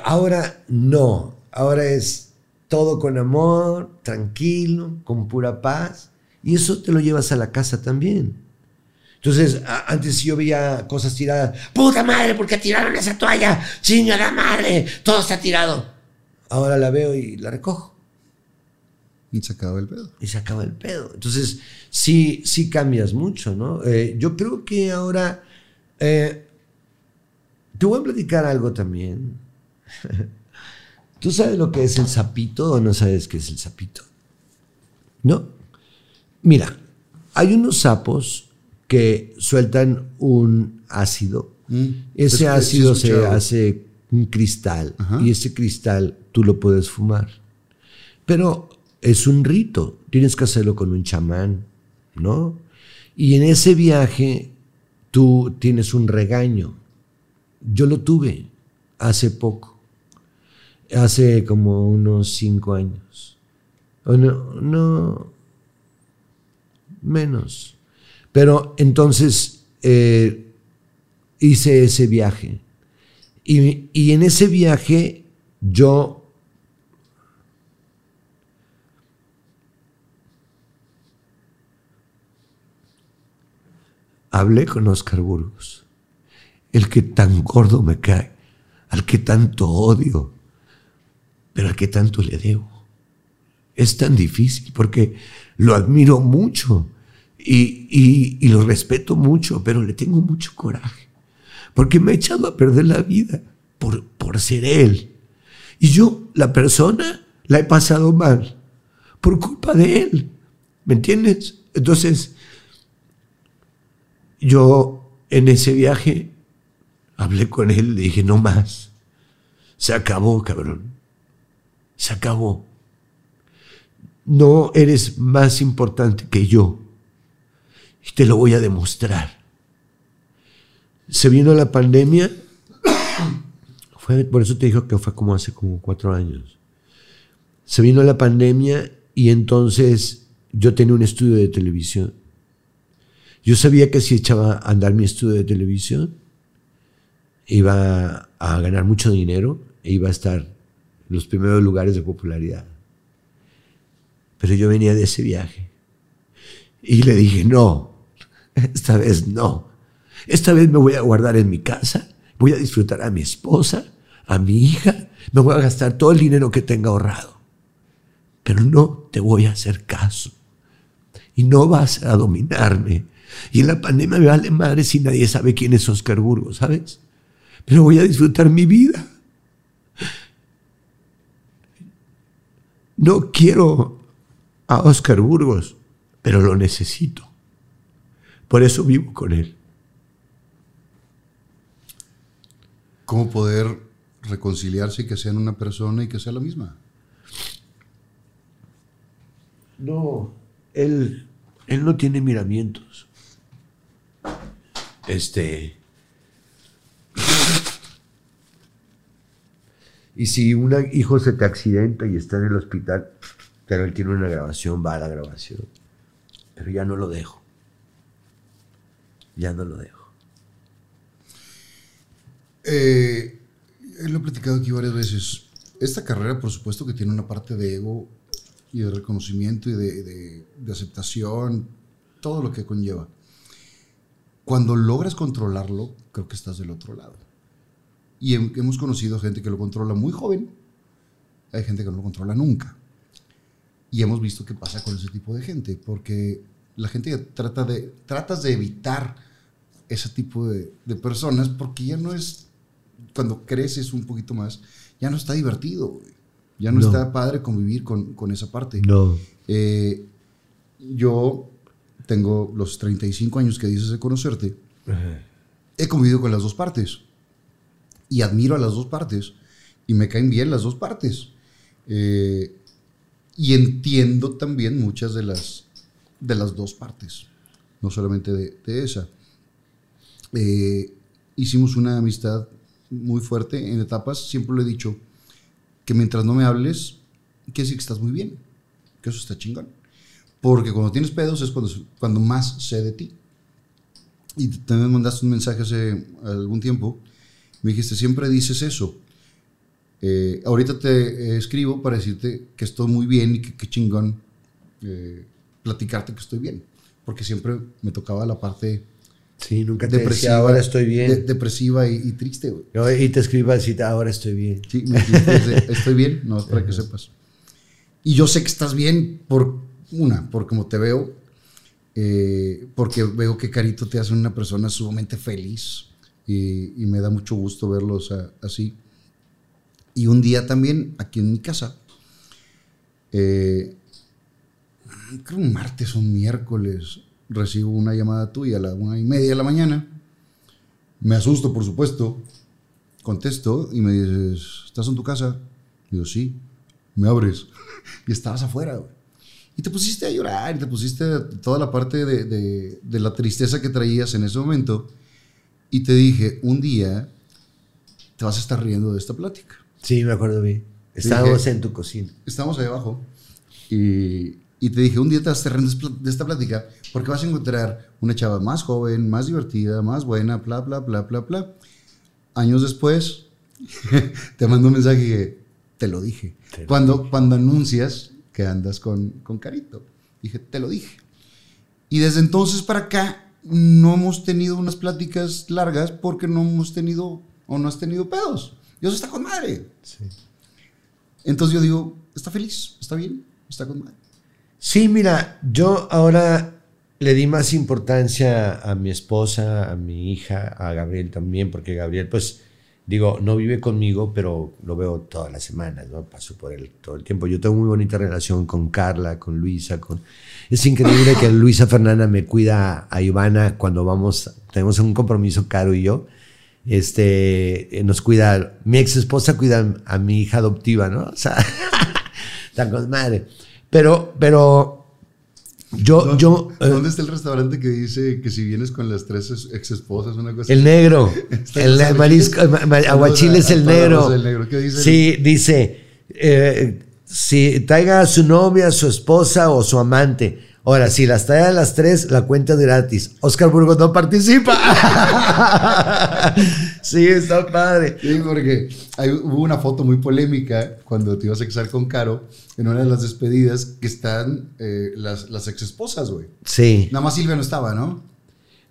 Ahora no, ahora es todo con amor, tranquilo, con pura paz. Y eso te lo llevas a la casa también. Entonces, a- antes yo veía cosas tiradas. ¡Puta madre! ¿Por qué tiraron esa toalla? ¡Chingada madre! Todo está tirado. Ahora la veo y la recojo. Y se acaba el pedo. Y se acaba el pedo. Entonces, sí, sí cambias mucho, ¿no? Eh, yo creo que ahora. eh, te voy a platicar algo también. [LAUGHS] ¿Tú sabes lo que es el sapito o no sabes qué es el sapito? ¿No? Mira, hay unos sapos que sueltan un ácido. Mm. Ese ácido se escuchado. hace un cristal Ajá. y ese cristal tú lo puedes fumar. Pero es un rito, tienes que hacerlo con un chamán, ¿no? Y en ese viaje tú tienes un regaño. Yo lo tuve hace poco, hace como unos cinco años. O no, no, menos. Pero entonces eh, hice ese viaje. Y, y en ese viaje yo hablé con Oscar Burgos, el que tan gordo me cae, al que tanto odio, pero al que tanto le debo. Es tan difícil porque lo admiro mucho y, y- y lo respeto mucho, pero le tengo mucho coraje, porque me ha echado a perder la vida por, por ser él. Y yo, la persona, la he pasado mal por culpa de él. ¿Me entiendes? Entonces, yo en ese viaje hablé con él, le dije, no más. Se acabó, cabrón. Se acabó. No eres más importante que yo. Y te lo voy a demostrar. Se vino la pandemia. [COUGHS] Fue, por eso te digo que fue como hace como cuatro años. Se vino la pandemia y entonces yo tenía un estudio de televisión. Yo sabía que si echaba a andar mi estudio de televisión, iba a ganar mucho dinero e iba a estar los primeros lugares de popularidad. Pero yo venía de ese viaje. Y le dije, no, esta vez no. Esta vez me voy a guardar en mi casa, voy a disfrutar a mi esposa, a mi hija, me voy a gastar todo el dinero que tenga ahorrado. Pero no te voy a hacer caso. Y no vas a dominarme. Y en la pandemia me vale madre si nadie sabe quién es Oscar Burgos, ¿sabes? Pero voy a disfrutar mi vida. No quiero a Oscar Burgos, pero lo necesito. Por eso vivo con él. ¿Cómo poder reconciliarse y que sean una persona y que sea la misma? No, él, él no tiene miramientos. Este. Y si un hijo se te accidenta y está en el hospital, pero él tiene una grabación, va a la grabación. Pero ya no lo dejo. Ya no lo dejo. Eh, lo he platicado aquí varias veces. Esta carrera, por supuesto, que tiene una parte de ego y de reconocimiento y de, de- de aceptación, todo lo que conlleva. cuando logras controlarlo, creo que estás del otro lado. Y hem- hemos conocido gente que lo controla muy joven, hay gente que no lo controla nunca. Y hemos visto qué pasa con ese tipo de gente, porque la gente trata de, tratas de evitar ese tipo de, de personas porque ya no es, cuando creces un poquito más, ya no está divertido, ya no, No. está padre convivir con, con esa parte. No. Eh, yo tengo los 35 años que dices de conocerte. He convivido con las dos partes. Y admiro a las dos partes. Y me caen bien las dos partes. Eh, y entiendo también muchas de las, de las dos partes. No solamente de, de esa. Eh, hicimos una amistad muy fuerte en etapas. Siempre lo he dicho que mientras no me hables, quiere decir que estás muy bien. Que eso está chingón. Porque cuando tienes pedos es cuando, cuando más sé de ti. Y también mandaste un mensaje hace algún tiempo. Me dijiste, siempre dices eso. Eh, ahorita te eh, escribo para decirte que estoy muy bien y que qué chingón eh, platicarte que estoy bien. Porque siempre me tocaba la parte Sí, nunca te depresiva. decía, ahora estoy bien. de- depresiva y, y triste, güey. Y te escriba así, ahora estoy bien. Sí, me dijiste, [LAUGHS] estoy bien, no, para que sepas. Y yo sé que estás bien por una, por como te veo, eh, porque veo que Carito te hace una persona sumamente feliz y, y me da mucho gusto verlos así. Y un día también, aquí en mi casa, eh, creo un martes o un miércoles, recibo una llamada tuya a la una y media de la mañana. Me asusto, por supuesto. Contesto y me dices, ¿estás en tu casa? Digo, sí. Me abres. [LAUGHS] y estabas afuera. Y te pusiste a llorar, y te pusiste toda la parte de- de la tristeza que traías en ese momento. Y te dije, un día te vas a estar riendo de esta plática. Sí, me acuerdo bien. Estábamos Dije- en tu cocina. Estamos ahí abajo. Y, y te dije, un día te vas a estar riendo de esta plática porque vas a encontrar una chava más joven, más divertida, más buena, bla, bla, bla, bla, bla. Años después, [LAUGHS] te mando un mensaje que te lo dije. Te lo Cuando, cuando anuncias que andas con, con Carito, dije, te lo dije. Y desde entonces para acá no hemos tenido unas pláticas largas porque no hemos tenido o no has tenido pedos. Y eso está con madre. Sí. Entonces yo digo, está feliz, está bien, está con madre. Sí, mira, yo ahora le di más importancia a mi esposa, a mi hija, a Gabriel también, porque Gabriel, pues, digo, no vive conmigo, pero lo veo todas las semanas, ¿no? Paso por él todo el tiempo. Yo tengo muy bonita relación con Carla, con Luisa, con... Es increíble que Luisa Fernanda me cuida a Ivana cuando vamos, tenemos un compromiso, Caro y yo. Este, eh, nos cuida, mi ex esposa cuida a mi hija adoptiva, ¿no? O sea, [LAUGHS] tan con madre. Pero, pero, yo, ¿Dónde, yo, eh, ¿Dónde está el restaurante que dice que si vienes con las tres ex esposas, una cosa el negro, [LAUGHS] el marisco, aguachile es el negro. ¿Qué dice? Sí, dice, eh, si traiga a su novia, su esposa o su amante. Ahora, si las trae a las tres, la cuenta es gratis. Oscar Burgos no participa. [LAUGHS] [LAUGHS] sí, está padre. Sí, porque hay- hubo una foto muy polémica cuando te ibas a casar con Caro en una de las despedidas que están eh, las, las ex esposas, güey. Sí. Nada más Silvia no estaba, ¿no?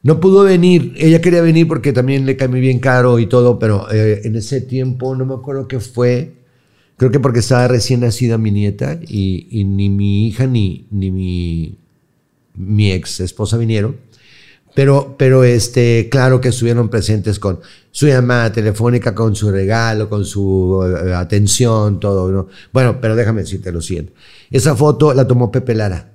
No pudo venir, ella quería venir porque también le cae muy bien caro y todo, pero eh, en ese tiempo no me acuerdo qué fue. Creo que porque estaba recién nacida mi nieta y, y ni mi hija ni, ni mi, mi ex esposa vinieron. Pero, pero este, claro que estuvieron presentes con su llamada telefónica, con su regalo, con su eh, atención, todo. ¿no? Bueno, pero déjame decirte lo siguiente. Esa foto la tomó Pepe Lara.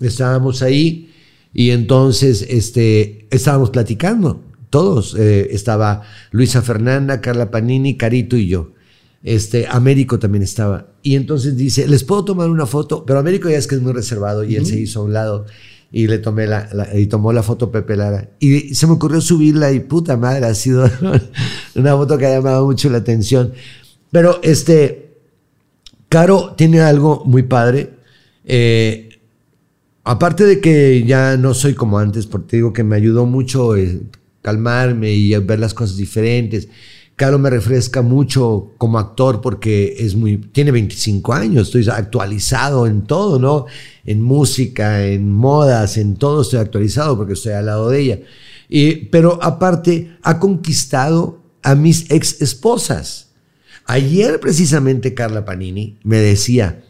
Estábamos ahí y entonces este, estábamos platicando. Todos. eh, estaba Luisa Fernanda, Carla Panini, Carito y yo. Este, Américo también estaba. Y entonces dice, ¿les puedo tomar una foto? Pero Américo ya es que es muy reservado y él se hizo a un lado y le tomé la, y tomó la foto Pepe Lara. Y se me ocurrió subirla y puta madre, ha sido [LAUGHS] una foto que ha llamado mucho la atención. Pero este, Caro tiene algo muy padre. Eh, aparte de que ya no soy como antes, porque te digo que me ayudó mucho eh, calmarme y ver las cosas diferentes. Caro me refresca mucho como actor porque es muy, tiene 25 años, estoy actualizado en todo, ¿no? En música, en modas, en todo estoy actualizado porque estoy al lado de ella. Y, pero aparte, ha conquistado a mis ex esposas. Ayer precisamente Carla Panini me decía,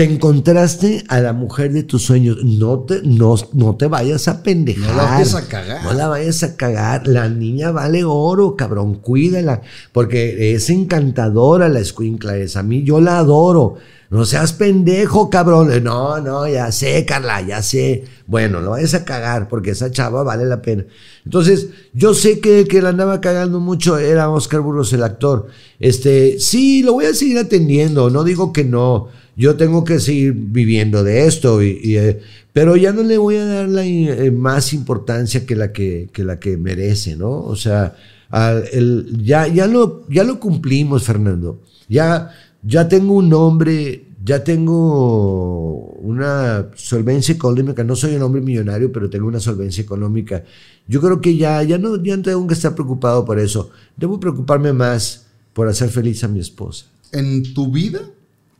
te encontraste a la mujer de tus sueños, no te, no, no te vayas a pendejar. No la vayas a cagar. No la vayas a cagar. La niña vale oro, cabrón, cuídala. Porque es encantadora la escuincla esa. A mí yo la adoro. No seas pendejo, cabrón. No, no, ya sé, Carla, ya sé. Bueno, no vayas a cagar porque esa chava vale la pena. Entonces, yo sé que el que la andaba cagando mucho era Oscar Burgos, el actor. Este, sí, lo voy a seguir atendiendo. No digo que no. Yo tengo que seguir viviendo de esto, y, y, eh, pero ya no le voy a dar la, eh, más importancia que la que, que, la que merece, ¿no? O sea, al- el- ya, ya, lo, ya lo cumplimos, Fernando. Ya, ya tengo un nombre, ya tengo una solvencia económica. No soy un hombre millonario, pero tengo una solvencia económica. Yo creo que ya, ya, no, ya no tengo que estar preocupado por eso. Debo preocuparme más por hacer feliz a mi esposa. ¿En tu vida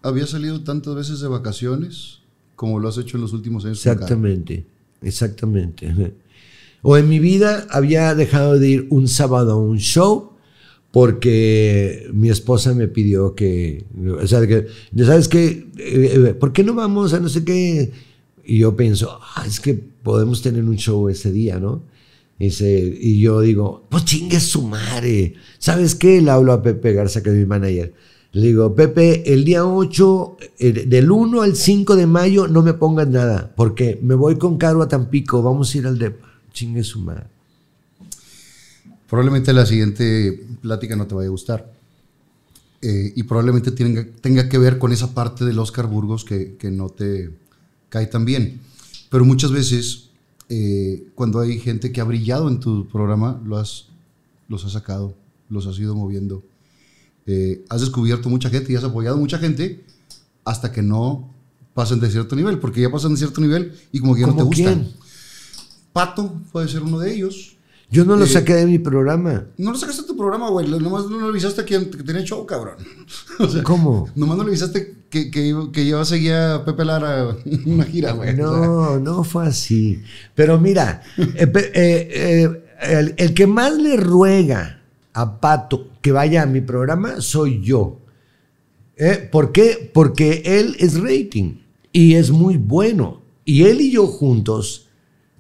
habías salido tantas veces de vacaciones como lo has hecho en los últimos años? Exactamente, exactamente. O en mi vida había dejado de ir un sábado a un show porque mi esposa me pidió que, o sea, que, ¿sabes qué? Eh, eh, ¿Por qué no vamos a no sé qué? Y yo pienso, ah, es que podemos tener un show ese día, ¿no? Y, dice- y yo digo, pues chingue su madre. ¿Sabes qué? Le hablo a Pepe Garza, que es mi manager. Le digo, Pepe, el día 8, eh, del 1 al 5 de mayo, no me pongas nada, porque me voy con Caro a Tampico, vamos a ir al DEPA. Chingue su madre. Probablemente la siguiente plática no te vaya a gustar. Eh, y probablemente tenga, tenga que ver con esa parte del Oscar Burgos que, que no te cae tan bien. Pero muchas veces, eh, cuando hay gente que ha brillado en tu programa, lo has, los has sacado, los has ido moviendo. Eh, has descubierto mucha gente y has apoyado mucha gente hasta que no pasan de cierto nivel, porque ya pasan de cierto nivel y como que ya no te ¿Cómo gustan. quién? Pato puede ser uno de ellos. Yo no lo Eh, saqué de mi programa. No lo sacaste de tu programa, güey. Nomás no le avisaste a quien que tenía show, cabrón. [LAUGHS] O sea, ¿Cómo? Nomás no le avisaste que, que, que yo seguía a Pepe Lara una gira, güey. O sea, No, no fue así. Pero mira, eh, eh, eh, el, el que más le ruega a Pato que vaya a mi programa soy yo. ¿Eh? ¿Por qué? Porque él es rating y es muy bueno. Y él y yo juntos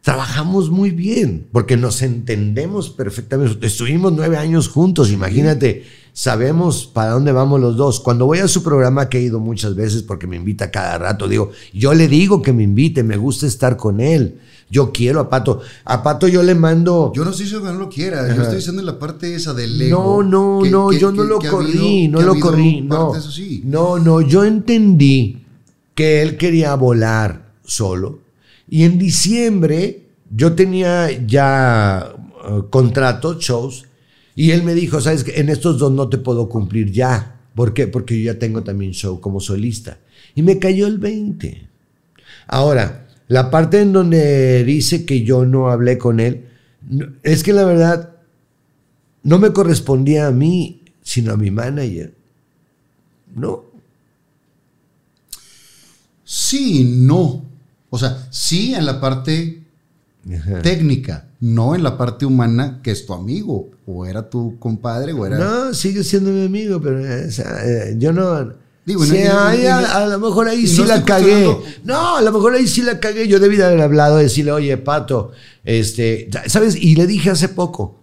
trabajamos muy bien porque nos entendemos perfectamente. Estuvimos nueve años juntos, imagínate. Sabemos para dónde vamos los dos. Cuando voy a su programa, que he ido muchas veces porque me invita cada rato, digo, yo le digo que me invite, me gusta estar con él. Yo quiero a Pato. A Pato yo le mando. Yo no diciendo que no lo quiera. Yo estoy diciendo en la parte esa del No, ego. no, que- no, que- yo no lo corrí, habido- no lo corrí, no. No, no, yo entendí que él quería volar solo. Y en diciembre yo tenía ya eh, contratos, shows, y él me dijo, sabes que en estos dos no te puedo cumplir ya. ¿Por qué? Porque yo ya tengo también show como solista. Y me cayó el 20. Ahora, la parte en donde dice que yo no hablé con él, es que la verdad no me correspondía a mí, sino a mi manager. No. Sí, no. O sea, sí en la parte Ajá. técnica, no en la parte humana que es tu amigo, o era tu compadre, o era... No, sigue siendo mi amigo, pero eh, o sea, yo no. Digo, Sí, no- ay, y- a, a lo mejor ahí sí no la cagué. No, a lo mejor ahí sí la cagué. Yo debí de haber hablado, decirle, oye, Pato, este, ¿sabes? Y le dije hace poco,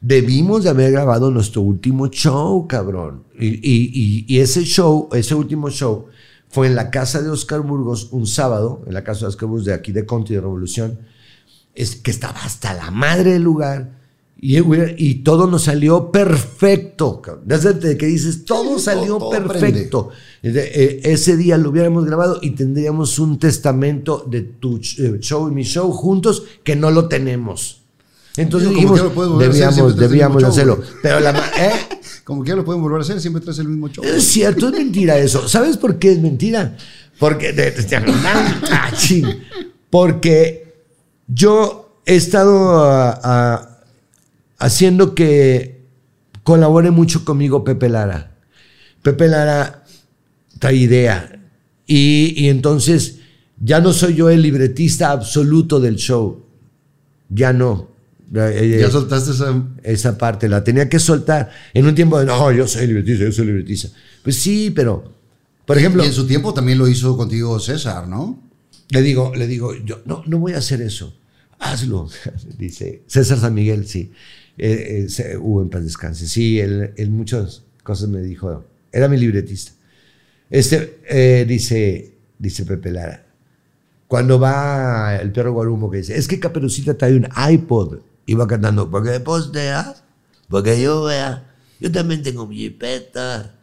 debimos de haber grabado nuestro último show, cabrón. Y, y- y- y ese show, ese último show, fue en la casa de Oscar Burgos un sábado, en la casa de Oscar Burgos de aquí de Conti de Revolución, es que estaba hasta la madre del lugar. Y, y todo nos salió perfecto. Desde que dices, todo salió todo- todo perfecto. De- eh, ese día lo hubiéramos grabado y tendríamos un testamento de tu eh, show y mi show juntos que no lo tenemos. Entonces como dijimos, lo a hacer, debíamos, debíamos show, hacerlo. Pero la... ¿eh? Como que ya lo pueden volver a hacer, siempre traes el mismo show. Es cierto, es mentira eso. ¿Sabes por qué es mentira? Porque, de- de- Ah, ching. porque yo he estado ah, ah, haciendo que colabore mucho conmigo Pepe Lara. Pepe Lara trae idea. Y, y entonces ya no soy yo el libretista absoluto del show. Ya no. Eh, Ya soltaste esa. esa parte, la tenía que soltar. En un tiempo de, no, yo soy libretista, yo soy libretista. Pues sí, pero, por ejemplo, Y en su tiempo también lo hizo contigo César, ¿no? le digo, le digo, yo no, no voy a hacer eso. Hazlo, [LAUGHS] dice César San Miguel, sí. Eh, eh, hubo en paz descanse. Sí, él, él muchas cosas me dijo. Era mi libretista. Este, eh, dice, dice Pepe Lara, cuando va el perro Guarumo que dice, es que Caperucita trae un iPod y va cantando, porque posteas, porque yo vea, yo también tengo mi jipeta.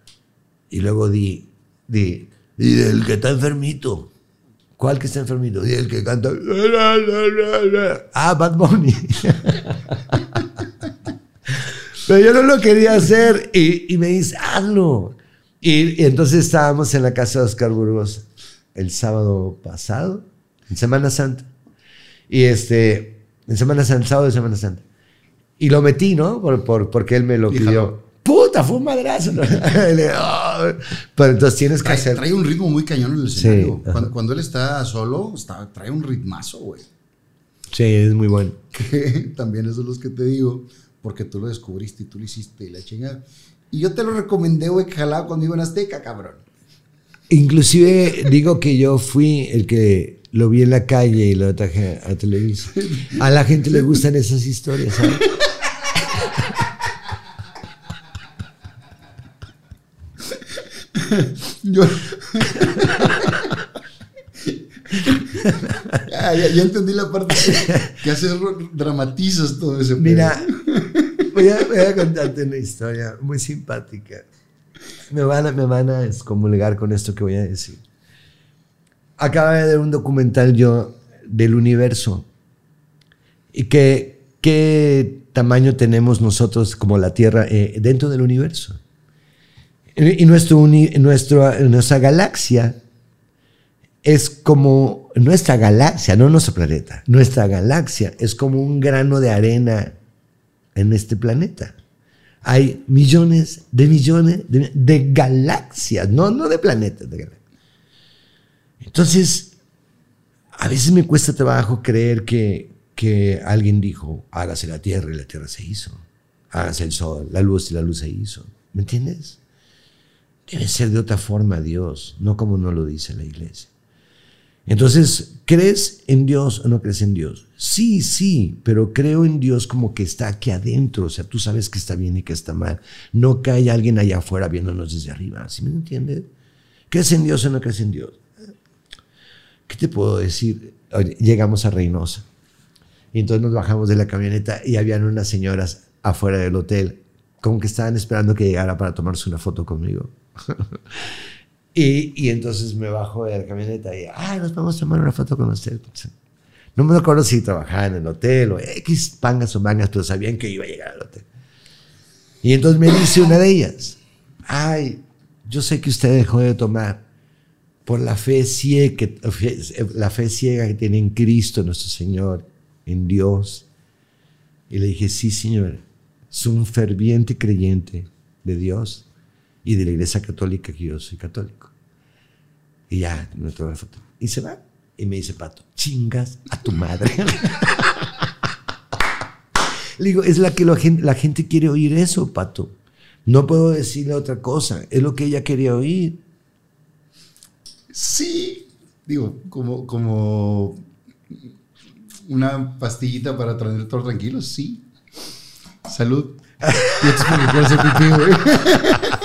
Y luego di, di, di el que está enfermito. ¿Cuál que está enfermito? Di el que canta. Ah, Bad Bunny. [LAUGHS] Pero yo no lo quería hacer y, y me dice, hazlo. Y, y entonces estábamos en la casa de Oscar Burgos el sábado pasado, en Semana Santa. Y este, en Semana Santa, sábado de Semana Santa. Y lo metí, ¿no? Por, por- porque él me lo Y pidió. Puta, fue un madrazo. Pero entonces tienes que Trae, hacer. trae un ritmo muy cañón en el Sí, escenario. ajá. cuando, cuando él está solo, está, trae un ritmazo, güey. Sí, es muy bueno. [LAUGHS] Que también esos son los que te digo, porque tú lo descubriste y tú lo hiciste y la chingada. Y yo te lo recomendé, güey, que jalaba conmigo en Azteca, cabrón. Inclusive digo que yo fui el que lo vi en la calle y lo traje a Televisa. A la gente le gustan esas historias, ¿sabes? [LAUGHS] Yo. ya, [LAUGHS] ya, ya entendí la parte que, haces, dramatizas todo ese. Mira, voy a, voy a contarte una historia muy simpática. Me van, a, me van a excomulgar con esto que voy a decir. Acaba de ver un documental yo del universo. ¿Y qué, qué tamaño tenemos nosotros como la Tierra eh, dentro del universo? Y nuestro, uni- nuestra galaxia es como nuestra galaxia, no nuestro planeta. Nuestra galaxia es como un grano de arena en este planeta. Hay millones de millones de, galaxias, no, no de planetas. Entonces, a veces me cuesta trabajo creer que, que alguien dijo, hágase la tierra y la tierra se hizo. Hágase el sol, la luz y la luz se hizo. ¿Me entiendes? Debe ser de otra forma Dios, no como no lo dice la iglesia. Entonces, ¿crees en Dios o no crees en Dios? Sí, sí, pero creo en Dios como que está aquí adentro, o sea, tú sabes que está bien y que está mal, no hay alguien allá afuera viéndonos desde arriba, ¿sí me entiendes? ¿Crees en Dios o no crees en Dios? ¿Qué te puedo decir? Llegamos a Reynosa y entonces nos bajamos de la camioneta y habían unas señoras afuera del hotel, como que estaban esperando que llegara para tomarse una foto conmigo. Y, entonces me bajo de la camioneta y, ah, nos vamos a tomar una foto con usted. No me acuerdo si trabajaban en el hotel o X pangas o mangas, pero sabían que iba a llegar al hotel. Y entonces me dice una de ellas, ay, yo sé que usted dejó de tomar por la fe ciega que, la fe ciega que tiene en Cristo nuestro Señor, en Dios. Y le dije, sí, señor, soy un ferviente creyente de Dios y de la iglesia católica que yo soy católico. Y ya, me tomó la foto. Y se va. Y me dice, Pato, chingas a tu madre. [LAUGHS] Le digo, es la que la gente, la gente quiere oír eso, Pato. No puedo decirle otra cosa. Es lo que ella quería oír. Sí, digo, como, como una pastillita para tener todo tranquilo, sí. Salud. [LAUGHS] Yo te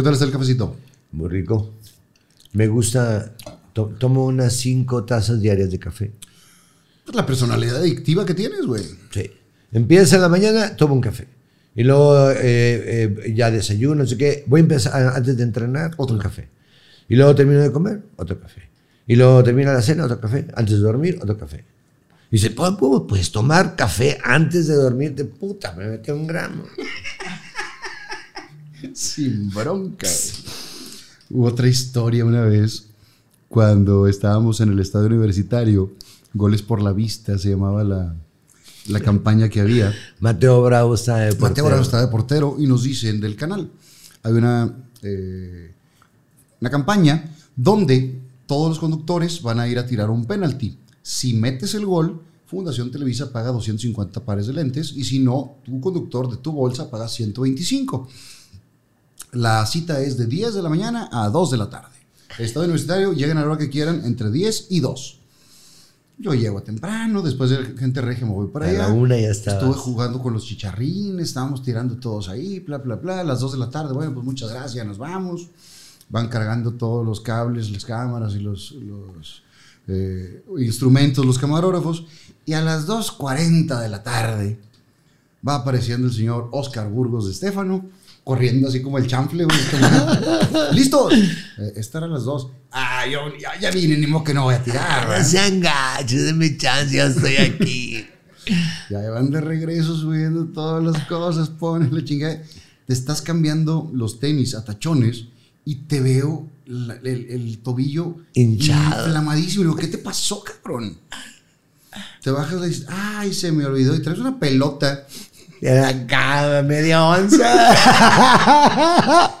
¿Qué tal está el cafecito? Muy rico. Me gusta, to- tomo unas cinco tazas diarias de café. Pues la personalidad adictiva que tienes, güey. Sí. Empieza en la mañana, tomo un café. Y luego eh, eh, ya desayuno, no sé qué. Voy a empezar, antes de entrenar, otro café. Y luego termino de comer, otro café. Y luego termina la cena, otro café. Antes de dormir, otro café. Y dice, "¿Puedo- puedo, pues tomar café antes de dormirte, puta, me metí un gramo. Sin bronca. [LAUGHS] Hubo otra historia una vez cuando estábamos en el estadio universitario, Goles por la Vista se llamaba la, la campaña que había. Mateo Bravo está de Mateo portero. Bravo estaba de portero y nos dicen del canal. Hay una, eh, una campaña donde todos los conductores van a ir a tirar un penalti. Si metes el gol, Fundación Televisa paga 250 pares de lentes y si no, tu conductor de tu bolsa paga 125. La cita es de 10 de la mañana a 2 de la tarde. El Estadio Universitario, lleguen a la hora que quieran, entre 10 y 2. Yo llego temprano, después de gente regia me voy para A allá. la una ya estabas. Estuve jugando con los chicharrines, estábamos tirando todos ahí, bla, bla, bla. A las 2 de la tarde, bueno, pues muchas gracias, nos vamos. Van cargando todos los cables, las cámaras y los, los, eh, instrumentos, los camarógrafos. Y a las 2.40 de la tarde va apareciendo el señor Oscar Burgos de Estefano, corriendo así como el chanfle. güey, [LAUGHS] ¿Listos? Eh, esta era a las 2. Ah, yo ya, ya vine, ni modo que no voy a tirar. ¿verdad? sean gachos, denme chance, ya estoy aquí. [LAUGHS] Ya van de regreso subiendo todas las cosas, ponen la chingada. Te estás cambiando los tenis a tachones y te veo la- el, el tobillo Hinchado. inflamadísimo. Digo, ¿qué te pasó, cabrón? Te bajas y dices, ay, se me olvidó. Y traes una pelota. Era cada media onza. [LAUGHS]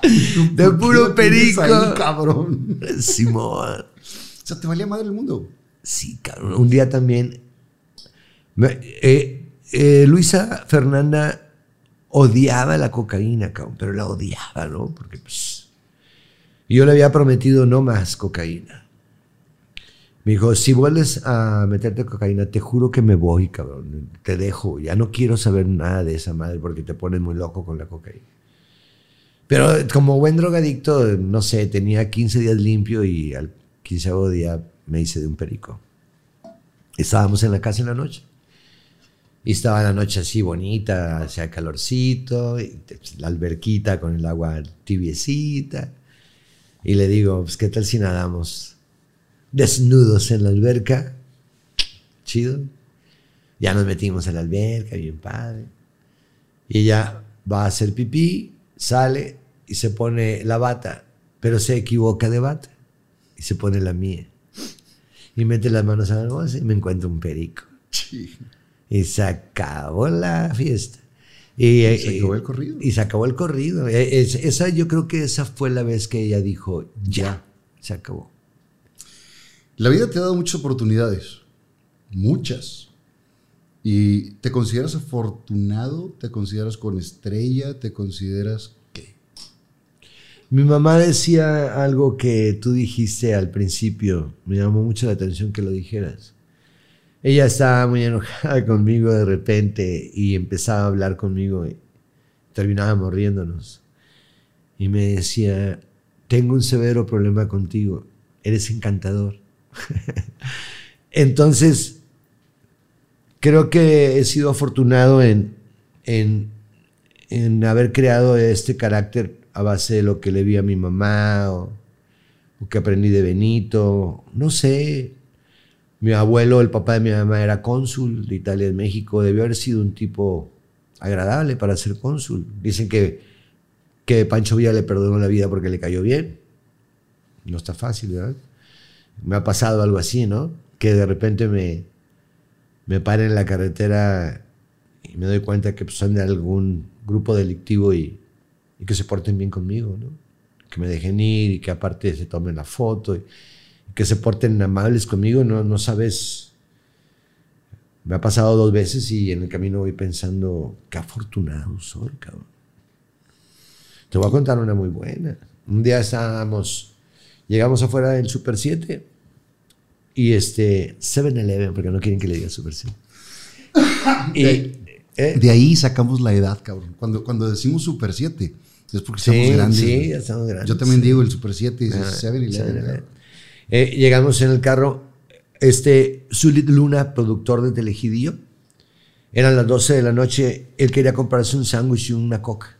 de ¿Por qué puro perico. ahí, cabrón. Simón. O sea, te valía madre el mundo. Sí, cabrón. Un día también. eh, eh, Luisa Fernanda odiaba la cocaína, cabrón, pero la odiaba, ¿no? Porque pues. Yo le había prometido no más cocaína. Me dijo, si vuelves a meterte cocaína, te juro que me voy, cabrón. Te dejo. Ya no quiero saber nada de esa madre porque te pones muy loco con la cocaína. Pero como buen drogadicto, no sé, tenía 15 días limpio y al 15 día me hice de un perico. Estábamos en la casa en la noche. Y estaba la noche así bonita, hacía calorcito, y la alberquita con el agua tibiecita. Y le digo, pues, ¿qué tal si nadamos desnudos en la alberca? Chido. Ya nos metimos en la alberca, bien padre. Y ella va a hacer pipí, sale y se pone la bata, pero se equivoca de bata y se pone la mía. Y mete las manos a la bolsa y me encuentra un perico. Y se acabó la fiesta. Y, Se acabó el corrido. Y se acabó el corrido. Eh, es- esa, yo creo que esa fue la vez que ella dijo, ya, se acabó. La vida te ha dado muchas oportunidades. Muchas. ¿Y te consideras afortunado? ¿Te consideras con estrella? ¿Te consideras qué? Mi mamá decía algo que tú dijiste al principio. Me llamó mucho la atención que lo dijeras. Ella estaba muy enojada [LAUGHS] conmigo de repente y empezaba a hablar conmigo y terminábamos riéndonos. Y me decía, tengo un severo problema contigo. Eres encantador. [LAUGHS] Entonces, creo que he sido afortunado en, en, en haber creado este carácter a base de lo que le vi a mi mamá o, o que aprendí de Benito. No sé. Mi abuelo, el papá de mi mamá, era cónsul de Italia en México. Debió haber sido un tipo agradable para ser cónsul. Dicen que, que Pancho Villa le perdonó la vida porque le cayó bien. No está fácil, ¿verdad? Me ha pasado algo así, ¿no? Que de repente me, me paren en la carretera y me doy cuenta que pues, son de algún grupo delictivo y, y que se porten bien conmigo, ¿no? Que me dejen ir y que aparte se tomen la foto y, y que se porten amables conmigo, no, no sabes. Me ha pasado dos veces y en el camino voy pensando, qué afortunado soy, cabrón. Te voy a contar una muy buena. Un día estábamos, llegamos afuera del Super 7 y este 7-Eleven, porque no quieren que le diga Super 7. [LAUGHS] Y, eh, De ahí sacamos la edad, cabrón. Cuando, cuando decimos Super 7, es porque Sí, estamos grandes. sí, ya estamos grandes, Yo también sí. digo el Super 7 y dices Ah, 7-Eleven. 7-Eleven. Eh, llegamos en el carro, este Zulit Luna, productor de Telejidillo, Eran las 12 de la noche, él quería comprarse un sándwich y una coca.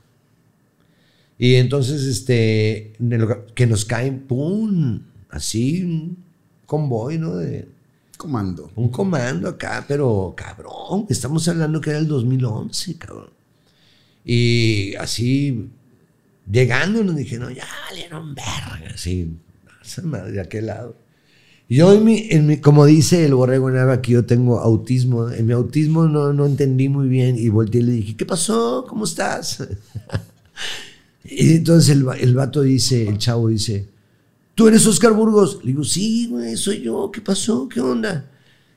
Y entonces, este, en el lugar- que nos caen, ¡pum! Así, un convoy, ¿no? De, Comando. un comando acá, pero cabrón, estamos hablando que era el 2011, cabrón. Y así, llegando, nos dijeron, ya valieron verga, así, esa madre de aquel lado. Yo, en mi, en mi- como dice el borrego Nava, que yo tengo autismo, en mi autismo no, no entendí muy bien y volteé y le dije, ¿qué pasó? ¿Cómo estás? [LAUGHS] y entonces el, el vato dice, el chavo dice, ¿tú eres Oscar Burgos? Le digo, sí, güey, soy yo, ¿qué pasó? ¿Qué onda?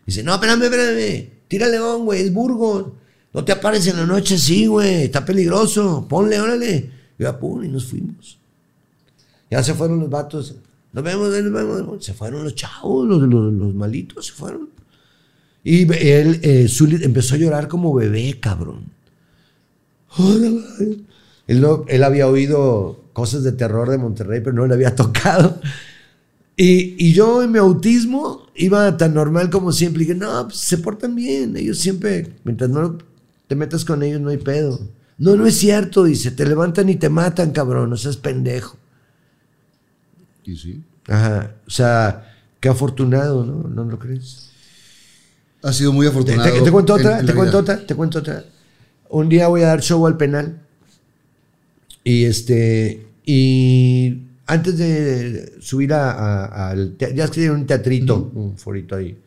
Dice, no, espérame, espérame, tira león, güey, es Burgos. No te apares en la noche así, güey, está peligroso, ponle, órale. Y yo, pum, y nos fuimos. Ya se fueron los vatos. Nos vemos, nos vemos. Se fueron los chavos, los, los, malitos, se fueron. Y él, eh, empezó a llorar como bebé, cabrón. Él, no- él había oído cosas de terror de Monterrey, pero no le había [LAUGHS] tocado. Y, y yo en mi autismo iba tan normal como siempre. Y dije, no, pues, se portan bien. Ellos siempre, mientras no te metas con ellos, no hay pedo. No, no es cierto, dice, te levantan y te matan, cabrón, no seas pendejo. Y sí. Ajá, o sea, qué afortunado, ¿no? ¿No lo crees? Ha sido muy afortunado. te- te cuento en- otra, te la cuento vida. otra, te cuento otra. Un día voy a dar show al penal. Y este, y antes de subir a, a- al, ya es que tiene un teatrito, un forito ahí.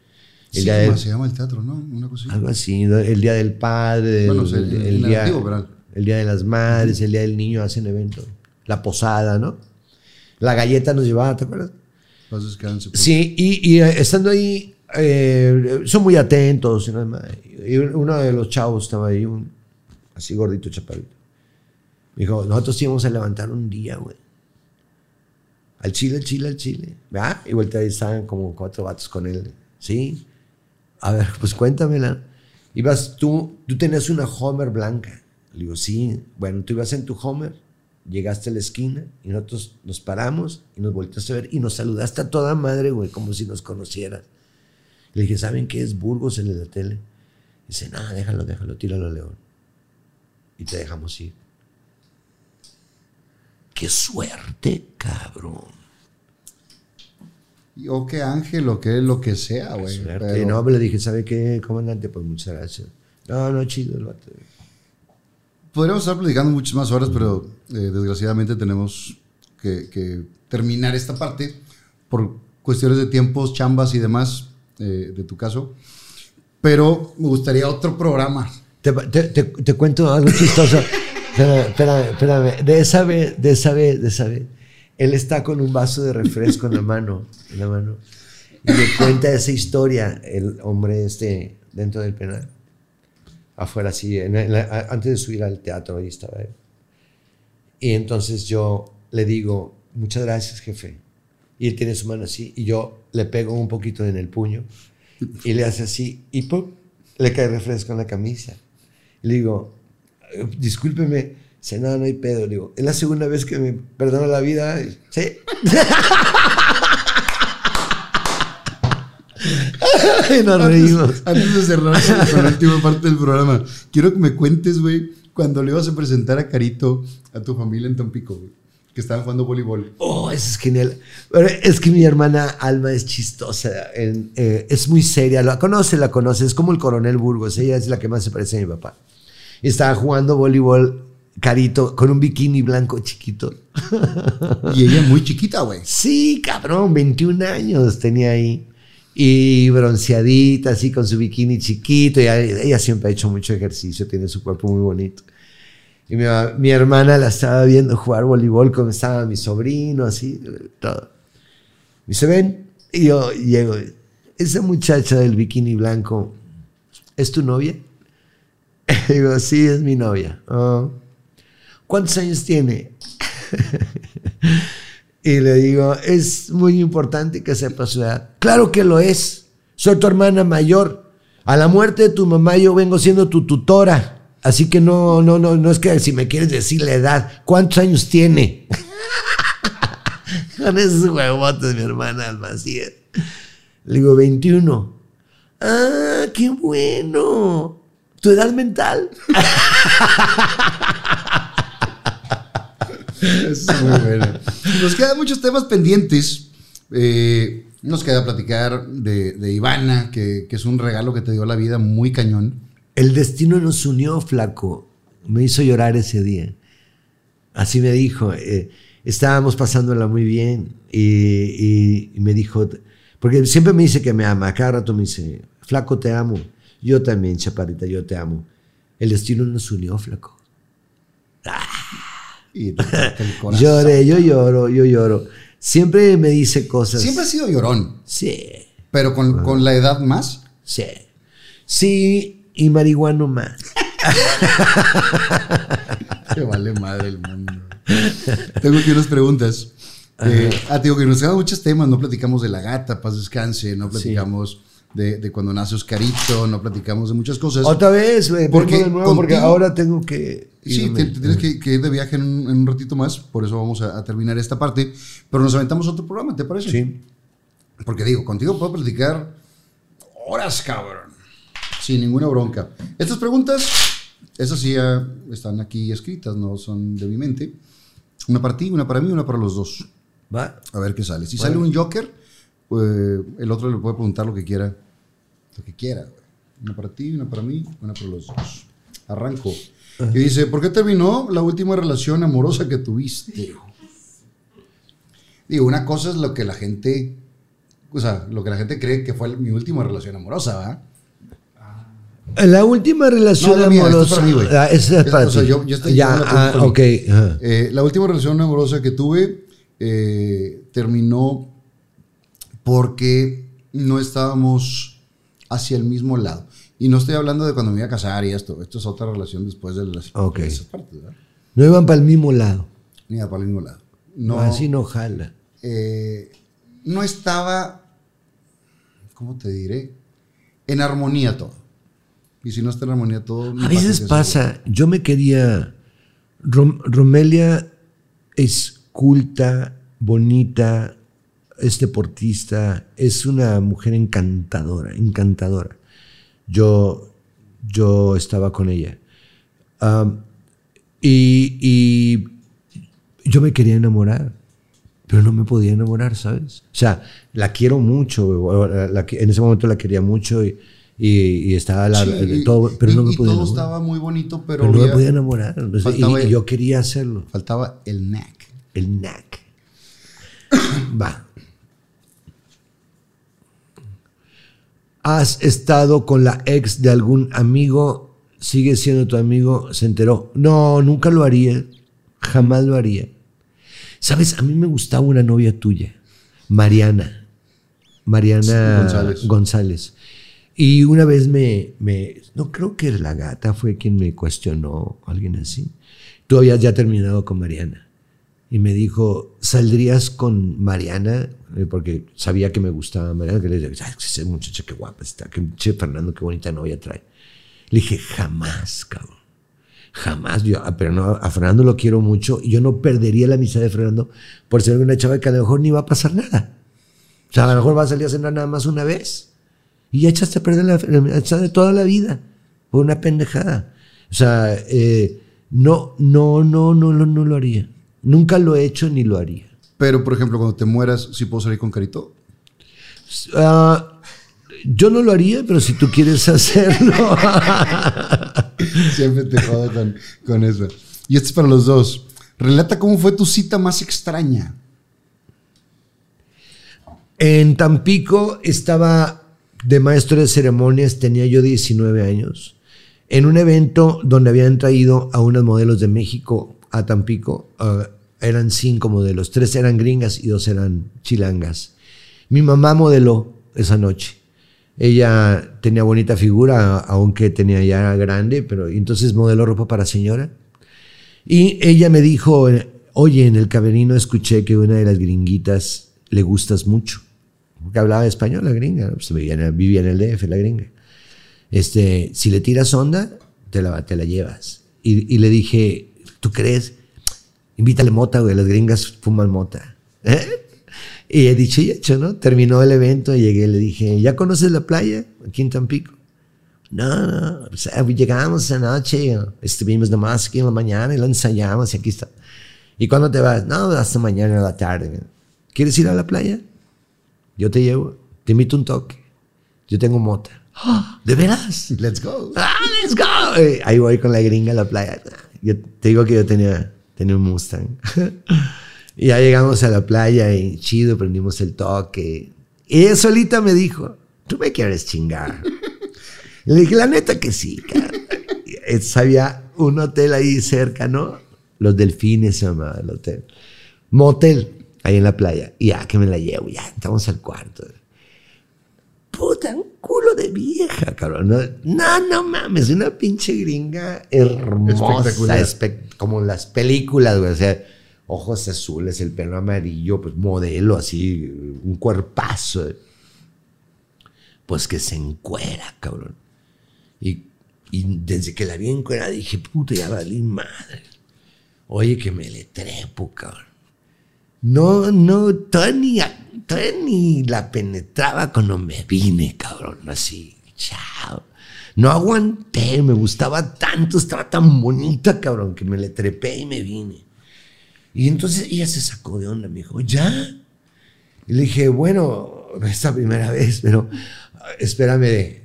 El día del- se llama el teatro, ¿no? Una así. algo así, el día del padre, el, Bueno, el- el en el día, antiguo el día de las madres, el día del niño hacen eventos. La posada, ¿no? La galleta nos llevaba, ¿te acuerdas? Entonces Sí, y, y, eh, estando ahí, eh, son muy atentos. Y uno de los chavos estaba ahí, un, así gordito, chaparrito. Me dijo, nosotros íbamos a levantar un día, güey. Al chile, al chile, al chile. ¿Verdad? Y vuelta ahí estaban como cuatro vatos con él. Sí. A ver, pues cuéntamela. Ibas tú, tú tenías una Homer blanca. Le digo, sí. Bueno, tú ibas en tu Homer, llegaste a la esquina y nosotros nos paramos y nos volteaste a ver y nos saludaste a toda madre, güey, como si nos conocieras. Le dije, ¿saben qué es Burgos de la tele? Dice, no, déjalo, déjalo, tíralo, León. Y te dejamos ir. Qué suerte, cabrón. O que ángel, o que lo que sea, güey. Pero- No, le dije, ¿sabe qué, comandante? Pues muchas gracias. No, no, chido el vato. Podríamos estar platicando muchas más horas, pero eh, desgraciadamente tenemos que, que terminar esta parte por cuestiones de tiempos, chambas y demás, eh, de tu caso. Pero me gustaría otro programa. Te, te- te- te cuento algo chistoso. [LAUGHS] espérame, espérame. De esa vez, de esa vez, de esa vez. Él está con un vaso de refresco en la mano, en la mano. Y le cuenta esa historia, el hombre este, dentro del penal. Afuera, así, antes de subir al teatro, ahí estaba él. Y entonces yo le digo, muchas gracias, jefe. Y él tiene su mano así, y yo le pego un poquito en el puño, y le hace así, y ¡pum! le cae refresco en la camisa. Le digo, "Eh, discúlpeme, dice, no, no hay pedo. Le digo, es la segunda vez que me perdona la vida. Sí. [LAUGHS] y nos reímos. Antes de cerrar con- con la última parte del programa, quiero que me cuentes, güey, cuando le ibas a presentar a Carito a tu familia en Tampico, güey, que estaban jugando voleibol. Oh, eso es genial. Pero es que mi hermana Alma es chistosa, en- eh, es muy seria. La conoce, la conoce. Es como el coronel Burgos. Ella es la que más se parece a mi papá. Estaba jugando voleibol carito con un bikini blanco chiquito. Y ella muy chiquita, güey. Sí, cabrón, 21 años tenía ahí. Y bronceadita, así con su bikini chiquito. Y ella, ella siempre ha hecho mucho ejercicio, tiene su cuerpo muy bonito. Y mi, mi hermana la estaba viendo jugar voleibol como estaba mi sobrino, así, todo. Me dice, ven. Y yo llego, esa muchacha del bikini blanco, ¿es tu novia? [LAUGHS] Digo, sí, es mi novia. "Oh. ¿Cuántos años tiene? [LAUGHS] y le digo, es muy importante que sepas su edad. Claro que lo es. Soy tu hermana mayor. A la muerte de tu mamá yo vengo siendo tu tutora. Así que no, no, no, no es que si me quieres decir la edad, ¿cuántos años tiene? [LAUGHS] Con esos huevotes, mi hermana Almacía. Le digo, 21. Ah, qué bueno. Tu edad mental. Es muy bueno. Nos quedan muchos temas pendientes. Eh, nos queda platicar de, de Ivana, que, que es un regalo que te dio la vida muy cañón. El destino nos unió, flaco. Me hizo llorar ese día. Así me dijo. eh, estábamos pasándola muy bien y, y- y me dijo, porque siempre me dice que me ama, cada rato me dice, flaco, te amo. Yo también, chaparrita, yo te amo. El destino nos unió, flaco. Y te [LAUGHS] toca el. Lloré, yo lloro, yo lloro. Siempre me dice cosas. Siempre has sido llorón, Sí, pero con, con la edad más. sí. Sí, y marihuano más. [LAUGHS] Que vale madre el mundo. Tengo aquí unas preguntas. Eh, ah, te digo que nos quedan muchos temas. No platicamos de la gata, paz descanse. No platicamos de, de cuando nace Oscarito. No platicamos de muchas cosas. Otra vez, güey. Porque Porque de nuevo, porque contigo- ahora tengo que. Sí, irme. te, te tienes que, que ir de viaje en un, en un ratito más. Por eso vamos a, a terminar esta parte. Pero nos aventamos otro programa, ¿te parece? Sí. Porque digo, contigo puedo platicar horas, cabrón. Sin ninguna bronca. Estas preguntas, esas sí ya están aquí escritas, no son de mi mente. Una para ti, una para mí, una para los dos. ¿Va? A ver qué sale. Si sale un Joker, pues el otro le puede preguntar lo que quiera. Lo que quiera. güey. Una para ti, una para mí, una para los dos. Arranco. Y dice, ¿por qué terminó la última relación amorosa que tuviste? Digo, una cosa es lo que la gente, o sea, lo que la gente cree que fue mi última relación amorosa, ¿verdad? La última relación No, mía, amorosa. mí. Ah, es para o sea, ti. yo- yo estoy- ya, ah. Eh, la última relación amorosa que tuve eh, terminó porque no estábamos hacia el mismo lado. Y no estoy hablando de cuando me iba a casar y esto. Esto es otra relación después de las Ok. de esas partes, ¿verdad? No iban para el mismo lado. Ni para el mismo lado. No, Así no jala. eh, no estaba, ¿cómo te diré? En armonía todo. Y si no está en armonía todo... A veces pasa, yo me quería. Rom- Romelia es culta, bonita, es deportista, es una mujer encantadora, encantadora. Yo, yo estaba con ella. Y, y yo me quería enamorar, pero no me podía enamorar, ¿sabes? O sea, la quiero mucho, la- la en ese momento la quería mucho y, y- y estaba la, Sí, todo, pero no me y podía todo enamorar. estaba muy bonito, pero, pero no me podía enamorar. Y- yo quería hacerlo. faltaba el knack. El knack. [COUGHS] Va. ¿Has estado con la ex de algún amigo? ¿Sigue siendo tu amigo? Se enteró. No, nunca lo haría. Jamás lo haría. ¿Sabes? A mí me gustaba una novia tuya, Mariana. Mariana. González. Y una vez me, me, no creo que la gata fue quien me cuestionó, alguien así. Tú habías ya terminado con Mariana. Y me dijo, ¿saldrías con Mariana? Eh, Porque sabía que me gustaba Mariana. Que le dije, "Ay, esa muchacha qué guapa está. Que che, Fernando, qué bonita novia trae. Le dije, jamás, cabrón. Jamás. Yo, ah, pero no, a Fernando lo quiero mucho. Y yo no perdería la amistad de Fernando por ser una chava que a lo mejor ni va a pasar nada. O sea, a lo mejor va a salir a cenar nada más una vez. Y ya echaste a perder la, la de toda la vida por una pendejada. O sea, eh, no, no, no, no, no, no lo haría. Nunca lo he hecho ni lo haría. Pero, por ejemplo, cuando te mueras, ¿sí puedo salir con Carito? Ah, yo no lo haría, pero si tú quieres hacerlo. [LAUGHS] Siempre te jodo con, con eso. Y esto es para los dos. Relata cómo fue tu cita más extraña. En Tampico estaba de maestro de ceremonias, tenía yo 19 años, en un evento donde habían traído a unas modelos de México a Tampico. ah, eran cinco modelos, tres eran gringas y dos eran chilangas. Mi mamá modeló esa noche. Ella tenía bonita figura, aunque tenía ya grande, pero entonces modeló ropa para señora. Y ella me dijo, oye, en el camerino escuché que una de las gringuitas le gustas mucho. Porque hablaba español la gringa, pues vivía, vivía en el DF la gringa. Este, si le tiras onda, te la, te la llevas. Y le dije, ¿tú crees? Invítale mota, güey, las gringas fuman mota. ¿Eh? Y he dicho y hecho, ¿no? Terminó el evento, llegué y le dije, ¿ya conoces la playa aquí en Tampico? No, no, pues, eh, llegamos anoche, estuvimos nomás aquí en la mañana y lo ensayamos y aquí está. ¿Y cuándo te vas? No, hasta mañana a la tarde. ¿Quieres ir a la playa? Yo te llevo, te invito un toque. Yo tengo mota. "Ah, ¿De veras? Let's go. ¡Ah, let's go! Eh, Ahí voy con la gringa a la playa. Yo te digo que yo tenía, tenía un Mustang. [LAUGHS] y ya llegamos a la playa y chido, prendimos el toque. Y ella solita me dijo, tú me quieres chingar. [LAUGHS] Le dije, la neta que sí, cara. [LAUGHS] Había un hotel ahí cerca, ¿no? Los delfines se llamaba el hotel. Motel, ahí en la playa. Y ya que me la llevo, ya entramos al cuarto. Puta, culo de vieja, cabrón. No, no, mames, una pinche gringa hermosa, Espectacular. espe- como en las películas, güey. O sea, ojos azules, el pelo amarillo, pues modelo así, un cuerpazo. Pues que se encuera, cabrón. Y, y desde que la vi encuerada dije, puta, ya valí madre. Oye, que me le trepo, cabrón. No, no, todavía ni, todavía ni la penetraba cuando me vine, cabrón, así, chao. No aguanté, me gustaba tanto, estaba tan bonita, cabrón, que me le trepé y me vine. Y entonces ella se sacó de onda, me dijo, ¿ya? Y le dije, bueno, esta primera vez, pero espérame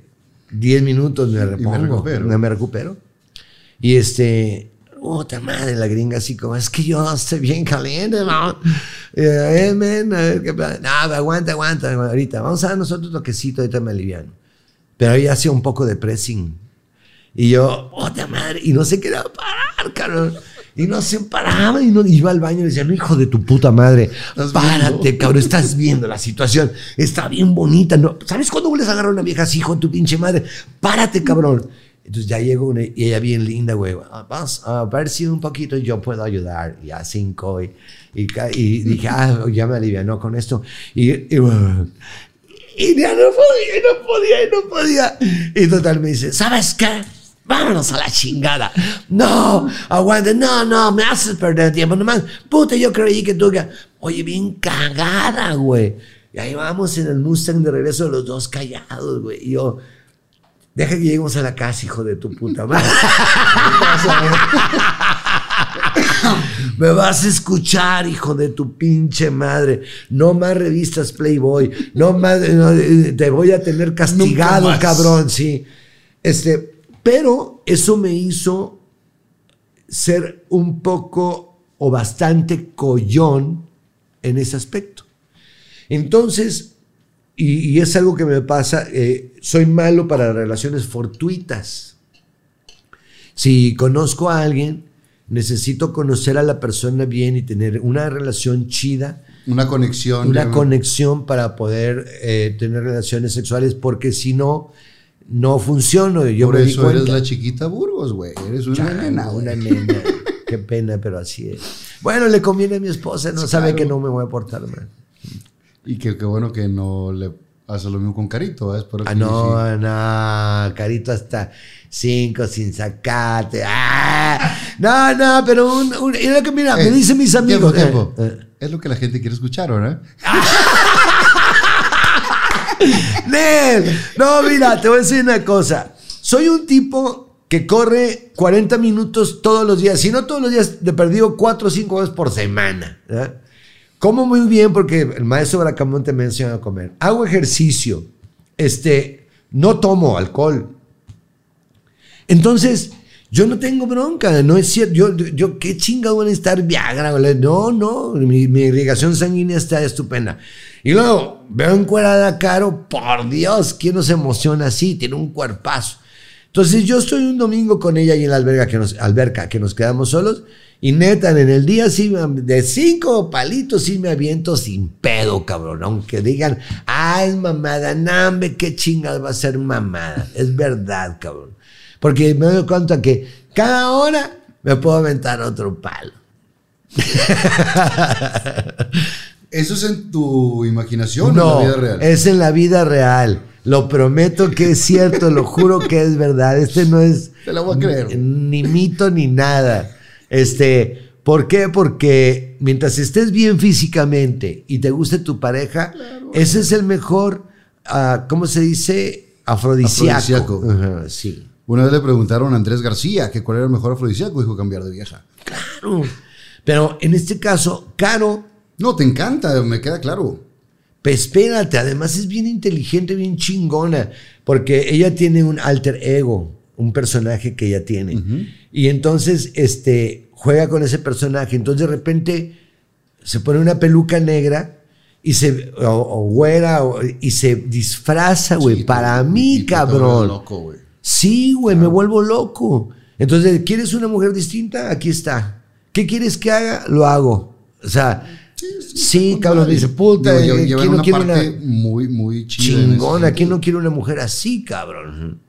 10 minutos, me repongo, recupero. me, me recupero. Y este, otra madre, la gringa así como, es que yo estoy bien caliente, ¿no? Eh, eh, men, a ver qué pasa. No, aguanta, aguanta, ahorita, vamos a dar nosotros toquecito, ahorita me aliviano. Pero ella hacía un poco de pressing. Y yo, otra madre, y no se quería parar, cabrón. Y no se paraba y no iba al baño y decía, no, hijo de tu puta madre, ¿Estás párate, viendo? cabrón, estás viendo la situación, está bien bonita. ¿no? ¿Sabes cuándo vuelves a agarrar a una vieja así, hijo de tu pinche madre? Párate, cabrón. Entonces ya llegó una, y ella bien linda, güey. "Ah, Vamos a ver si un poquito yo puedo ayudar. Y a cinco. Y, y, dije, ah, ya me alivianó con esto. Y, y, y ya no podía, y no podía, y no podía. Y total me dice, ¿sabes qué? Vámonos a la chingada. No, aguante, no, no, me haces perder tiempo. Nomás, puta, yo creí que tú... que-". Oye, bien cagada, güey. Y ahí vamos en el Mustang de regreso, los dos callados, güey. Y yo, deja que lleguemos a la casa, hijo de tu puta madre. Me vas a escuchar, hijo de tu pinche madre. No más revistas Playboy. No más, no, te voy a tener castigado, cabrón, sí. Este, pero eso me hizo ser un poco o bastante collón en ese aspecto. Entonces, y, y es algo que me pasa, eh, soy malo para relaciones fortuitas. Si conozco a alguien, necesito conocer a la persona bien y tener una relación chida, Una conexión. una conexión para poder eh, tener relaciones sexuales, porque si no, no funciona. Yo Por me eso eres la chiquita Burgos, güey. Eres una nena, una nena. Qué pena, pero así es. Bueno, le conviene a mi esposa, no sabe que no me voy a portar mal. Y que, qué bueno que no le hace lo mismo con Carito. Espero Ah, no, no, carito hasta cinco sin sacarte. Ah, no, no, pero un, un- y lo que mira, sí. me dicen mis Eh, amigos. Tiempo, tiempo. eh, eh. Es lo que la gente quiere escuchar, ¿verdad? [LAUGHS] Nel, no, mira, te voy a decir una cosa. Soy un tipo que corre 40 minutos todos los días, si no todos los días, de perdido 4 o 5 veces por semana. ¿verdad? Como muy bien porque el maestro Bracamonte me enseñó a comer. Hago ejercicio. Este, no tomo alcohol. Entonces, yo no tengo bronca, no es cierto. Yo, yo qué chingado van a estar Viagra. No, no, mi, mi irrigación sanguínea está estupenda. Y luego veo encuerada Caro, por Dios, ¿quién nos emociona así? Tiene un cuerpazo. Entonces yo estoy un domingo con ella ahí en la alberca que nos, alberca, que nos quedamos solos. Y neta, en el día sí, me- de cinco palitos sí me aviento sin pedo, cabrón. Aunque digan, ah, es mamada, nambe, qué chingas va a ser mamada. Es verdad, cabrón. Porque me doy cuenta que cada hora me puedo aventar otro palo. [LAUGHS] ¿Eso es en tu imaginación o No, en la vida real? es en la vida real. Lo prometo que es cierto, lo juro que es verdad. Este no es [LAUGHS] Te la voy a creer. ni mito ni nada. Este, ¿por qué? Porque mientras estés bien físicamente y te guste tu pareja, ese es el mejor, ah, ¿cómo se dice? afrodisíaco. Afrodisíaco. Sí. Una vez le preguntaron a Andrés García que cuál era el mejor afrodisíaco, dijo cambiar de vieja. Claro. Pero en este caso, Caro, No, te encanta, me queda claro. pues espérate, además es bien inteligente, bien chingona, porque ella tiene un alter ego, un personaje que ella tiene. Y entonces, este, juega con ese personaje. Entonces, de repente, se pone una peluca negra y se, o, o güera, o- y se disfraza, güey, Sí, para mí, y cabrón. vuelves loco, güey. Sí, güey, me vuelvo loco. Entonces, ¿quieres una mujer distinta? Aquí está. ¿Qué quieres que haga? Lo hago. O sea, sí, cabrón, dice, puta, Digo, eh, llevan ¿quién no una quiere una muy, muy chida chingona? ¿Quién no quiere una mujer así, cabrón?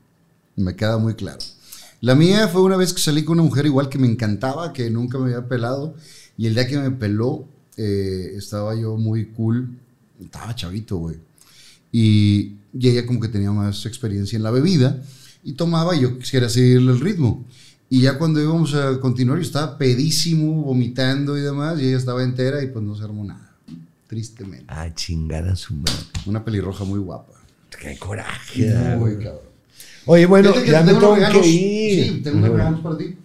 Me queda muy claro. La mía fue una vez que salí con una mujer igual que me encantaba, que nunca me había pelado. Y el día que me peló, eh, estaba yo muy cool. Estaba chavito, güey. Y, y ella como que tenía más experiencia en la bebida. Y tomaba y yo quisiera seguirle el ritmo. Y ya cuando íbamos a continuar, yo estaba pedísimo, vomitando y demás. Y ella estaba entera y pues no se armó nada. Tristemente. Ah, chingar a su madre. Una pelirroja muy guapa. Qué coraje. Muy cabrón. Oye, bueno, Fíjate que ya te me tengo tengo que ir. Sí, tengo unos regalos para ti.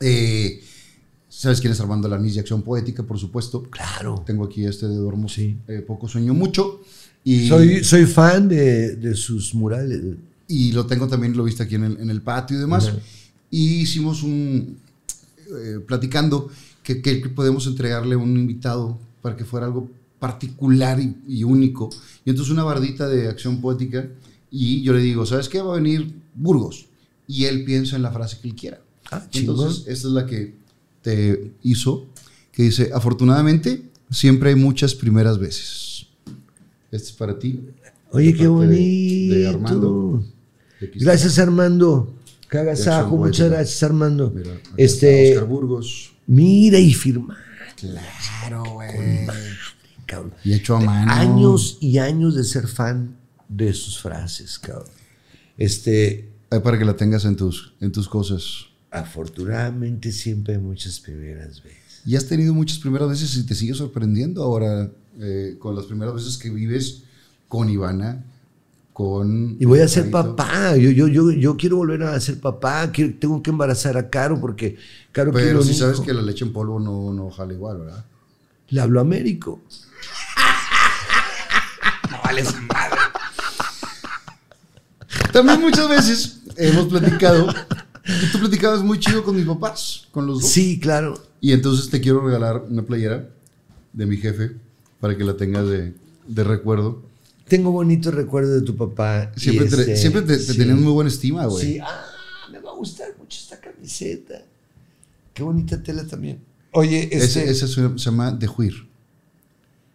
Eh, ¿Sabes quién es Armando Lanís de Acción Poética, por supuesto? Claro. Tengo aquí este de Duermo Sí. eh, Poco Sueño Mucho. Y, Soy, soy fan de, de sus murales. y lo tengo también, lo viste aquí en el, en el patio y demás. Y hicimos un. eh, platicando que, que podemos entregarle a un invitado para que fuera algo particular y, y único. Y entonces una bardita de acción poética. Y yo le digo, ¿sabes qué? Va a venir Burgos. Y él piensa en la frase que él quiera. Ah, entonces, esta es la que te hizo, que dice, afortunadamente, siempre hay muchas primeras veces. Este es para ti. Oye, qué de- bonito. De, Armando. De. Gracias, Armando. Que hagas De Acción ajo. Muchas gracias, Armando. Mira, este, Oscar Burgos. mira y firma. Claro, güey. Y hecho a mano. Años y años de ser fan de sus frases, cabrón. Este, Ahí para que la tengas en tus, en tus cosas. afortunadamente siempre hay muchas primeras veces. Y has tenido muchas primeras veces y te sigue sorprendiendo ahora eh, con las primeras veces que vives con Ivana, con... Y voy a ser papá. Yo, yo, yo, yo quiero volver a ser papá. Quiero- tengo que embarazar a Caro porque Caro quiere Pero si sabes que la leche en polvo no, no jala igual, ¿verdad? Le hablo a Américo. [LAUGHS] También muchas veces hemos platicado tú platicabas muy chido con mis papás, con los dos. Sí, claro. Y entonces te quiero regalar una playera de mi jefe para que la tengas de, de recuerdo. Tengo bonitos recuerdos de tu papá. Siempre te, este, siempre te, tenías muy buena estima, güey. Sí, ah, me va a gustar mucho esta camiseta. Qué bonita tela también. Oye, este, Ese, ese se llama de juir.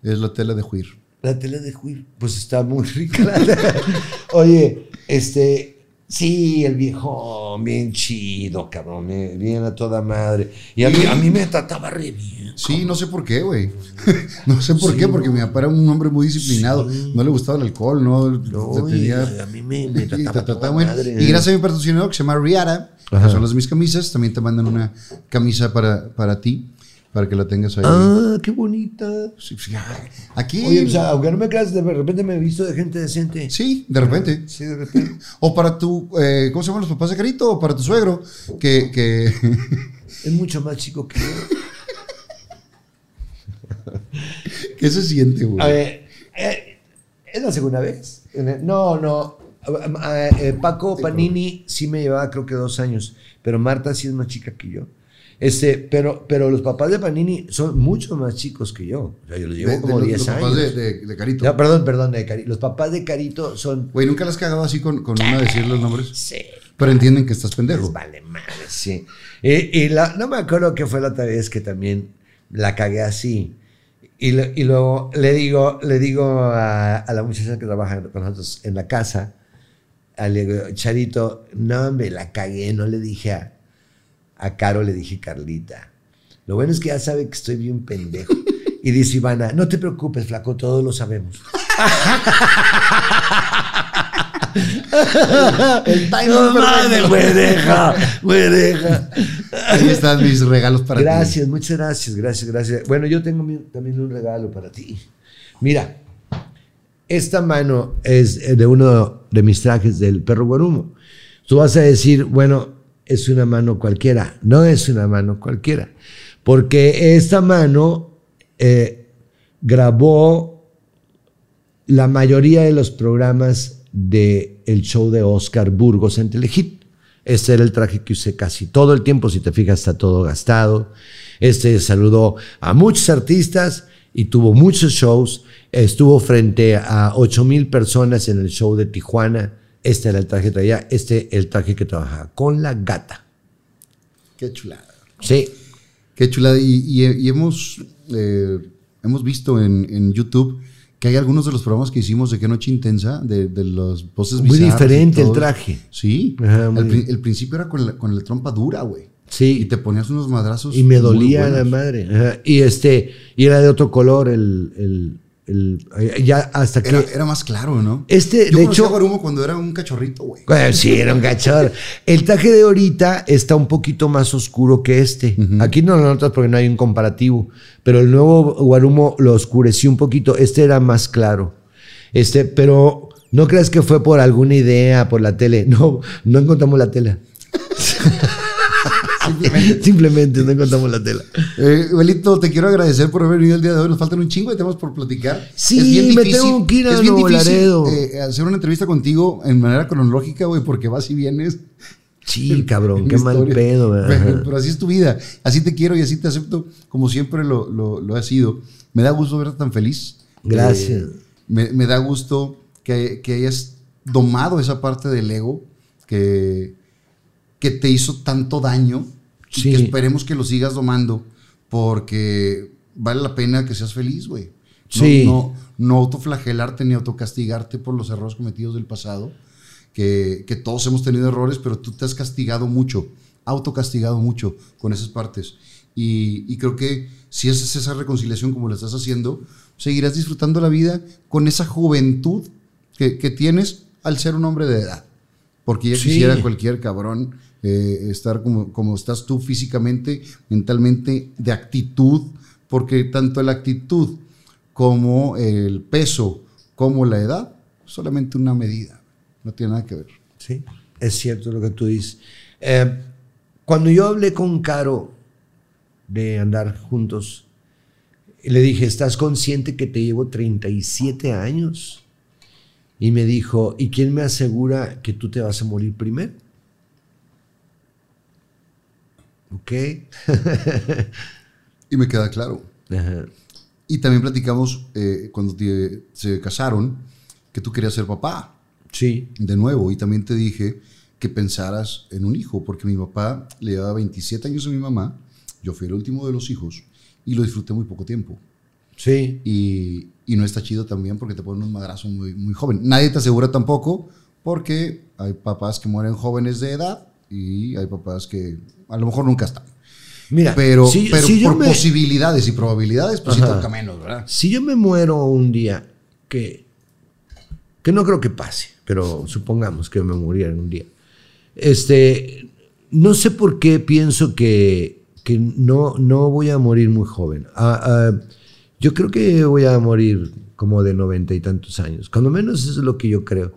Es la tela de juir. la tela de Juir, pues está muy rica. la tela. [LAUGHS] Oye, este, sí, el viejo, bien chido, cabrón, bien a toda madre. Y a mí, a mí me trataba re bien. Sí, no sé por qué, güey. [LAUGHS] no sé por Sí, qué, no. porque mi papá era un hombre muy disciplinado. Sí. No le gustaba el alcohol, no, No, tenía- a mí me, trataba, trataba toda madre. Y gracias a mi patrocinador que se llama Riara, que son las mis camisas, también te mandan una camisa para, para ti, para que la tengas ahí. Ah, qué bonita. Sí, sí, Aquí. Oye, o sea, aunque no me creas, de repente me he visto de gente decente. sí, de repente. Sí, de repente. [LAUGHS] O para tu, eh, ¿cómo se llaman los papás de Carito? O para tu suegro, que, que [LAUGHS] Es mucho más chico que yo. ¿qué se siente, güey? A ver, eh, ¿es la segunda vez? No, no. Ah, eh, Paco Panini sí me llevaba creo que dos años, pero Marta sí es más chica que yo. Este, pero, pero los papás de Panini son mucho más chicos que yo. O sea, yo los llevo De- de como los- 10 los años. papás de, de- de Carito. No, perdón, perdón, de Cari- Los papás de Carito son. Güey, ¿nunca le has cagado así con, con una decir los nombres? Sí. Pero entienden que estás pendejo. Vale madre, sí. Y, y la- no me acuerdo que fue la otra vez que también la cagué así. Y, lo- y luego le digo, le digo a, a la muchacha que trabaja con nosotros en la casa, le digo, Charito, no, me la cagué, no le dije a, a Caro, le dije Carlita. Lo bueno es que ya sabe que estoy bien pendejo. [LAUGHS] Y dice Ivana, no te preocupes, flaco, todos lo sabemos. [LAUGHS] El timing No mames, güey, deja, güey, deja. Ahí están mis regalos para ti. Gracias, muchas gracias, gracias, gracias. Bueno, yo tengo mi- también un regalo para ti. Mira, esta mano es de uno de mis trajes del perro guarumo. Tú vas a decir, bueno, es una mano cualquiera. No es una mano cualquiera. Porque esta mano eh, grabó la mayoría de los programas del el show de Oscar Burgos en Telehit. Este era el traje que usé casi todo el tiempo, si te fijas está todo gastado. Este saludó a muchos artistas y tuvo muchos shows. Estuvo frente a 8 mil personas en el show de Tijuana. Este era el traje que traía, este el traje que trabajaba con la gata. Qué chulada. Sí. Qué chulada. Y, y- y hemos, eh, hemos visto en, en YouTube que hay algunos de los programas que hicimos de Qué Noche Intensa, de, de los poses Muy diferente el traje. Sí. Ajá, el principio era con la, con la trompa dura, güey. Sí. Y te ponías unos madrazos. Y me dolía la madre. Ajá. Y este, y era de otro color el, el, el- ya hasta que. Era, era más claro, ¿no? Este, Yo de hecho- a Guarumo cuando era un cachorrito, güey. Bueno, sí, era un cachorro. El traje de ahorita está un poquito más oscuro que este. Aquí no lo notas porque no hay un comparativo. Pero el nuevo Guarumo lo oscureció un poquito. Este era más claro. Este, pero no creas que fue por alguna idea, por la tele. No, no encontramos la tela. [LAUGHS] [LAUGHS] Simplemente. no encontramos la tela. Eh, Belito, te quiero agradecer por haber venido el día de hoy. Nos faltan un chingo de temas por platicar. Sí, me tengo que ir a es bien difícil eh, hacer una entrevista contigo en manera cronológica, güey, porque vas y vienes. Sí, [LAUGHS] cabrón, qué mal pedo. Pero, pero así es tu vida. Así te quiero y así te acepto como siempre lo, lo, lo has sido. Me da gusto verte tan feliz. Gracias. Eh, me, me da gusto que, que hayas domado esa parte del ego que, que te hizo tanto daño. Y Sí. que esperemos que lo sigas domando porque vale la pena que seas feliz, güey. No, Sí. no, no autoflagelarte ni autocastigarte por los errores cometidos del pasado. Que, que todos hemos tenido errores, pero tú te has castigado mucho, autocastigado mucho con esas partes. Y, y creo que si haces esa reconciliación como lo estás haciendo, seguirás disfrutando la vida con esa juventud que, que tienes al ser un hombre de edad. Porque ya Sí. quisiera cualquier cabrón eh, estar como, como estás tú físicamente, mentalmente, de actitud, porque tanto la actitud como el peso, como la edad, solamente una medida, no tiene nada que ver. Sí, es cierto lo que tú dices. Eh, cuando yo hablé con Caro de andar juntos, le dije, ¿estás consciente que te llevo 37 años? Y me dijo, ¿y quién me asegura que tú te vas a morir primero? ¿Ok? [LAUGHS] Y me queda claro. Ajá. Y también platicamos eh, cuando te- se casaron que tú querías ser papá Sí, de nuevo. Y también te dije que pensaras en un hijo, porque mi papá le llevaba 27 años a mi mamá, yo fui el último de los hijos y lo disfruté muy poco tiempo. sí. Y, y no está chido también porque te ponen un madrazo muy, muy joven. Nadie te asegura tampoco porque hay papás que mueren jóvenes de edad y hay papás que a lo mejor nunca están. Mira, Pero, si- pero si por me- posibilidades y probabilidades, pues sí Ajá. toca menos, ¿verdad? Si yo me muero un día, que, que no creo que pase, pero supongamos que me muriera un día, este, no sé por qué pienso que, que no, no voy a morir muy joven. Ah, ah, yo creo que voy a morir como de noventa y tantos años, cuando menos eso es lo que yo creo.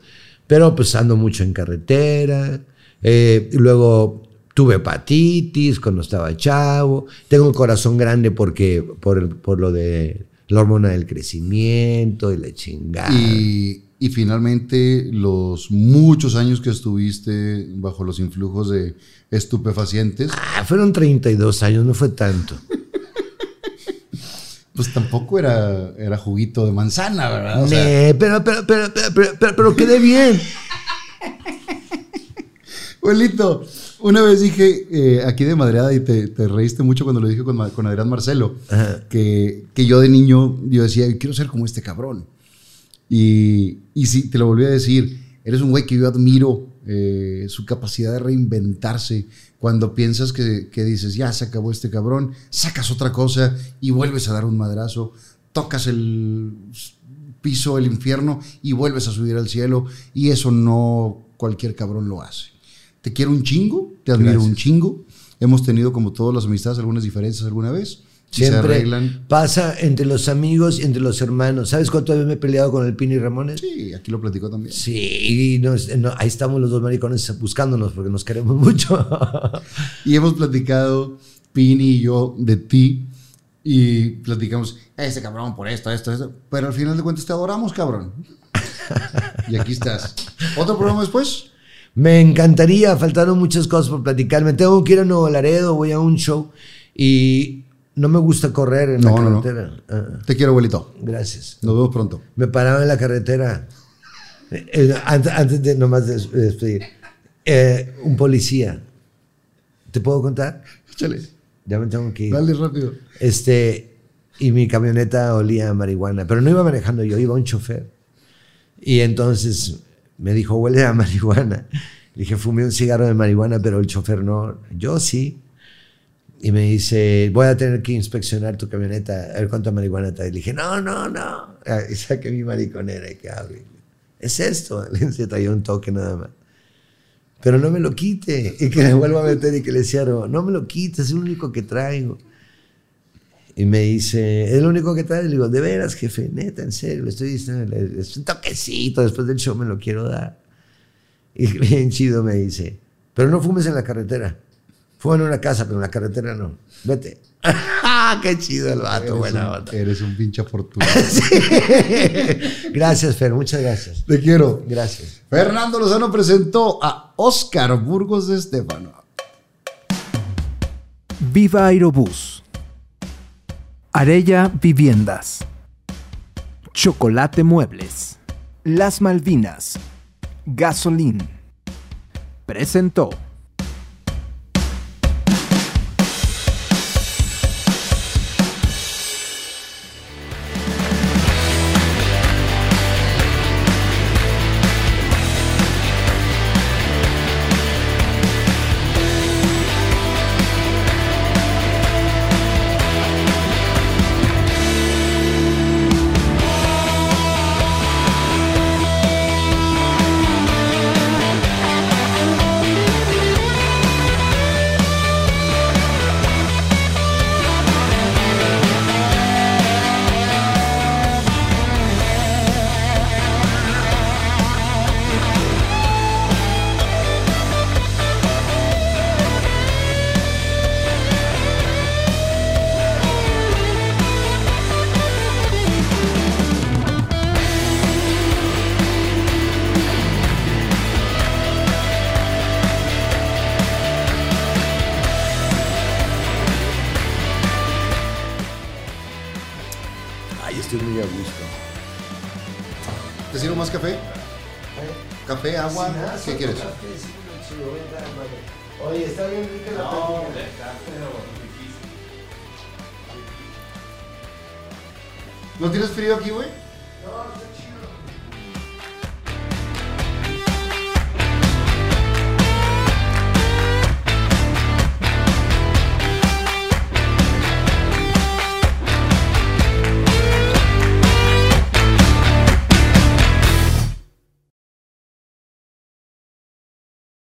Pero pues ando mucho en carretera, eh, luego tuve hepatitis cuando estaba chavo, tengo el corazón grande porque por, el- por lo de la hormona del crecimiento y la chingada. Y, y finalmente, los muchos años que estuviste bajo los influjos de estupefacientes, Ah, fueron 32 años, no fue tanto. [LAUGHS] pues tampoco era, era juguito de manzana, ¿verdad? O sea, Nee, pero, pero, pero, pero, pero, pero- pero quedé bien. Abuelito, una vez dije eh, aquí de madreada y te, te reíste mucho cuando lo dije con, con Adrián Marcelo, que, que yo de niño yo decía, "Yo quiero ser como este cabrón. Y, y sí, te lo volví a decir, eres un güey que yo admiro eh, su capacidad de reinventarse. Cuando piensas que, que dices, ya se acabó este cabrón, sacas otra cosa y vuelves a dar un madrazo, tocas el piso, el infierno y vuelves a subir al cielo. Y eso no cualquier cabrón lo hace. Te quiero un chingo, te admiro Gracias. un chingo. Hemos tenido, como todas las amistades, algunas diferencias alguna vez. Siempre arreglan. pasa entre los amigos y entre los hermanos. ¿Sabes cuántas veces me he peleado con el Pini Ramones? Sí, aquí lo platicó también. Sí, nos- no, ahí estamos los dos maricones buscándonos porque nos queremos mucho. [LAUGHS] Y hemos platicado, Pini y yo, de ti. Y platicamos, ese cabrón por esto, esto, esto. Pero al final de cuentas te adoramos, cabrón. [LAUGHS] y aquí estás. ¿Otro programa después? Me encantaría, faltaron muchas cosas por platicar. Me tengo que ir a Nuevo Laredo, voy a un show y no me gusta correr en No, la no, no. carretera. Ah, Te quiero, abuelito. gracias. Nos vemos pronto. Me paraba en la carretera. Eh, antes, antes de nomás des- de despedir. Eh, un policía. ¿Te puedo contar? Échale. Ya me tengo que ir. Dale rápido. Este, y mi camioneta olía a marihuana, pero no iba manejando yo, iba un chofer. Y entonces me dijo, huele a marihuana. Le dije, fumé un cigarro de marihuana, pero el chofer no. Yo sí. Y me dice, voy a tener que inspeccionar tu camioneta, a ver cuánta marihuana trae. Le dije, no, no, no. Ah, Y saqué mi mariconera y que hable. Es esto. [LAUGHS] Le traía un toque nada más. Pero no me lo quite. Y que le vuelva a meter y que le cierro. No me lo quites, es el único que traigo. Y me dice, ¿es lo único que trae? Le digo, de veras, jefe, neta, en serio, le estoy diciendo, es un toquecito, después del show me lo quiero dar. Y [LAUGHS] bien chido me dice, pero no fumes en la carretera. Fuma en una casa, pero en la carretera no. Vete. [LAUGHS] ¡Qué chido el vato! Eres Buena un, eres un pinche afortunado. [LAUGHS] Gracias, Fer, muchas gracias. Te quiero. Gracias. Fernando Lozano presentó a Oscar Burgos de Estefano. Viva Aerobús. Arella Viviendas. Chocolate Muebles. Las Malvinas. Gasolín. Presentó.